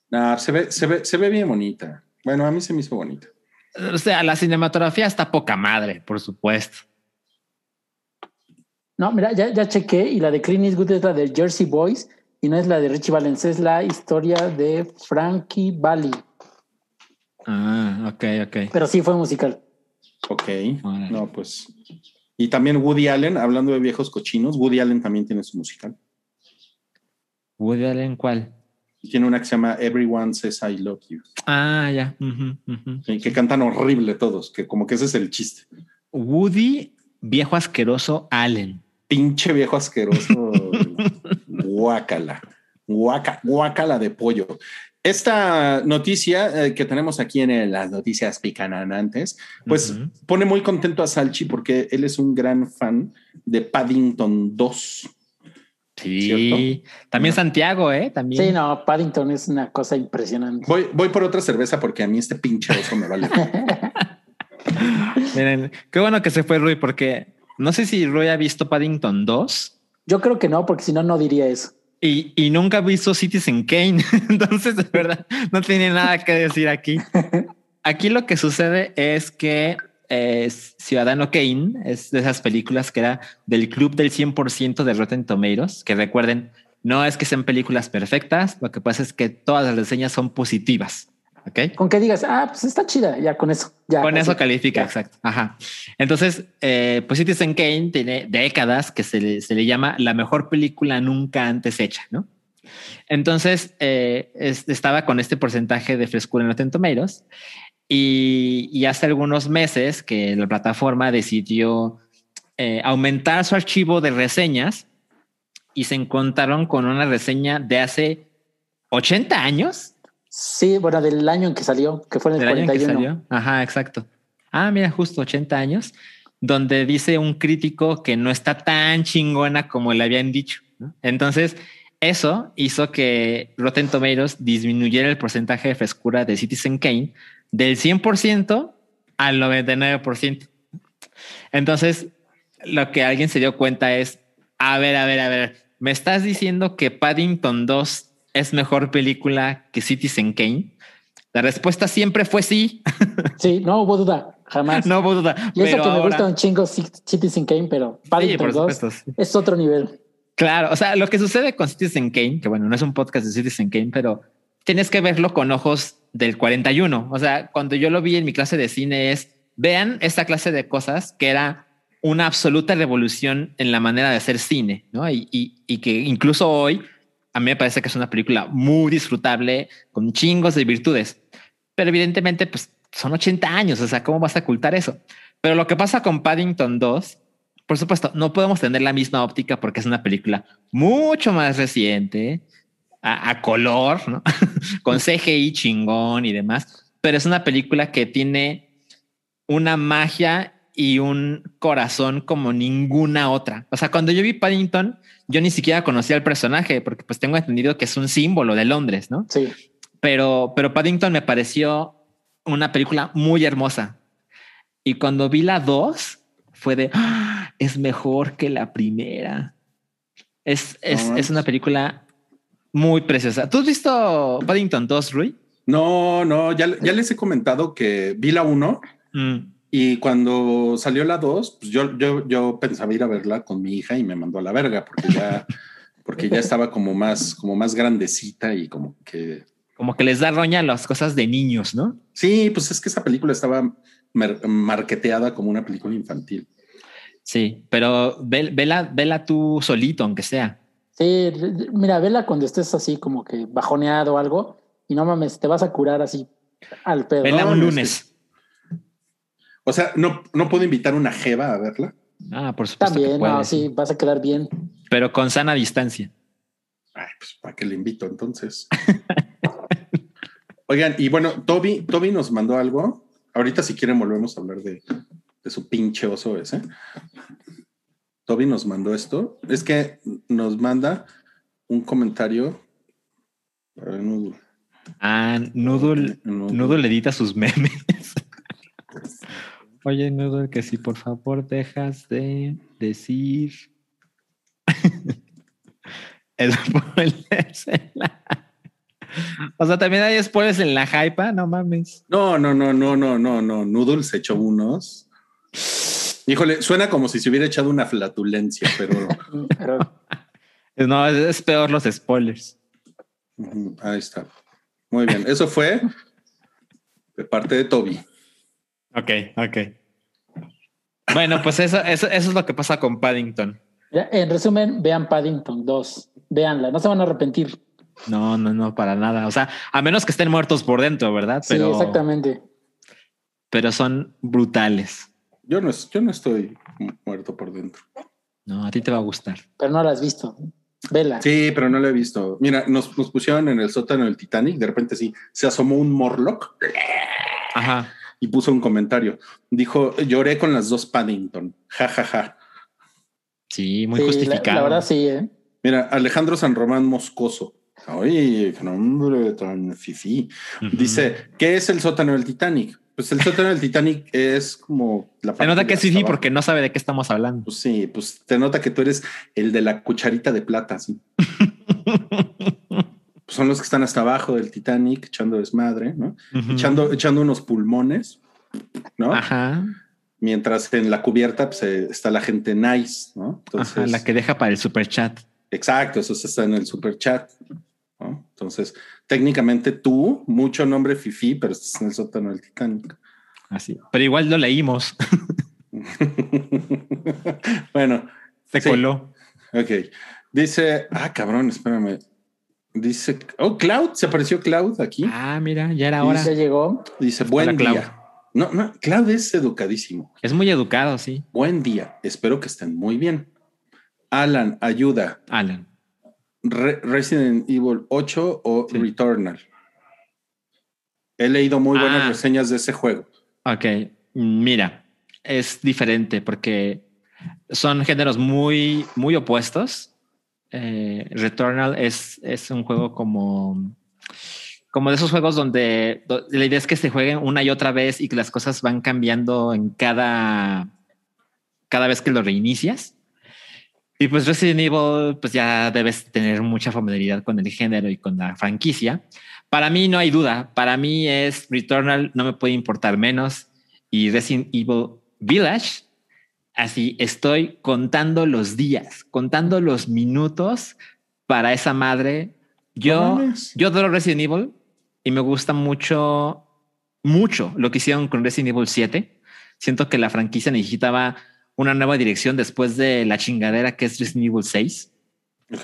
Nah, se ve, se ve, se ve bien bonita. Bueno, a mí se me hizo bonita. O sea, la cinematografía está poca madre, por supuesto. No, mira, ya, ya chequé y la de Clean Eastwood es la de Jersey Boys y no es la de Richie Valens, es la historia de Frankie Valli. Ah, ok, ok. Pero sí fue musical. Ok. Órale. No, pues. Y también Woody Allen, hablando de viejos cochinos, Woody Allen también tiene su musical. Woody Allen, ¿cuál? Y tiene una que se llama Everyone Says I Love You. Ah, ya. Que cantan horrible todos, que como que ese es el chiste. Woody, viejo asqueroso Allen. Pinche viejo asqueroso. guácala. Guaca, guácala de pollo. Esta noticia eh, que tenemos aquí en el- las noticias picanantes, pues pone muy contento a Salchi porque él es un gran fan de Paddington 2. Sí. ¿Cierto? También No. Santiago, ¿eh? También. Sí, no, Paddington es una cosa impresionante. Voy, voy por otra cerveza porque a mí este pinche oso me vale. Miren, qué bueno que se fue Rui, porque no sé si Rui ha visto Paddington 2 Yo creo que no, porque si no, no diría eso. y, y nunca ha visto Citizen Kane. Entonces, de verdad, no tiene nada que decir aquí. Aquí lo que sucede es que eh, Ciudadano Kane es de esas películas que era del club del 100% de Rotten Tomatoes, que recuerden, no es que sean películas perfectas, lo que pasa es que todas las reseñas son positivas. ¿Ok? Con que digas, ah, pues está chida, ya con eso. Ya, Con eso califica, ya. exacto. Ajá. Entonces, eh, pues Citizen Kane tiene décadas que se le, se le llama la mejor película nunca antes hecha, ¿no? Entonces, eh, es- estaba con este porcentaje de frescura en Rotten Tomatoes y, y hace algunos meses que la plataforma decidió eh, aumentar su archivo de reseñas y se encontraron con una reseña de hace 80 años Sí, bueno, del año en que salió, que fue en el del año en que 41. salió. Ajá, exacto. ah, mira, justo 80 años, donde dice un crítico que no está tan chingona como le habían dicho. Entonces, eso hizo que Rotten Tomatoes disminuyera el porcentaje de frescura de Citizen Kane del 100% al 99%. Entonces, lo que alguien se dio cuenta es, a ver, a ver, a ver, ¿me estás diciendo que Paddington 2 es mejor película que Citizen Kane? La respuesta siempre fue sí. Sí, no hubo duda, jamás. No hubo duda. Y eso que me gusta un chingo Citizen Kane, pero Paddington 2 es otro nivel. Claro, o sea, lo que sucede con Citizen Kane, que bueno, no es un podcast de Citizen Kane, pero tienes que verlo con ojos del 41. O sea, cuando yo lo vi en mi clase de cine es, vean esta clase de cosas que era una absoluta revolución en la manera de hacer cine, ¿no? Y, y, que incluso hoy a mí me parece que es una película muy disfrutable, con chingos de virtudes. Pero evidentemente, pues son 80 años, o sea, ¿cómo vas a ocultar eso? Pero lo que pasa con Paddington 2, por supuesto, no podemos tener la misma óptica porque es una película mucho más reciente, a, color, ¿no? con CGI chingón y demás, pero es una película que tiene una magia y un corazón como ninguna otra. O sea, cuando yo vi Paddington, yo ni siquiera conocía al personaje porque pues tengo entendido que es un símbolo de Londres, ¿no? Sí. Pero, pero Paddington me pareció una película muy hermosa. Y cuando vi la dos, fue de, ¡Ah! es mejor que la primera. Es, es, es una película muy preciosa. ¿Tú has visto Paddington 2, Rui? No, no, ya, ya les he comentado que vi la 1 mm. y cuando salió la 2, pues yo, yo, yo pensaba ir a verla con mi hija y me mandó a la verga porque ya, porque ya estaba como más, como más grandecita y como que... Como que les da roña las cosas de niños, ¿no? Sí, pues es que esa película estaba marketeada como una película infantil. Sí, pero vela, vela tú solito, aunque sea. Sí, mira, vela cuando estés así como que bajoneado o algo y no mames, te vas a curar así al pedo. Vela un lunes. O sea, no, no puedo invitar una jeva a verla. Ah, por supuesto. También, no, sí, vas a quedar bien. Pero con sana distancia. Ay, pues para qué le invito entonces. Oigan, y bueno, Toby, Toby nos mandó algo. Ahorita, si quieren, volvemos a hablar de, de su pinche oso ese. Toby nos mandó esto. Es que nos manda un comentario. Ah, Noodle, Noodle edita sus memes. Oye, Noodle, que si por favor dejas de decir. spoilers en la... O sea, también hay spoilers en la hype, no mames. No, no, no, no, no, no, no. Noodle se echó unos. Híjole, suena como si se hubiera echado una flatulencia, pero. no, es, peor los spoilers. Ahí está. Muy bien. Eso fue de parte de Toby. Ok, ok. Bueno, pues eso, eso, eso es lo que pasa con Paddington. En resumen, vean Paddington 2. Veanla, no se van a arrepentir. No, no, no, para nada. O sea, a menos que estén muertos por dentro, ¿verdad? Pero, sí, exactamente. Pero son brutales. Yo no, yo no estoy muerto por dentro. No, a ti te va a gustar. Pero no la has visto. Vela. Sí, pero no la he visto. Mira, nos, nos pusieron en el sótano del Titanic. De repente sí, se asomó un Morlock. Ajá. Y puso un comentario. Dijo, lloré con las dos Paddington. Ja, ja, ja. Sí, muy justificado. La, verdad sí, ¿eh? Mira, Alejandro San Román Moscoso. Oye, qué nombre tan fifí. Dice, ¿qué es el sótano del Titanic? Pues el sótano del Titanic es como la Se nota que es sí, porque no sabe de qué estamos hablando. Pues sí, pues te nota que tú eres el de la cucharita de plata, sí. Pues son los que están hasta abajo del Titanic echando desmadre, ¿no? echando, echando unos pulmones, ¿no? Ajá. Mientras en la cubierta pues, eh, está la gente nice, ¿no? Entonces, la que deja para el super chat. Exacto, eso está en el super chat. Entonces, técnicamente tú, mucho nombre Fifi, pero estás en el sótano del Titanic. Así. Pero igual lo leímos. bueno. Se coló. Ok. Dice, ah, cabrón, espérame. Dice, oh, Cloud, se apareció Cloud aquí. Ah, mira, ya era hora. Ya llegó. Dice, buen día. No, no, Cloud es educadísimo. Es muy educado, sí. Buen día. Espero que estén muy bien. Alan, ayuda. Alan. Resident Evil 8 o Returnal. He leído muy buenas ah. reseñas de ese juego. Ok. Mira, es diferente porque son géneros muy, muy opuestos. Eh, Returnal es, es un juego como, como de esos juegos donde, donde la idea es que se jueguen una y otra vez y que las cosas van cambiando en cada, cada vez que lo reinicias. Y pues Resident Evil, pues ya debes tener mucha familiaridad con el género y con la franquicia. Para mí no hay duda. Para mí es Returnal, no me puede importar menos. Y Resident Evil Village, así estoy contando los días, contando los minutos para esa madre. Yo, yo adoro Resident Evil y me gusta mucho, mucho lo que hicieron con Resident Evil 7. Siento que la franquicia necesitaba una nueva dirección después de la chingadera que es Resident Evil 6.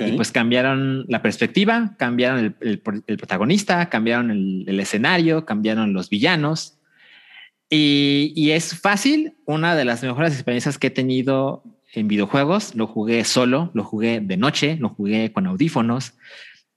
Y pues cambiaron la perspectiva, cambiaron el, protagonista, cambiaron el, escenario, cambiaron los villanos. Y, y, es fácil, una de las mejores experiencias que he tenido en videojuegos. Lo jugué solo, lo jugué de noche, lo jugué con audífonos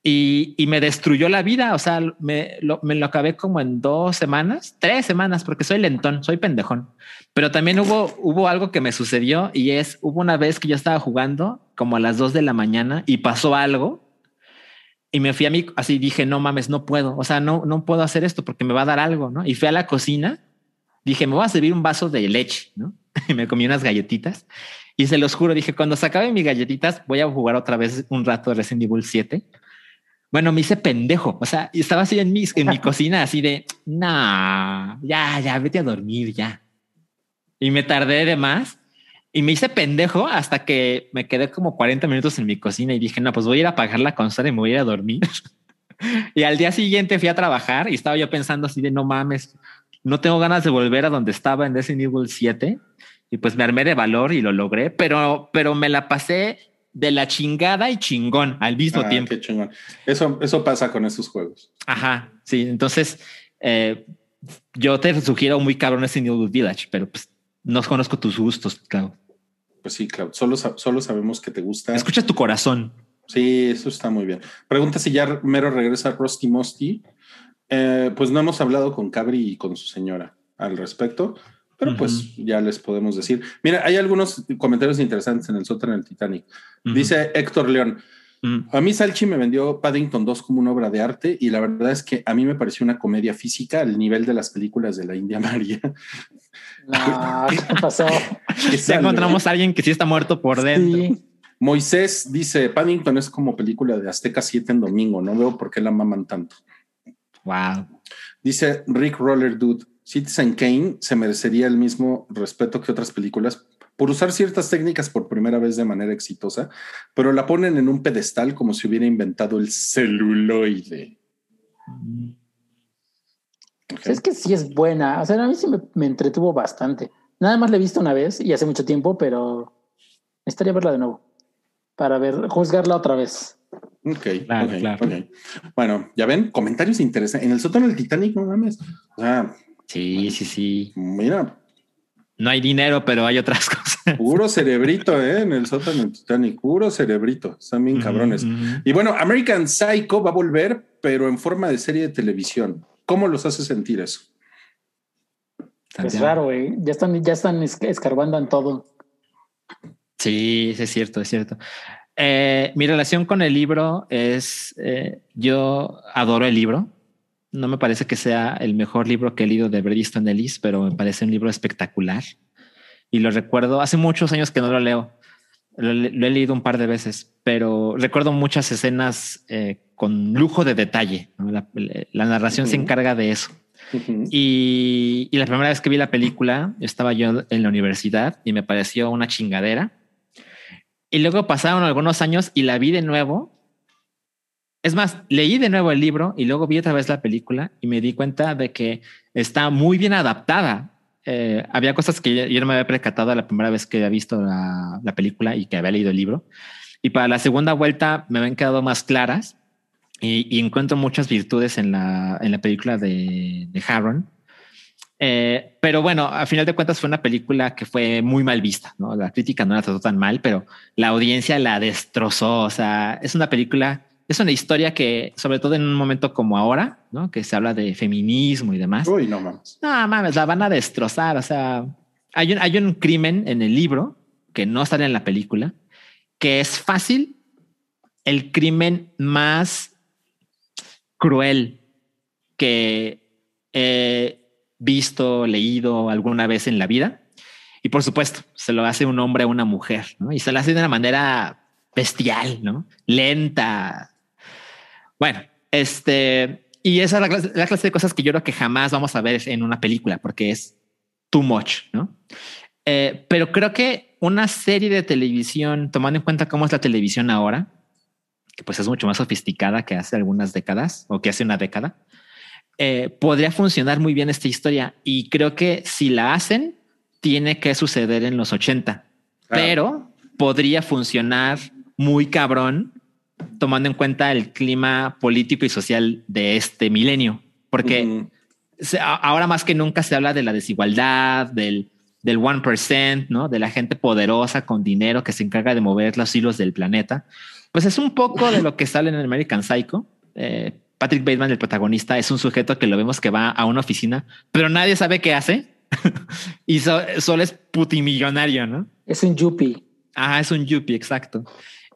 y, y me destruyó la vida. O sea, me lo, me lo acabé como en dos semanas, tres semanas, porque soy lentón, soy pendejón. Pero también hubo, hubo algo que me sucedió y es, hubo una vez que yo estaba jugando como a las dos de la mañana y pasó algo y me fui a mí, así dije, no mames, no puedo, o sea, no, no puedo hacer esto porque me va a dar algo, ¿no? Y fui a la cocina, dije, me voy a servir un vaso de leche, ¿no? Y me comí unas galletitas y se los juro, dije, cuando se acaben mis galletitas, voy a jugar otra vez un rato de Resident Evil 7. Bueno, me hice pendejo, o sea, estaba así en mi, en mi cocina, así de, nah, ya, ya, vete a dormir, ya y me tardé de más y me hice pendejo hasta que me quedé como 40 minutos en mi cocina y dije, no, pues voy a ir a apagar la consola y me voy a ir a dormir. y al día siguiente fui a trabajar y estaba yo pensando así de no mames, no tengo ganas de volver a donde estaba en Resident Evil 7 y pues me armé de valor y lo logré, pero, pero me la pasé de la chingada y chingón al mismo ah, tiempo. Qué chingón. Eso, eso pasa con esos juegos. Ajá, sí. Entonces, eh, yo te sugiero muy cabrón ese New Village, pero pues no conozco tus gustos, claro. Pues sí, claro. Solo, solo sabemos que te gusta. Escucha tu corazón. Sí, eso está muy bien. Pregunta si ya mero regresa Rusty Musty. Eh, pues no hemos hablado con Cabri y con su señora al respecto, pero pues ya les podemos decir. Mira, hay algunos comentarios interesantes en el sótano del Titanic. Dice Héctor León. A mí Salchi me vendió Paddington 2 como una obra de arte y la verdad es que a mí me pareció una comedia física al nivel de las películas de la India María. ¿qué pasó? ya encontramos a alguien que sí está muerto por dentro. Moisés dice, Paddington es como película de Azteca 7 en domingo, no veo por qué la maman tanto. Wow. Dice Rick Roller Dude, Citizen Kane se merecería el mismo respeto que otras películas por usar ciertas técnicas por primera vez de manera exitosa, pero la ponen en un pedestal como si hubiera inventado el celuloide. Es que sí es buena. O sea, a mí sí me, entretuvo bastante. Nada más la he visto una vez y hace mucho tiempo, pero estaría verla de nuevo para ver, juzgarla otra vez. Ok, Bueno, ya ven, comentarios interesantes. En el sótano del Titanic, no mames. O sea, sí, sí, sí. Mira, no hay dinero, pero hay otras cosas. Puro cerebrito, ¿eh? En el sótano Titanic, puro cerebrito. Están bien cabrones. Y bueno, American Psycho va a volver, pero en forma de serie de televisión. ¿Cómo los hace sentir eso? Es raro, ¿eh? Ya están, ya están escarbando en todo. Sí, es cierto, es cierto. Eh, mi relación con el libro es, eh, yo adoro el libro. No me parece que sea el mejor libro que he leído de Bret Easton Ellis, pero me parece un libro espectacular. Y lo recuerdo, hace muchos años que no lo leo. Lo, he leído un par de veces, pero recuerdo muchas escenas eh, con lujo de detalle. La, narración se encarga de eso. y, y, la primera vez que vi la película, estaba yo en la universidad y me pareció una chingadera. Y luego pasaron algunos años y la vi de nuevo es más, leí de nuevo el libro y luego vi otra vez la película y me di cuenta de que está muy bien adaptada. Eh, había cosas que yo no me había percatado la primera vez que había visto la, película y que había leído el libro. Y para la segunda vuelta me habían quedado más claras y, encuentro muchas virtudes en la, en la película de, de Harron. Eh, pero bueno, a final de cuentas fue una película que fue muy mal vista, ¿no? La crítica no la trató tan mal, pero la audiencia la destrozó. O sea, es una película es una historia que, sobre todo en un momento como ahora, ¿no? Que se habla de feminismo y demás. Uy, no mames. No mames, la van a destrozar. O sea, hay un, hay un crimen en el libro que no sale en la película, que es fácil el crimen más cruel que he visto, leído alguna vez en la vida. Y por supuesto, se lo hace un hombre a una mujer, ¿no? Y se lo hace de una manera bestial, ¿no? Lenta. Bueno, este, y esa es la clase, la clase de cosas que yo creo que jamás vamos a ver en una película porque es too much, ¿no? Eh, pero creo que una serie de televisión, tomando en cuenta cómo es la televisión ahora, que pues es mucho más sofisticada que hace algunas décadas o que hace una década, eh, podría funcionar muy bien esta historia. Y creo que si la hacen, tiene que suceder en los 80, pero podría funcionar muy cabrón tomando en cuenta el clima político y social de este milenio, porque se- a- ahora más que nunca se habla de la desigualdad, del, del 1%, ¿no? De la gente poderosa con dinero que se encarga de mover los hilos del planeta. Pues es un poco de lo que sale en American Psycho. Eh, Patrick Bateman, el protagonista, es un sujeto que lo vemos que va a una oficina, pero nadie sabe qué hace. y so- solo es putimillonario, ¿no? Es un yuppie. Ah, es un yuppie, exacto.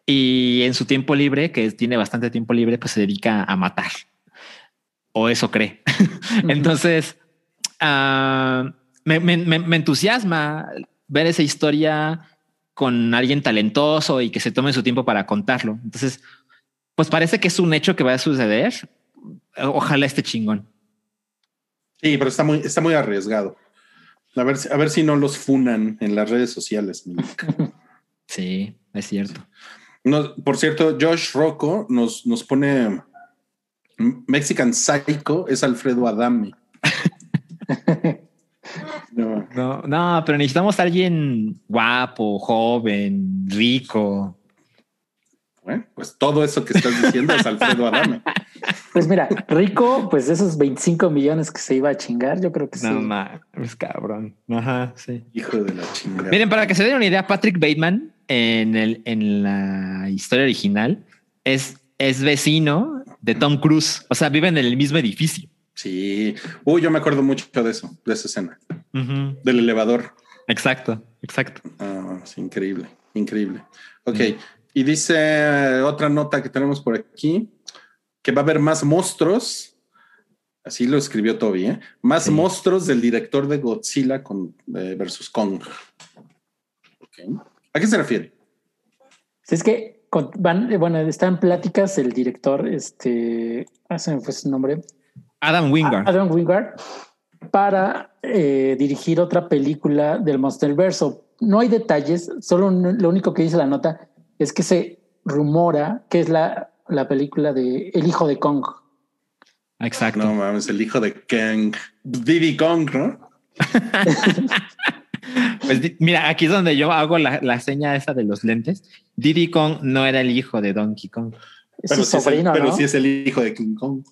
Y en su tiempo libre, que tiene bastante tiempo libre, pues se dedica a matar. O eso cree. Entonces, ah, me, me- me- me entusiasma ver esa historia con alguien talentoso y que se tome su tiempo para contarlo. Entonces, pues parece que es un hecho que va a suceder. Ojalá esté chingón. Sí, pero está muy, está muy arriesgado. A ver, si- a ver si no los funan en las redes sociales. Sí, es cierto. No, por cierto, Josh Rocco nos, nos pone Mexican Psycho es Alfredo Adame. No, No, no, pero necesitamos a alguien guapo, joven, rico. bueno, pues todo eso que estás diciendo es Alfredo Adame. Pues mira, rico, pues de esos 25 millones que se iba a chingar, yo creo que sí. No mames, cabrón. Ajá, sí. Hijo de la chingada. Miren, para que se den una idea, Patrick Bateman en, el, en la historia original es, es vecino de Tom Cruise. O sea, viven en el mismo edificio. Sí. Uy, yo me acuerdo mucho de eso, de esa escena, del elevador. Exacto, exacto. Ah, sí, increíble, increíble. Ok. Y dice otra nota que tenemos por aquí, que va a haber más monstruos. Así lo escribió Toby, ¿eh? Más Sí. monstruos del director de Godzilla con, eh, versus Kong. Ok. ¿A qué se refiere? Si es que van, eh, bueno, está en pláticas el director, este, ah, se me fue su nombre, Adam Wingard. Adam Wingard, para eh, dirigir otra película del Monsterverso. No hay detalles, solo un- lo único que dice la nota es que se rumora que es la, la película de El hijo de Kong. Exacto. No mames, el hijo de Kang. Diddy Kong, ¿no? Pues mira, aquí es donde yo hago la, la seña esa de los lentes. Diddy Kong no era el hijo de Donkey Kong. Es Pero su sí es el- sobrino, pero ¿no? sí es el hijo de King Kong.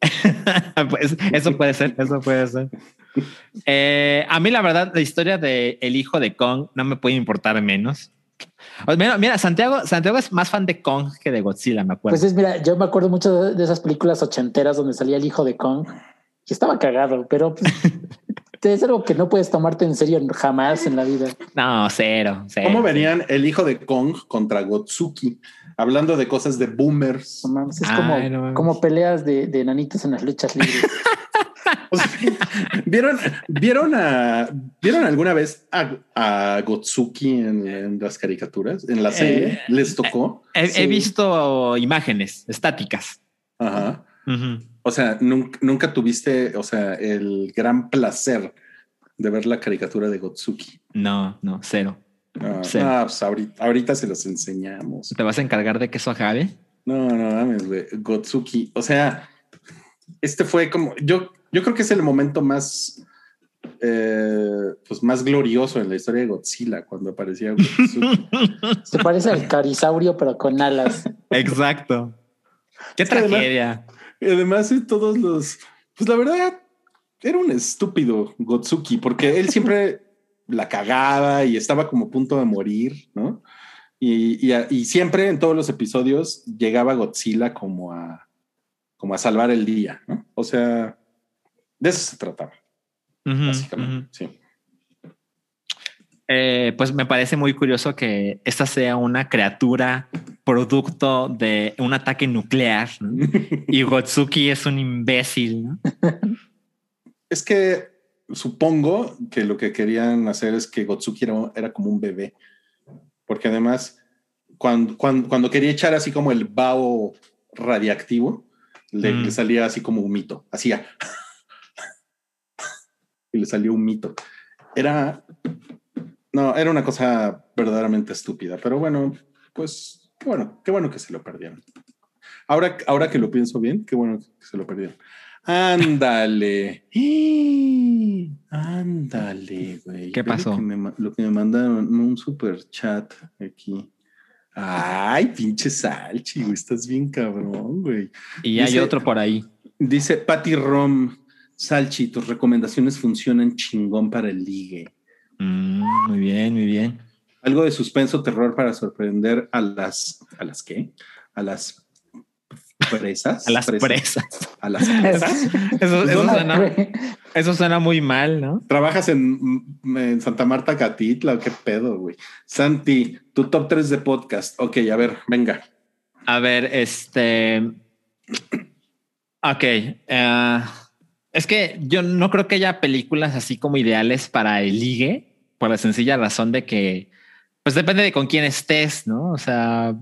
pues eso puede ser, eso puede ser. Eh, a mí la verdad, la historia de el hijo de Kong no me puede importar menos. Mira, mira, Santiago, Santiago es más fan de Kong que de Godzilla, me acuerdo. Pues es, mira, yo me acuerdo mucho de, de esas películas ochenteras donde salía el hijo de Kong y estaba cagado, pero pues, es algo que no puedes tomarte en serio jamás en la vida. no, cero, cero. ¿Cómo verían el hijo de Kong contra Gotsuki? Hablando de cosas de boomers. No mames, es Ay, como, no mames. como peleas de, de nanitos en las luchas libres. O sea, ¿Vieron, vieron, a, ¿Vieron alguna vez a, a Gotsuki en, en las caricaturas? ¿En la serie? Eh, ¿Les tocó? He, visto imágenes estáticas. Ajá. Ujú. O sea, nunca, nunca tuviste, o sea, el gran placer de ver la caricatura de Gotsuki. No, no, cero. Ah, Sí. no, pues ahorita, ahorita se los enseñamos. ¿Te vas a encargar de que eso acabe? No, no mames, güey. Gotsuki. O sea, este fue como. Yo, yo creo que es el momento más. eh, pues más glorioso en la historia de Godzilla cuando aparecía Gotsuki. Se parece al carisaurio, pero con alas. Exacto. Qué Es que además- tragedia. Y además de todos los. Pues la verdad, era un estúpido Gotsuki, porque él siempre la cagaba y estaba como a punto de morir, ¿no? Y, y siempre en todos los episodios llegaba Godzilla como a, como a salvar el día, ¿no? O sea, de eso se trataba, básicamente. Sí. Eh, pues me parece muy curioso que esta sea una criatura producto de un ataque nuclear ¿no? y Gotsuki es un imbécil. ¿no? Es que supongo que lo que querían hacer es que Gotsuki era, era como un bebé, porque además cuando, cuando, cuando quería echar así como el vaho radiactivo, le, Mm. le salía así como un mito, hacía y le salió un mito. Era, no, era una cosa verdaderamente estúpida, pero bueno, pues qué bueno, qué bueno que se lo perdieron. Ahora, ahora que lo pienso bien, qué bueno que se lo perdieron. Ándale. Ándale, güey. ¿Qué lo pasó? que me ma- Lo que me, mandaron, un super chat aquí. Ay, pinche Salchi, güey, estás bien cabrón, güey. Y hay otro por ahí. Dice Patty Rom, Salchi, tus recomendaciones funcionan chingón para el ligue. Mm, muy bien, muy bien. Algo de suspenso, terror para sorprender a las, ¿a las qué? A las presas. A las presas. A las presas. Eso, suena, eso suena muy mal, ¿no? ¿Trabajas en, en Santa Marta, Catitla qué pedo, güey? Santi, tu top 3 de podcast. Ok, a ver, venga. A ver, este. Ok. eh, es que yo no creo que haya películas así como ideales para el ligue, por la sencilla razón de que, pues depende de con quién estés, ¿no? O sea,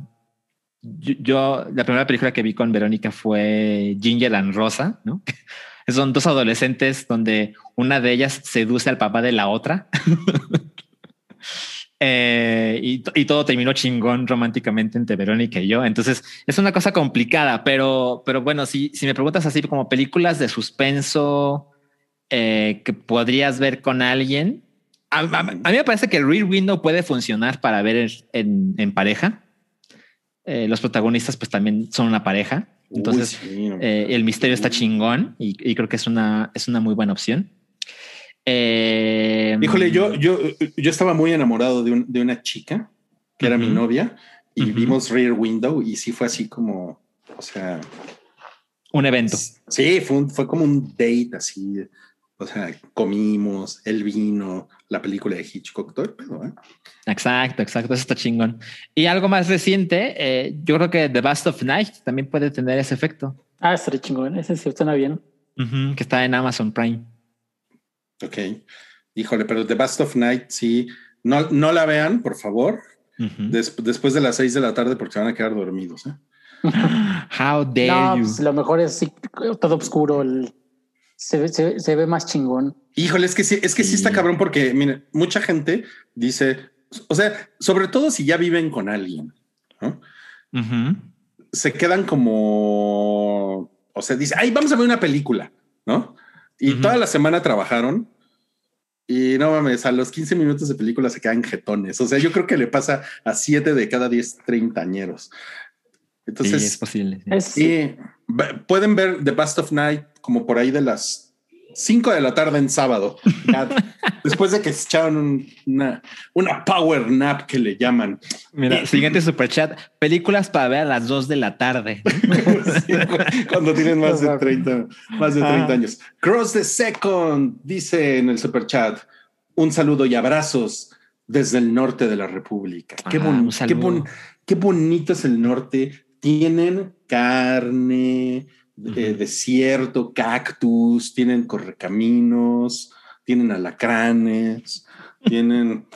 yo, la primera película que vi con Verónica fue Ginger and Rosa, ¿no? Son dos adolescentes donde una de ellas seduce al papá de la otra. Eh, y, y todo terminó chingón románticamente entre Verónica y yo. Entonces es una cosa complicada, pero, pero bueno, si, si me preguntas así como películas de suspenso eh, que podrías ver con alguien, a, a- a mí me parece que Rear Window puede funcionar para ver en, en pareja. Eh, los protagonistas pues también son una pareja. Entonces Uy, sí, eh, el misterio está chingón y, y creo que es una, es una muy buena opción. Eh, Híjole, yo, yo, yo estaba muy enamorado de, un- de una chica que era mi novia y vimos Rear Window y sí fue así como, o sea, Un evento. sí, fue, un- fue como un date así. O sea, comimos el vino, la película de Hitchcock, todo el pedo, ¿eh? Exacto, exacto. Eso está chingón. Y algo más reciente, eh, yo creo que The Best of Night también puede tener ese efecto, Ah, estaría chingón. Ese sí suena bien. Que está en Amazon Prime. Ok. Híjole, pero The Best of Night, sí. No, no la vean, por favor, des- después de las seis de la tarde porque se van a quedar dormidos. ¿eh? How dare No, you? pues lo mejor es sí, todo oscuro. el- se, ve- se, ve- se ve más chingón. Híjole, es que sí, es que sí está cabrón porque, miren, mucha gente dice, o sea, sobre todo si ya viven con alguien, se quedan como, o sea, dice, ay, vamos a ver una película, ¿no? Y toda la semana trabajaron y no mames, a los 15 minutos de película se quedan jetones. O sea, yo creo que le pasa a 7 de cada 10 treintañeros. Sí, Entonces, es posible. sí. Es, sí, va- pueden ver The Best of Night como por ahí de las 5 de la tarde en sábado. Ya, después de que se echaron un- una, una power nap que le llaman. Mira, siguiente superchat. Películas para ver a las 2 de la tarde. Sí, cuando tienen más de 30, más de Ah. 30 años. Cross the Second dice en el super chat un saludo y abrazos desde el norte de la República. Qué, Ah, bon- un qué, saludo. bon- qué bonito es el norte. Tienen carne, eh, desierto, cactus, tienen correcaminos, tienen alacranes, tienen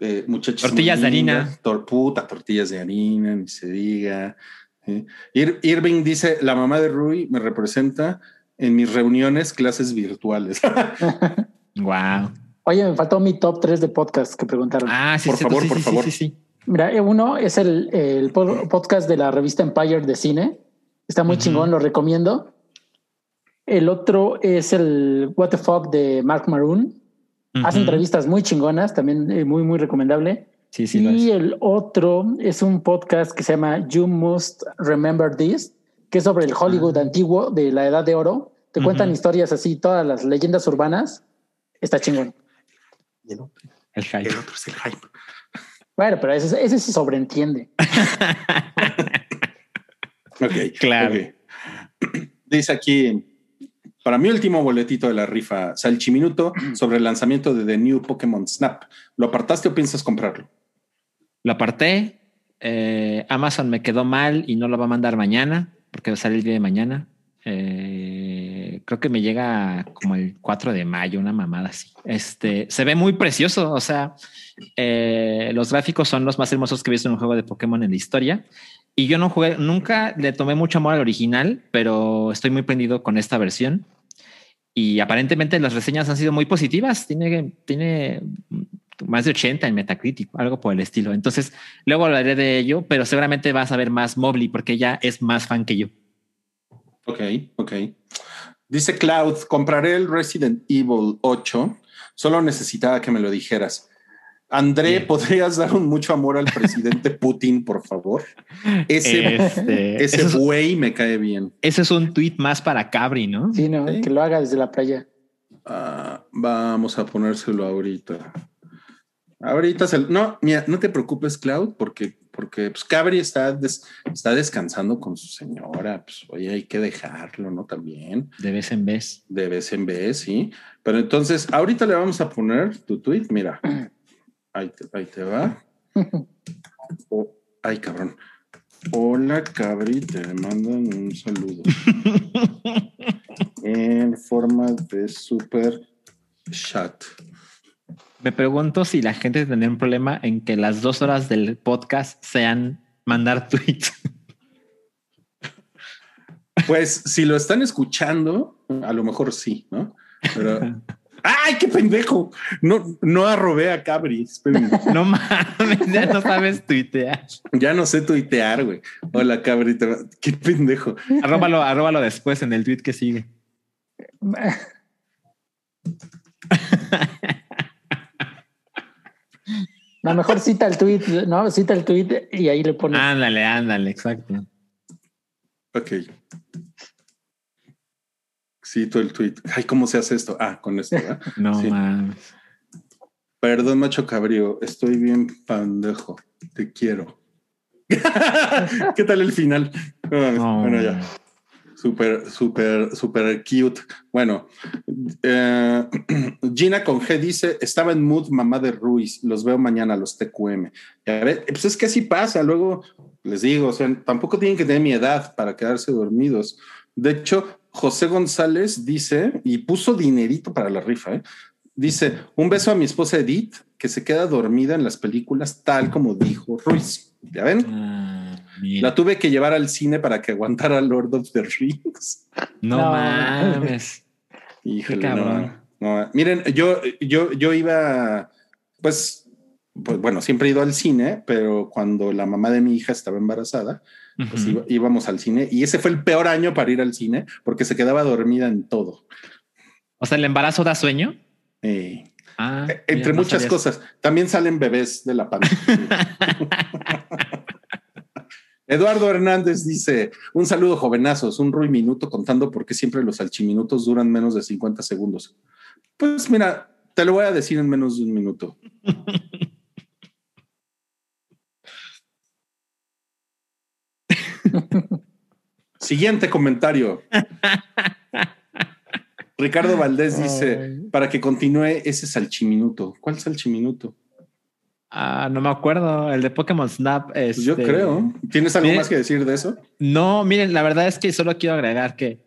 eh, muchachos. Tortillas de harina. Tor- puta, tortillas de harina, ni se diga. ¿eh? Ir- Irving dice: La mamá de Rui me representa en mis reuniones, clases virtuales. wow. Oye, me faltó mi top 3 de podcast que preguntaron. Ah, sí, Por sí, favor, sí, por sí, favor. Sí, sí, Mira, eh, uno es el, el po- podcast de la revista Empire de cine. Está muy chingón, lo recomiendo. El otro es el What the Fuck de Mark Maroon. sí. Hace entrevistas muy chingonas, también eh, muy, muy recomendable. Sí, sí, y el otro es un podcast que se llama You Must Remember This, que es sobre el Hollywood Ah. antiguo de la Edad de Oro. Te cuentan historias así, todas las leyendas urbanas. Está chingón. El otro, El hype. el otro es el hype. Bueno, pero ese, ese se sobreentiende. Ok, Claro. ok. Dice aquí, para mi último boletito de la rifa, Salchiminuto sobre el lanzamiento de The New Pokémon Snap. ¿Lo apartaste o piensas comprarlo? Lo aparté. eh, Amazon me quedó mal y no lo va a mandar mañana porque sale el día de mañana. Eh, creo que me llega como el 4 de mayo, una mamada así. Este se ve muy precioso. O sea, eh, los gráficos son los más hermosos que he visto en un juego de Pokémon en la historia. Y yo no jugué, nunca le tomé mucho amor al original, pero estoy muy prendido con esta versión. Y aparentemente las reseñas han sido muy positivas. Tiene, tiene más de 80 en Metacritic, algo por el estilo. Entonces, luego hablaré de ello, pero seguramente vas a ver más Mobley porque ella es más fan que yo. Ok, ok. Dice Cloud, compraré el Resident Evil 8. Solo necesitaba que me lo dijeras. André. ¿podrías dar un mucho amor al presidente Putin, por favor? Ese, Este, ese es- güey me cae bien. ese es un tweet más para Cabri, ¿no? Sí, no, Sí. que lo haga desde la playa. Ah, vamos a ponérselo ahorita. Ahorita se, no, mira, no te preocupes, Cloud, porque, porque pues, Cabri está, des- está descansando con su señora. Pues oye, hay que dejarlo, ¿no? También De vez en vez. de vez en vez, sí. Pero entonces, ahorita le vamos a poner tu tweet. Mira, ahí te, ahí te va. Oh, ay, cabrón. Hola, Cabri, te mandan un saludo en forma de super chat. Me pregunto si la gente tendría un problema en que las dos horas del podcast sean mandar tweets. Pues si lo están escuchando, a lo mejor sí, ¿no? Pero. ¡Ay, qué pendejo! No, no arrobé a Cabri. Espérenme. No mames, ya no sabes tuitear. Ya no sé tuitear, güey. Hola, Cabri. Qué pendejo. Arróbalo, arróbalo después en el tweet que sigue. A lo mejor cita el tweet, ¿no? Cita el tweet y ahí le pone. Ándale, ándale, exacto. Ok. Cito el tweet. Ay, ¿cómo se hace esto? Ah, con esto, ¿verdad? No Sí. mames. Perdón, macho cabrío. Estoy bien pendejo. Te quiero. ¿Qué tal el final? No. Bueno, ya. Súper, súper, súper cute. Bueno, eh, Gina con G dice: Estaba en mood mamá de Ruiz. Los veo mañana, los TQM. Ya ve, pues es que así pasa. Luego les digo, o sea, tampoco tienen que tener mi edad para quedarse dormidos. De hecho, José González dice y puso dinerito para la rifa. ¿eh? Dice: Un beso a mi esposa Edith, que se queda dormida en las películas, tal como dijo Ruiz. ¿Ya ven? Ah. La tuve que llevar al cine para que aguantara Lord of the Rings. no, No. mames. Híjole, Qué cabrón. no, no. Miren, yo, yo, yo iba, pues, pues, bueno, siempre he ido al cine, pero cuando la mamá de mi hija estaba embarazada, pues íbamos al cine y ese fue el peor año para ir al cine porque se quedaba dormida en todo. O sea, el embarazo da sueño. Eh, Ah, eh, mira, entre no muchas cosas. También salen bebés de la pandemia. Eduardo Hernández dice: Un saludo, jovenazos, un Rui minuto contando por qué siempre los salchiminutos duran menos de 50 segundos. Pues mira, te lo voy a decir en menos de un minuto. Siguiente comentario. Ricardo Valdés dice: Para que continúe ese salchiminuto. ¿Cuál salchiminuto? Ah, no me acuerdo. El de Pokémon Snap. Pues yo este, creo. ¿Tienes algo más que decir de eso? No, miren, la verdad es que solo quiero agregar que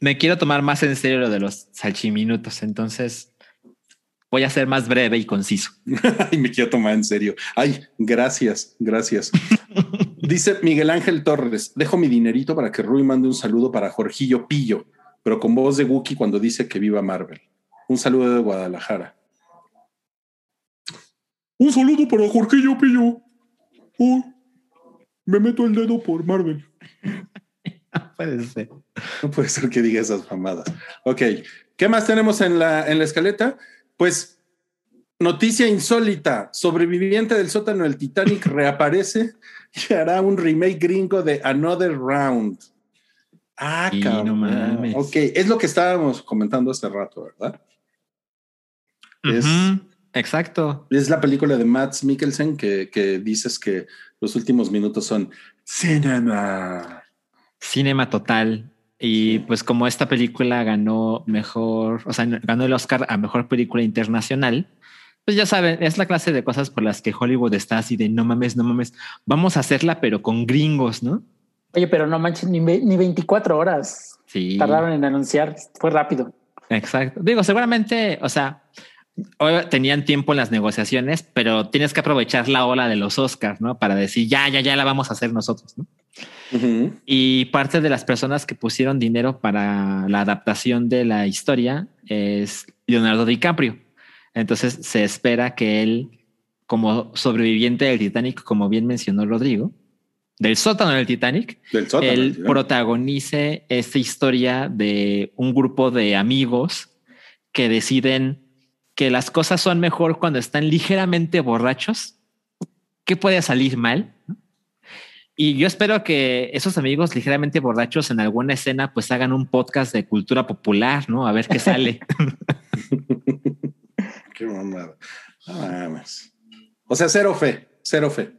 me quiero tomar más en serio lo de los salchiminutos. Entonces voy a ser más breve y conciso. Ay, me quiero tomar en serio. Ay, gracias, gracias. Dice Miguel Ángel Torres: Dejo mi dinerito para que Rui mande un saludo para Jorgillo Pillo, pero con voz de Wookie cuando dice que viva Marvel. Un saludo de Guadalajara. Un saludo para Jorgillo Pillo. Oh, me meto el dedo por Marvel. No puede ser. No puede ser que diga esas mamadas. Ok, ¿qué más tenemos en la, en la escaleta? Pues noticia insólita. Sobreviviente del sótano del Titanic reaparece y hará un remake gringo de Another Round. Ah, Y cabrón. no mames. Ok, es lo que estábamos comentando hace rato, ¿verdad? Es-. Exacto. Es la película de Matt Mikkelsen que, que dices que los últimos minutos son cinema. Cinema total. Y pues como esta película ganó mejor, o sea, ganó el Oscar a mejor película internacional, pues ya saben, es la clase de cosas por las que Hollywood está así de no mames, no mames, vamos a hacerla, pero con gringos, ¿no? Oye, pero no manches, ni, ve- ni 24 horas Sí. tardaron en anunciar, fue rápido. Exacto. Digo, seguramente, o sea, hoy tenían tiempo en las negociaciones, pero tienes que aprovechar la ola de los Oscars, ¿no? Para decir, ya, ya, ya la vamos a hacer nosotros, ¿no? Y parte de las personas que pusieron dinero para la adaptación de la historia es Leonardo DiCaprio. Entonces se espera que él, como sobreviviente del Titanic, como bien mencionó Rodrigo, del sótano del Titanic, Del sótano. él protagonice esta historia de un grupo de amigos que deciden que las cosas son mejor cuando están ligeramente borrachos. ¿Qué puede salir mal? Y yo espero que esos amigos ligeramente borrachos en alguna escena pues hagan un podcast de cultura popular, ¿no? A ver qué sale. Qué mamada. No mames. O sea, cero fe, cero fe.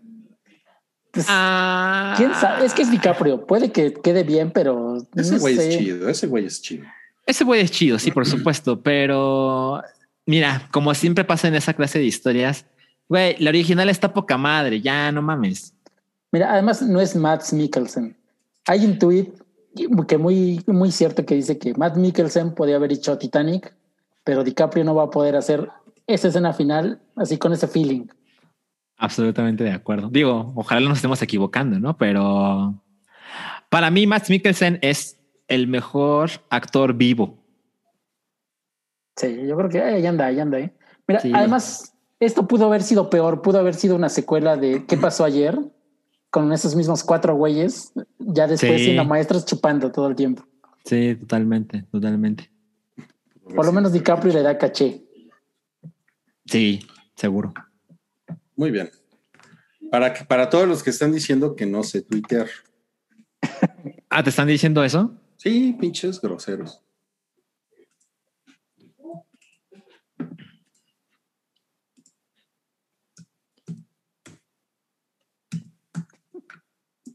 Pues, Ah. ¿Quién sabe? Es que es DiCaprio, puede que quede bien, pero Ese no güey sé. es chido, ese güey es chido. Ese güey es chido, sí, por supuesto, pero mira, como siempre pasa en esa clase de historias, güey, la original está poca madre, ya no mames. Mira, además no es Matt Mikkelsen. Hay un tweet que muy, muy cierto que dice que Matt Mikkelsen podía haber hecho Titanic, pero DiCaprio no va a poder hacer esa escena final así con ese feeling. Absolutamente de acuerdo. Digo, ojalá no nos estemos equivocando, ¿no? Pero para mí, Matt Mikkelsen es el mejor actor vivo. Sí, yo creo que ahí anda, ahí anda. ¿eh? Mira, Sí. además, esto pudo haber sido peor, pudo haber sido una secuela de ¿Qué pasó ayer? Con esos mismos cuatro güeyes, ya después Sí. siendo maestros chupando todo el tiempo. Sí, totalmente, totalmente. Por lo menos DiCaprio le da caché. Sí, seguro. Muy bien. Para, que- para todos los que están diciendo que no sé Twitter. Ah, ¿te están diciendo eso? Sí, pinches groseros.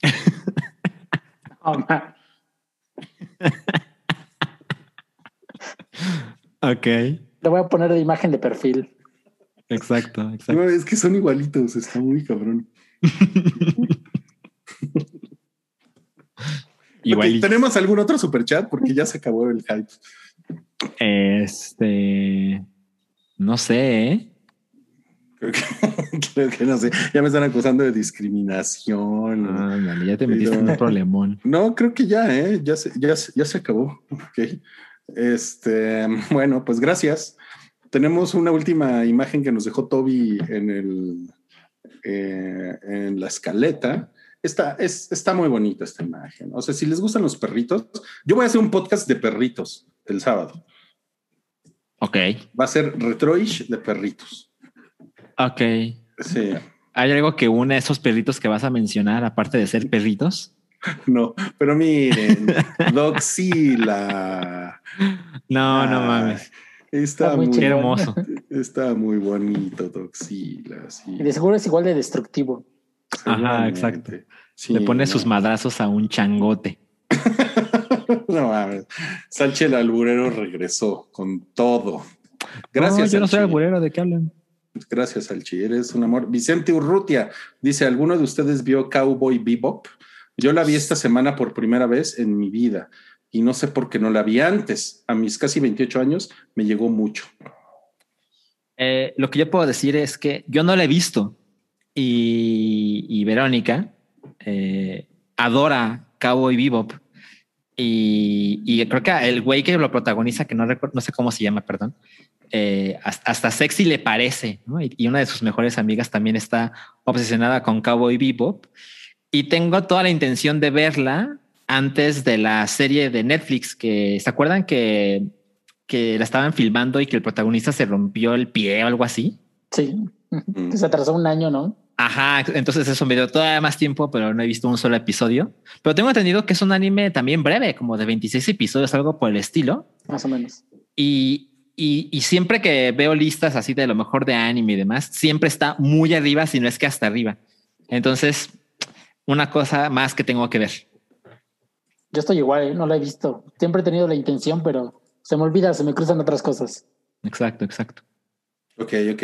Oh. Ok. Le voy a poner de imagen de perfil. Exacto, exacto. No, es que son igualitos, está muy cabrón. Igual. Ok, ¿Tenemos algún otro superchat? Porque ya se acabó el hype. Este. No sé, ¿eh? Creo que, creo que no sé. Ya me están acusando de discriminación. Ah, vale, ya te metiste Pero- en un problemón. No, creo que ya, ¿eh? Ya se, ya, se- ya se acabó. Ok. Este, bueno, pues gracias. Tenemos una última imagen que nos dejó Toby en el eh, en la escaleta. Está, es, está muy bonita esta imagen. O sea, si les gustan los perritos, yo voy a hacer un podcast de perritos el sábado. Ok, Va a ser retroish de perritos. ok. Sí. ¿Hay algo que une a esos perritos que vas a mencionar, aparte de ser perritos? No, pero miren, Doxila. No, no Ay, mames. Está Está muy hermoso. está muy bonito, Doxila. Sí, Y de seguro es igual de destructivo. Ajá, exacto. Sí, Le pone no. sus madrazos a un changote. no mames. Sánchez el alburero regresó con todo. Gracias. No, yo no soy alburero, ¿de qué hablan? Gracias, Alchi. Eres un amor. Vicente Urrutia dice: ¿Alguno de ustedes vio Cowboy Bebop? Yo la vi esta semana por primera vez en mi vida y no sé por qué no la vi antes. A mis casi 28 años me llegó mucho. Eh, lo que yo puedo decir es que yo no la he visto y, Verónica eh, adora Cowboy Bebop y, y creo que el güey que lo protagoniza, que no recuerdo, no sé cómo se llama, perdón, eh, hasta, sexy le parece. Y, y una de sus mejores amigas también está obsesionada con Cowboy Bebop y tengo toda la intención de verla antes de la serie de Netflix que se acuerdan que que la estaban filmando y que el protagonista se rompió el pie o algo así. Sí. Mm. Se atrasó un año, ¿no? Ajá, entonces eso me dio todavía más tiempo, pero no he visto un solo episodio. Pero tengo entendido que es un anime también breve, como de 26 episodios, algo por el estilo. Más o menos. Y Y, y siempre que veo listas así de lo mejor de anime y demás, siempre está muy arriba, si no es que hasta arriba. Entonces, una cosa más que tengo que ver. Yo estoy igual, ¿eh? no la he visto. Siempre he tenido la intención, pero se me olvida, se me cruzan otras cosas. Exacto, exacto. Ok, ok.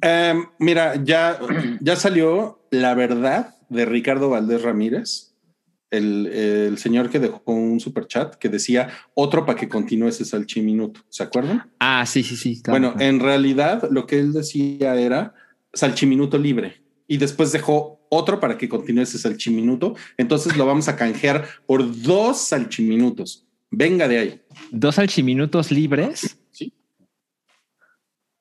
Em, mira, ya, ya salió la verdad de Ricardo Valdés Ramírez, el, el señor que dejó un super chat que decía otro para que continúe ese salchiminuto. ¿Se acuerdan? Ah, sí, sí, sí. claro, bueno, claro. en realidad lo que él decía era salchiminuto libre y después dejó otro para que continúe ese salchiminuto. Entonces lo vamos a canjear por dos salchiminutos. Venga de ahí. dos alchiminutos libres. Sí.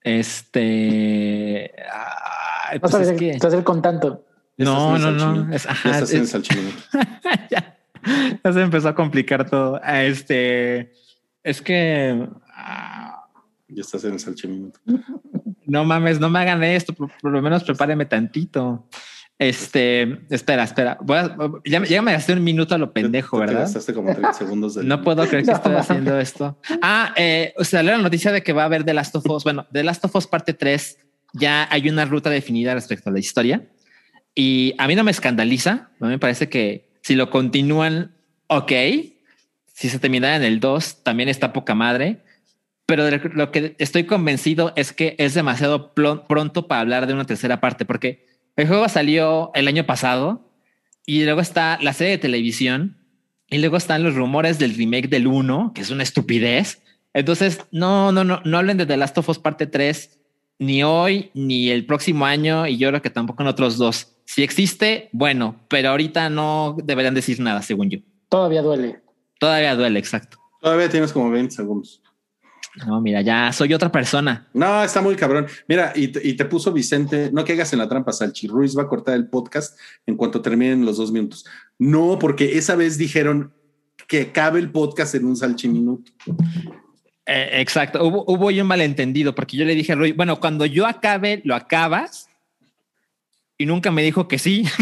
Este. ay, No pues sabes es que- hacer con tanto. No, no, en no. Ya ajá, estás en el es- salchiminuto. ya, ya se empezó a complicar todo. Ah, Este es que ah, Ya estás en el salchiminuto. no mames, no me hagan esto. Por, por lo menos prepáreme tantito. Este, espera, espera. Voy a, ya, ya me gasté un minuto a lo pendejo, Te- te ¿verdad? gastaste como 30 segundos del No puedo creer que No, estoy haciendo esto. Ah, eh, o sea, la noticia de que va a haber The Last of Us. Bueno, The Last of Us parte 3 ya hay una ruta definida respecto a la historia y a mí no me escandaliza. A mí me parece que si lo continúan, ok. Si se terminara en el 2, también está poca madre. Pero de lo que estoy convencido es que es demasiado pronto para hablar de una tercera parte, porque el juego salió el año pasado y luego está la serie de televisión y luego están los rumores del remake del 1, que es una estupidez. Entonces, no, no, no, no hablen de The Last of Us parte 3 ni hoy ni el próximo año y yo creo que tampoco en otros dos. Si existe, bueno, pero ahorita no deberían decir nada, según yo. Todavía duele. Todavía duele, exacto. Todavía tienes como 20 segundos. No, mira, ya soy otra persona. No, está muy cabrón. Mira, y te, y te puso Vicente, no caigas en la trampa, Salchi. Ruiz va a cortar el podcast en cuanto terminen los dos minutos. No, porque esa vez dijeron que acabe el podcast en un salchiminuto. Eh, exacto. Hubo, hubo un malentendido porque yo le dije a Rui, bueno, cuando yo acabe, lo acabas. Y nunca me dijo que sí.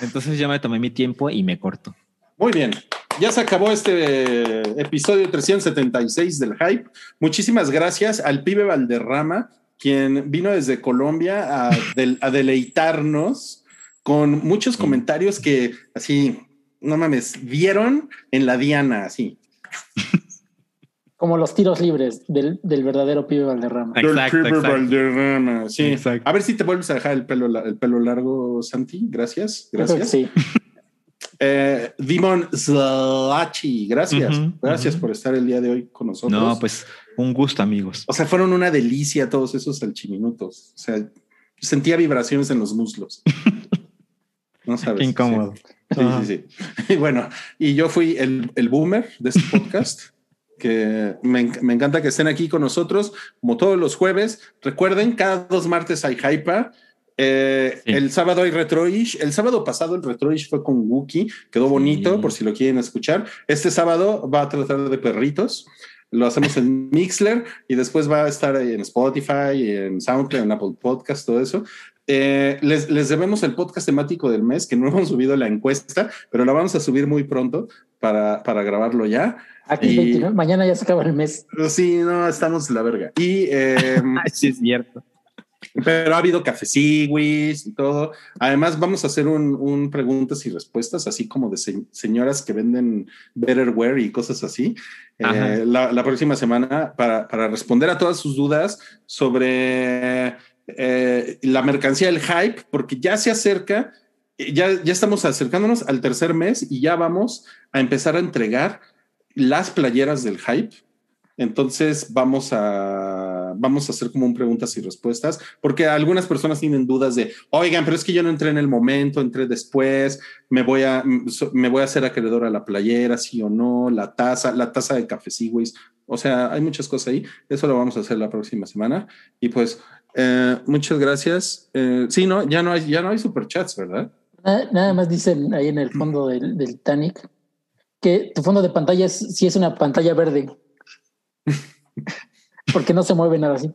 Entonces yo me tomé mi tiempo y me corto. Muy bien. Ya se acabó este episodio 376 del Hype. Muchísimas gracias al pibe Valderrama, quien vino desde Colombia a, del- a deleitarnos con muchos comentarios que así, no mames, vieron en la Diana, así. Como los tiros libres del, del verdadero pibe Valderrama. Exacto, Del pibe exacto. Valderrama, sí. Exacto. A ver si te vuelves a dejar el pelo, el pelo largo, Santi. Gracias. Gracias. sí. Eh, Dimon Slachi, gracias. Gracias por estar el día de hoy con nosotros. No, pues un gusto, amigos. O sea, fueron una delicia todos esos salchiminutos. O sea, sentía vibraciones en los muslos. No sabes. Qué incómodo. Sí, sí, sí. sí. Y bueno, y yo fui el, el boomer de este podcast. que me, me encanta que estén aquí con nosotros, como todos los jueves. Recuerden, cada dos martes hay Hypa. Eh, Sí. El sábado hay Retroish. El sábado pasado el Retroish fue con Wookie. Quedó bonito, por si lo quieren escuchar. Este sábado va a tratar de perritos. Lo hacemos en Mixler y después va a estar en Spotify, en SoundCloud, en Apple Podcast, todo eso. Eh, les, les debemos el podcast temático del mes, que no hemos subido la encuesta, pero la vamos a subir muy pronto para, para grabarlo ya. Aquí es Y- 29, mañana ya se acaba el mes. Sí, no, estamos en la verga. Y, eh, sí, es cierto. Pero ha habido cafeciguis y todo. Además, vamos a hacer un, un preguntas y respuestas, así como de se- señoras que venden Betterware y cosas así. Eh, la, la próxima semana para, para responder a todas sus dudas sobre eh, la mercancía del hype, porque ya se acerca, ya, ya estamos acercándonos al tercer mes y ya vamos a empezar a entregar las playeras del hype. Entonces vamos a, vamos a hacer como un preguntas y respuestas, porque algunas personas tienen dudas de, oigan, pero es que yo no entré en el momento, entré después, me voy a, me voy a hacer acreedor a la playera, sí o no, la taza, la taza de café, sí, güey. O sea, hay muchas cosas ahí. Eso lo vamos a hacer la próxima semana. Y pues, eh, muchas gracias. Eh, sí, no, ya no hay, ya no hay superchats, ¿verdad? Nada, nada más dicen ahí en el fondo del, del Titanic que tu fondo de pantalla es, sí es una pantalla verde. Porque no se mueve nada así.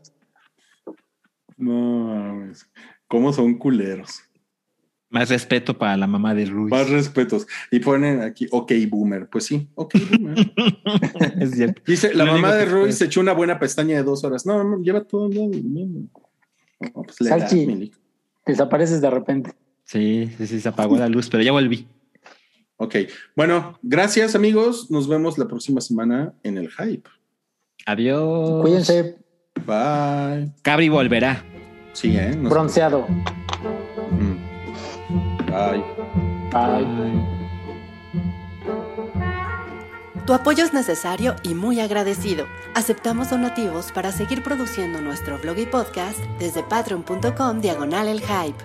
No, mames. ¿cómo son culeros? Más respeto para la mamá de Ruiz. Más respetos. Y ponen aquí, ok, boomer. Pues sí, ok, boomer. es cierto. Dice, la Lo mamá de Ruiz se echó una buena pestaña de dos horas. No, no, lleva todo el día durmiendo. No, pues le da, Salchi. Mili. Desapareces de repente. Sí, sí, sí, se apagó la luz, pero ya volví. Ok, bueno, gracias amigos. Nos vemos la próxima semana en el hype. Adiós. Cuídense, Bye. Cabri volverá. Sí, ¿eh? Nos- bronceado. Mm. Bye. Bye. Tu apoyo es necesario y muy agradecido. Aceptamos donativos para seguir produciendo nuestro blog y podcast desde patreon.com diagonal el hype.